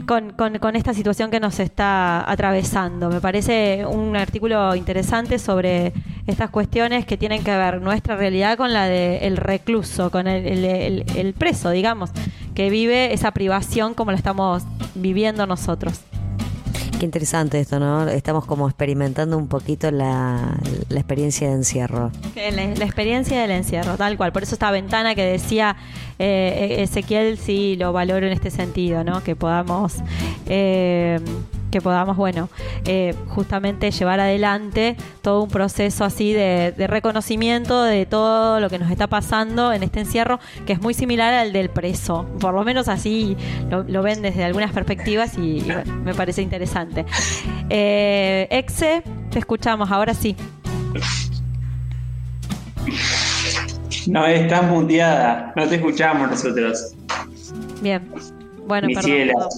Speaker 3: con, con- con esta situación que nos está atravesando. Me parece un artículo interesante sobre estas cuestiones que tienen que ver nuestra realidad con la del recluso, con el, el- el- el preso, digamos, que vive esa privación como la estamos viviendo nosotros.
Speaker 2: Qué interesante esto, ¿no? Estamos como experimentando un poquito la, experiencia de encierro.
Speaker 3: La experiencia del encierro, tal cual. Por eso esta ventana que decía eh, Ezequiel, sí lo valoro en este sentido, ¿no? Que podamos, eh, que podamos, bueno, eh, justamente llevar adelante todo un proceso así de, de reconocimiento de todo lo que nos está pasando en este encierro, que es muy similar al del preso. Por lo menos así lo, lo ven desde algunas perspectivas y, y, bueno, me parece interesante. Eh, Exe, te escuchamos, ahora sí.
Speaker 4: No, estás muteada. No te escuchamos nosotros.
Speaker 3: Bien. Bueno, perdón, perdón.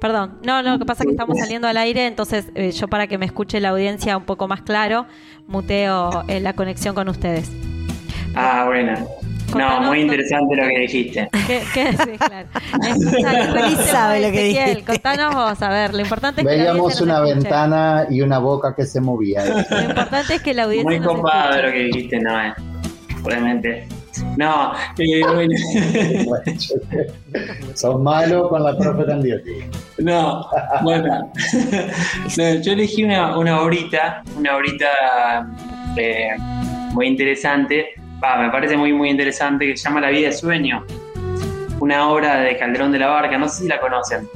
Speaker 3: Perdón. No, no, lo que pasa es que estamos saliendo al aire, entonces eh, yo para que me escuche la audiencia un poco más claro, muteo eh, la conexión con ustedes.
Speaker 4: Ah, bueno. No, muy interesante lo que *laughs* dijiste.
Speaker 3: ¿Qué, qué? Sí, claro. Escucha,
Speaker 2: Feliz sabe lo que dijiste.
Speaker 3: Contanos vos, a ver, lo importante es que la
Speaker 5: Veíamos una
Speaker 3: escuche.
Speaker 5: ventana y una boca que se movía.
Speaker 3: Lo importante es que la audiencia
Speaker 4: Muy copado lo que dijiste, no, eh. No, eh, bueno. *laughs*
Speaker 5: Sos malo con la profe Candiotti.
Speaker 4: No, bueno. No, yo elegí una, una horita, una horita eh, muy interesante, va, me parece muy muy interesante, que se llama La vida de sueño. Una obra de Calderón de la Barca, no sé si la conocen.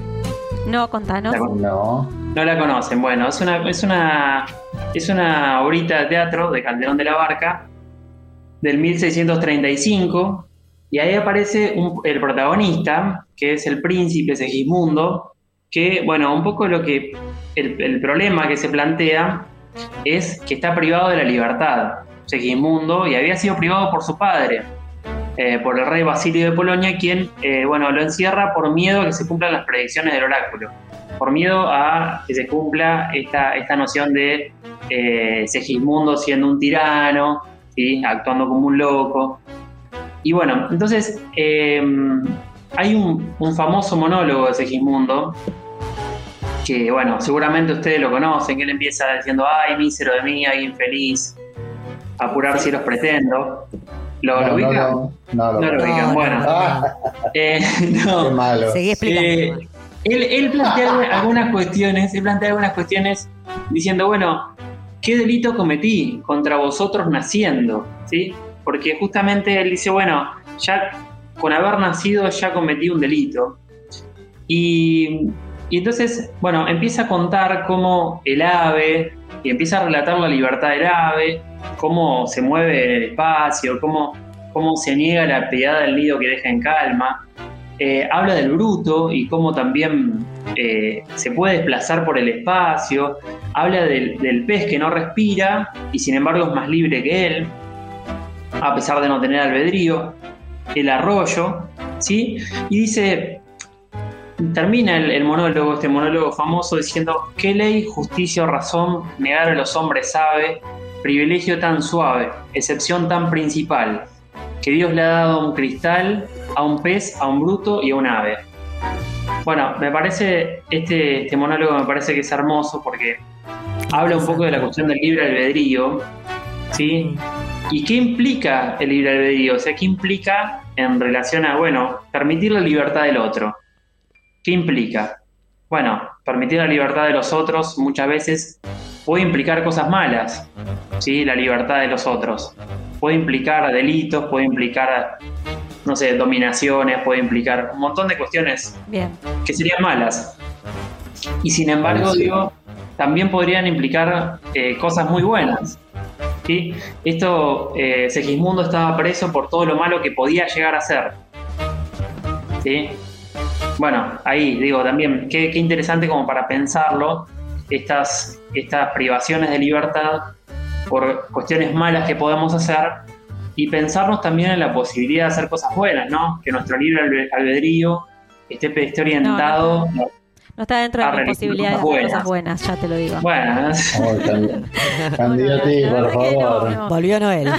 Speaker 3: No, contanos.
Speaker 4: Con-
Speaker 5: No.
Speaker 4: No la conocen. Bueno, es una, es una, es una obrita de teatro de Calderón de la Barca del 1635 y ahí aparece el protagonista, que es el príncipe Segismundo, que, bueno, un poco lo que, el, el problema que se plantea es que está privado de la libertad, Segismundo, y había sido privado por su padre, eh, por el rey Basilio de Polonia, quien, eh, bueno, lo encierra por miedo a que se cumplan las predicciones del oráculo por miedo a que se cumpla esta, esta noción de eh, Segismundo siendo un tirano, ¿sí? actuando como un loco. Y bueno, entonces eh, hay un, un famoso monólogo de Segismundo, que bueno, seguramente ustedes lo conocen, que él empieza diciendo, ay, mísero de mí, ay, infeliz, apurar si los pretendo. ¿Lo,
Speaker 5: No,
Speaker 4: lo ubican?
Speaker 5: no, no lo
Speaker 4: No lo
Speaker 5: conozco.
Speaker 4: ubican, bueno.
Speaker 5: Ah, *laughs*
Speaker 4: Eh, no.
Speaker 5: qué malo.
Speaker 2: Seguí explicando.
Speaker 4: Eh, él, él plantea algunas- algunas cuestiones, él plantea algunas cuestiones diciendo, bueno, ¿qué delito cometí contra vosotros naciendo? ¿Sí? Porque justamente él dice, bueno, ya con haber nacido ya cometí un delito. Y, entonces, bueno, empieza a contar cómo el ave, y empieza a relatar la libertad del ave, cómo se mueve el espacio, cómo, cómo se niega la piedad del nido que deja en calma. Eh, habla del bruto y cómo también eh, se puede desplazar por el espacio. Habla del, pez que no respira y sin embargo es más libre que él, a pesar de no tener albedrío. El arroyo, ¿sí? Y dice, termina el, el monólogo, este monólogo famoso, diciendo, ¿qué ley, justicia o razón negar a los hombres sabe? Privilegio tan suave, excepción tan principal, que Dios le ha dado a un cristal, a un pez, a un bruto y a un ave. Bueno, me parece, este, este monólogo me parece que es hermoso porque habla un poco de la cuestión del libre albedrío, ¿sí? ¿Y qué implica el libre albedrío? O sea, ¿qué implica en relación a, bueno, permitir la libertad del otro? ¿Qué implica? Bueno, permitir la libertad de los otros muchas veces puede implicar cosas malas, ¿sí? La libertad de los otros. Puede implicar delitos, puede implicar, no sé, dominaciones, puede implicar un montón de cuestiones
Speaker 3: Bien.
Speaker 4: que serían malas. Y sin embargo,
Speaker 5: Sí.
Speaker 4: digo, también podrían implicar eh, cosas muy buenas. ¿sí? Esto, eh, Segismundo estaba preso por todo lo malo que podía llegar a ser. ¿sí? Bueno, ahí digo también, qué, qué interesante como para pensarlo, estas, estas privaciones de libertad por cuestiones malas que podemos hacer, y pensarnos también en la posibilidad de hacer cosas buenas, ¿no? Que nuestro libre albe- albedrío esté, esté orientado.
Speaker 3: No está dentro de
Speaker 4: A
Speaker 3: mi
Speaker 4: realizar
Speaker 3: posibilidad de
Speaker 4: cosas
Speaker 3: hacer cosas buenas, ya te lo digo.
Speaker 4: Bueno, *laughs* *laughs*
Speaker 5: Candidati, por favor.
Speaker 2: Volvió Noel. *laughs*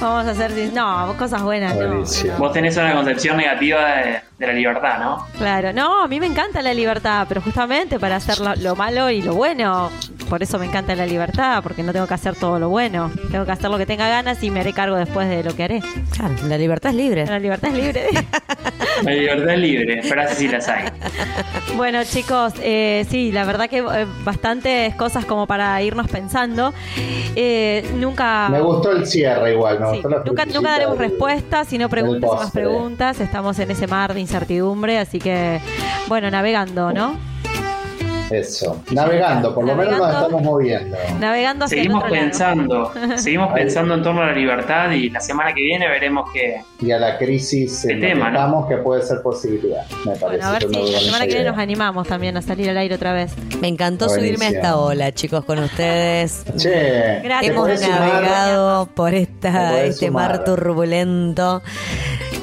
Speaker 3: Vamos a hacer. No, cosas buenas, no.
Speaker 4: vos tenés una concepción negativa de, de la libertad, ¿no?
Speaker 3: Claro, no, a mí me encanta la libertad, pero justamente para hacer lo, lo malo y lo bueno. Por eso me encanta la libertad, porque no tengo que hacer todo lo bueno. Tengo que hacer lo que tenga ganas y me haré cargo después de lo que haré.
Speaker 2: Claro, la libertad es libre.
Speaker 3: La libertad es libre. *laughs*
Speaker 4: La libertad es libre, frases sí las hay. *laughs*
Speaker 3: Bueno, chicos, eh, sí, la verdad que eh, bastantes cosas como para irnos pensando. Eh, nunca.
Speaker 5: Me gustó el cierre igual,
Speaker 3: Sí,
Speaker 5: la
Speaker 3: nunca, nunca daremos respuestas, sino preguntas y más preguntas. Estamos en ese mar de incertidumbre, así que, bueno, navegando, ¿no?
Speaker 5: Eso. Navegando, por lo menos nos estamos moviendo.
Speaker 3: Navegando hacia
Speaker 4: Seguimos
Speaker 3: el otro lado.
Speaker 4: pensando, seguimos pensando en torno a la libertad y la semana que viene veremos que
Speaker 5: Y a la crisis
Speaker 4: El tema, ¿no?
Speaker 5: que puede ser posibilidad, me parece.
Speaker 3: Bueno, a ver si la semana que viene nos animamos también a salir al aire otra vez.
Speaker 2: Me encantó subirme a esta ola, chicos, con ustedes.
Speaker 5: Che,
Speaker 3: Gracias.
Speaker 2: Hemos navegado por esta, este
Speaker 5: sumar.
Speaker 2: mar turbulento.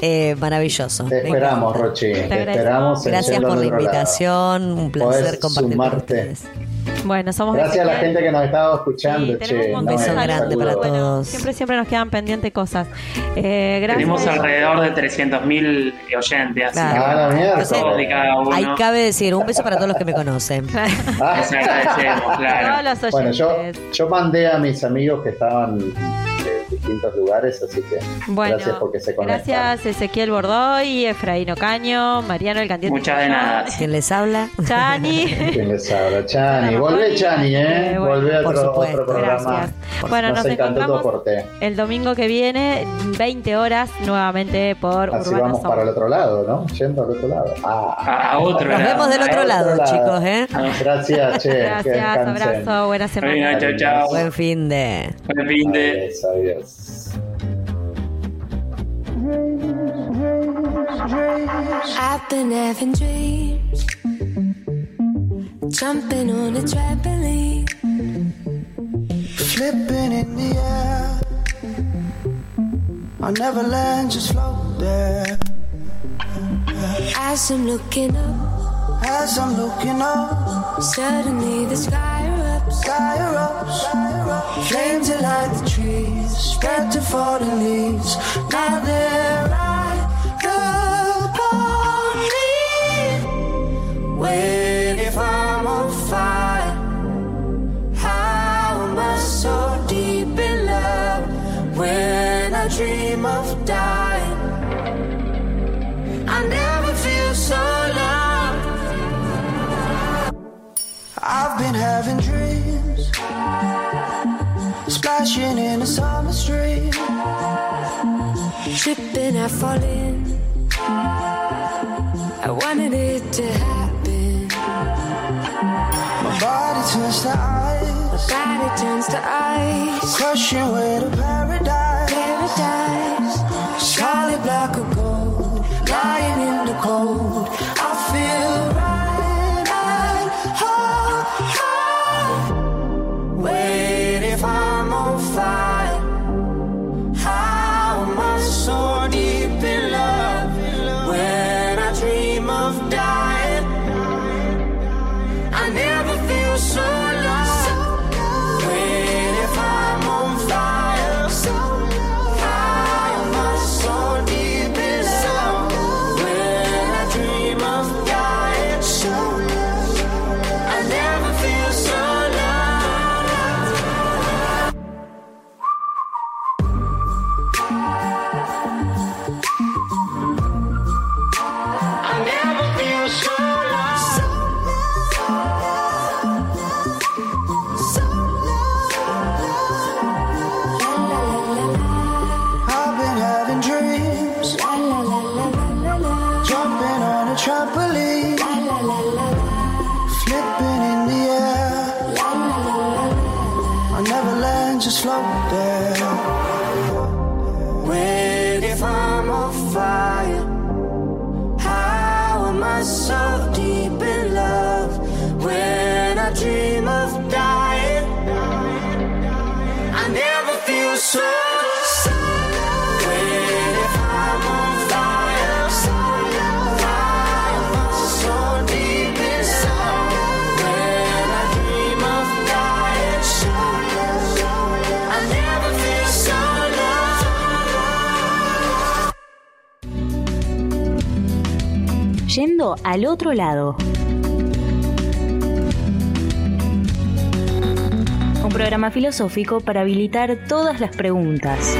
Speaker 2: Eh, maravilloso.
Speaker 5: Te esperamos. Rochi. Te, esperamos
Speaker 2: Gracias por la invitación. Un placer
Speaker 5: Podés
Speaker 2: compartir con
Speaker 5: sumarte.
Speaker 2: ustedes.
Speaker 3: Bueno, somos
Speaker 5: Gracias a la gente que nos estaba escuchando,
Speaker 3: Sí,
Speaker 5: che.
Speaker 3: un
Speaker 2: beso grande
Speaker 5: saludo.
Speaker 2: para
Speaker 3: Bueno,
Speaker 2: todos.
Speaker 3: siempre, siempre nos quedan pendientes cosas. Eh, gracias.
Speaker 4: tenemos alrededor de 300.000 oyentes, así
Speaker 2: Claro.
Speaker 4: que
Speaker 5: Ah,
Speaker 4: de cada uno.
Speaker 2: Ahí cabe decir, un beso para todos los que me conocen. *laughs*
Speaker 5: Ah,
Speaker 4: Les agradecemos, claro.
Speaker 3: Todos los
Speaker 5: Bueno, yo, yo mandé a mis amigos que estaban de distintos lugares, así que
Speaker 3: Bueno,
Speaker 5: gracias porque se conectan.
Speaker 3: Gracias Ezequiel Bordoy, Efraín Ocaño, Mariano el candidato.
Speaker 4: Muchas de nada. *laughs*
Speaker 2: ¿Quién les habla?
Speaker 3: Chani. *laughs*
Speaker 5: ¿Quién les habla? Chani. Volvé, Chani, ¿eh?
Speaker 3: Eh, bueno,
Speaker 5: Volvé a otro,
Speaker 2: supuesto.
Speaker 5: otro programa.
Speaker 3: Gracias. Bueno,
Speaker 5: nos,
Speaker 3: nos
Speaker 5: encantó tu
Speaker 3: encontramos el domingo que viene, 20 horas, nuevamente por
Speaker 5: Así
Speaker 3: Urbana
Speaker 5: vamos
Speaker 3: Sound.
Speaker 5: para el otro lado, ¿no? Yendo al otro lado. Ah.
Speaker 4: A, a otro
Speaker 2: Nos
Speaker 4: lado.
Speaker 2: vemos del otro
Speaker 5: Al
Speaker 2: lado, chicos, ¿eh?
Speaker 5: Gracias, che.
Speaker 3: Gracias, abrazo, buena semana.
Speaker 4: Venga, chao, chao.
Speaker 2: Buen fin de.
Speaker 4: Buen fin de.
Speaker 5: Adiós, adiós.
Speaker 16: I've been having dreams, jumping on a trampoline.
Speaker 10: Flipping in the air. I never land, just float there.
Speaker 16: As I'm looking up,
Speaker 10: As I'm looking up,
Speaker 16: suddenly the sky erupts.
Speaker 10: sky erupts. Flames that light the spread to falling leaves. Now they're right upon me. Wait, if I'm on fire, how am I so deep in love when I dream of dying? I never feel so loved. I've been having dreams, splashing in a summer stream.
Speaker 16: Tripping, I fall in. I wanted it to happen.
Speaker 10: My body turns to ice, My
Speaker 16: Body turns to ice.
Speaker 10: crushing way to paradise.
Speaker 16: Paradise.
Speaker 10: Solid black of gold, lying in the cold.
Speaker 6: Yendo al otro lado. Un programa filosófico para habilitar todas las preguntas.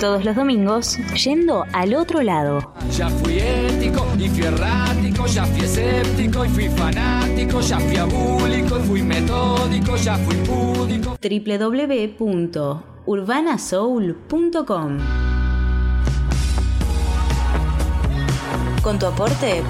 Speaker 6: Todos los domingos, yendo al otro lado.
Speaker 1: Ya fui ético y fui errático, ya fui escéptico y fui fanático, ya fui abúlico y fui metódico, ya fui púdico.
Speaker 6: www.urbanasoul.com Con tu aporte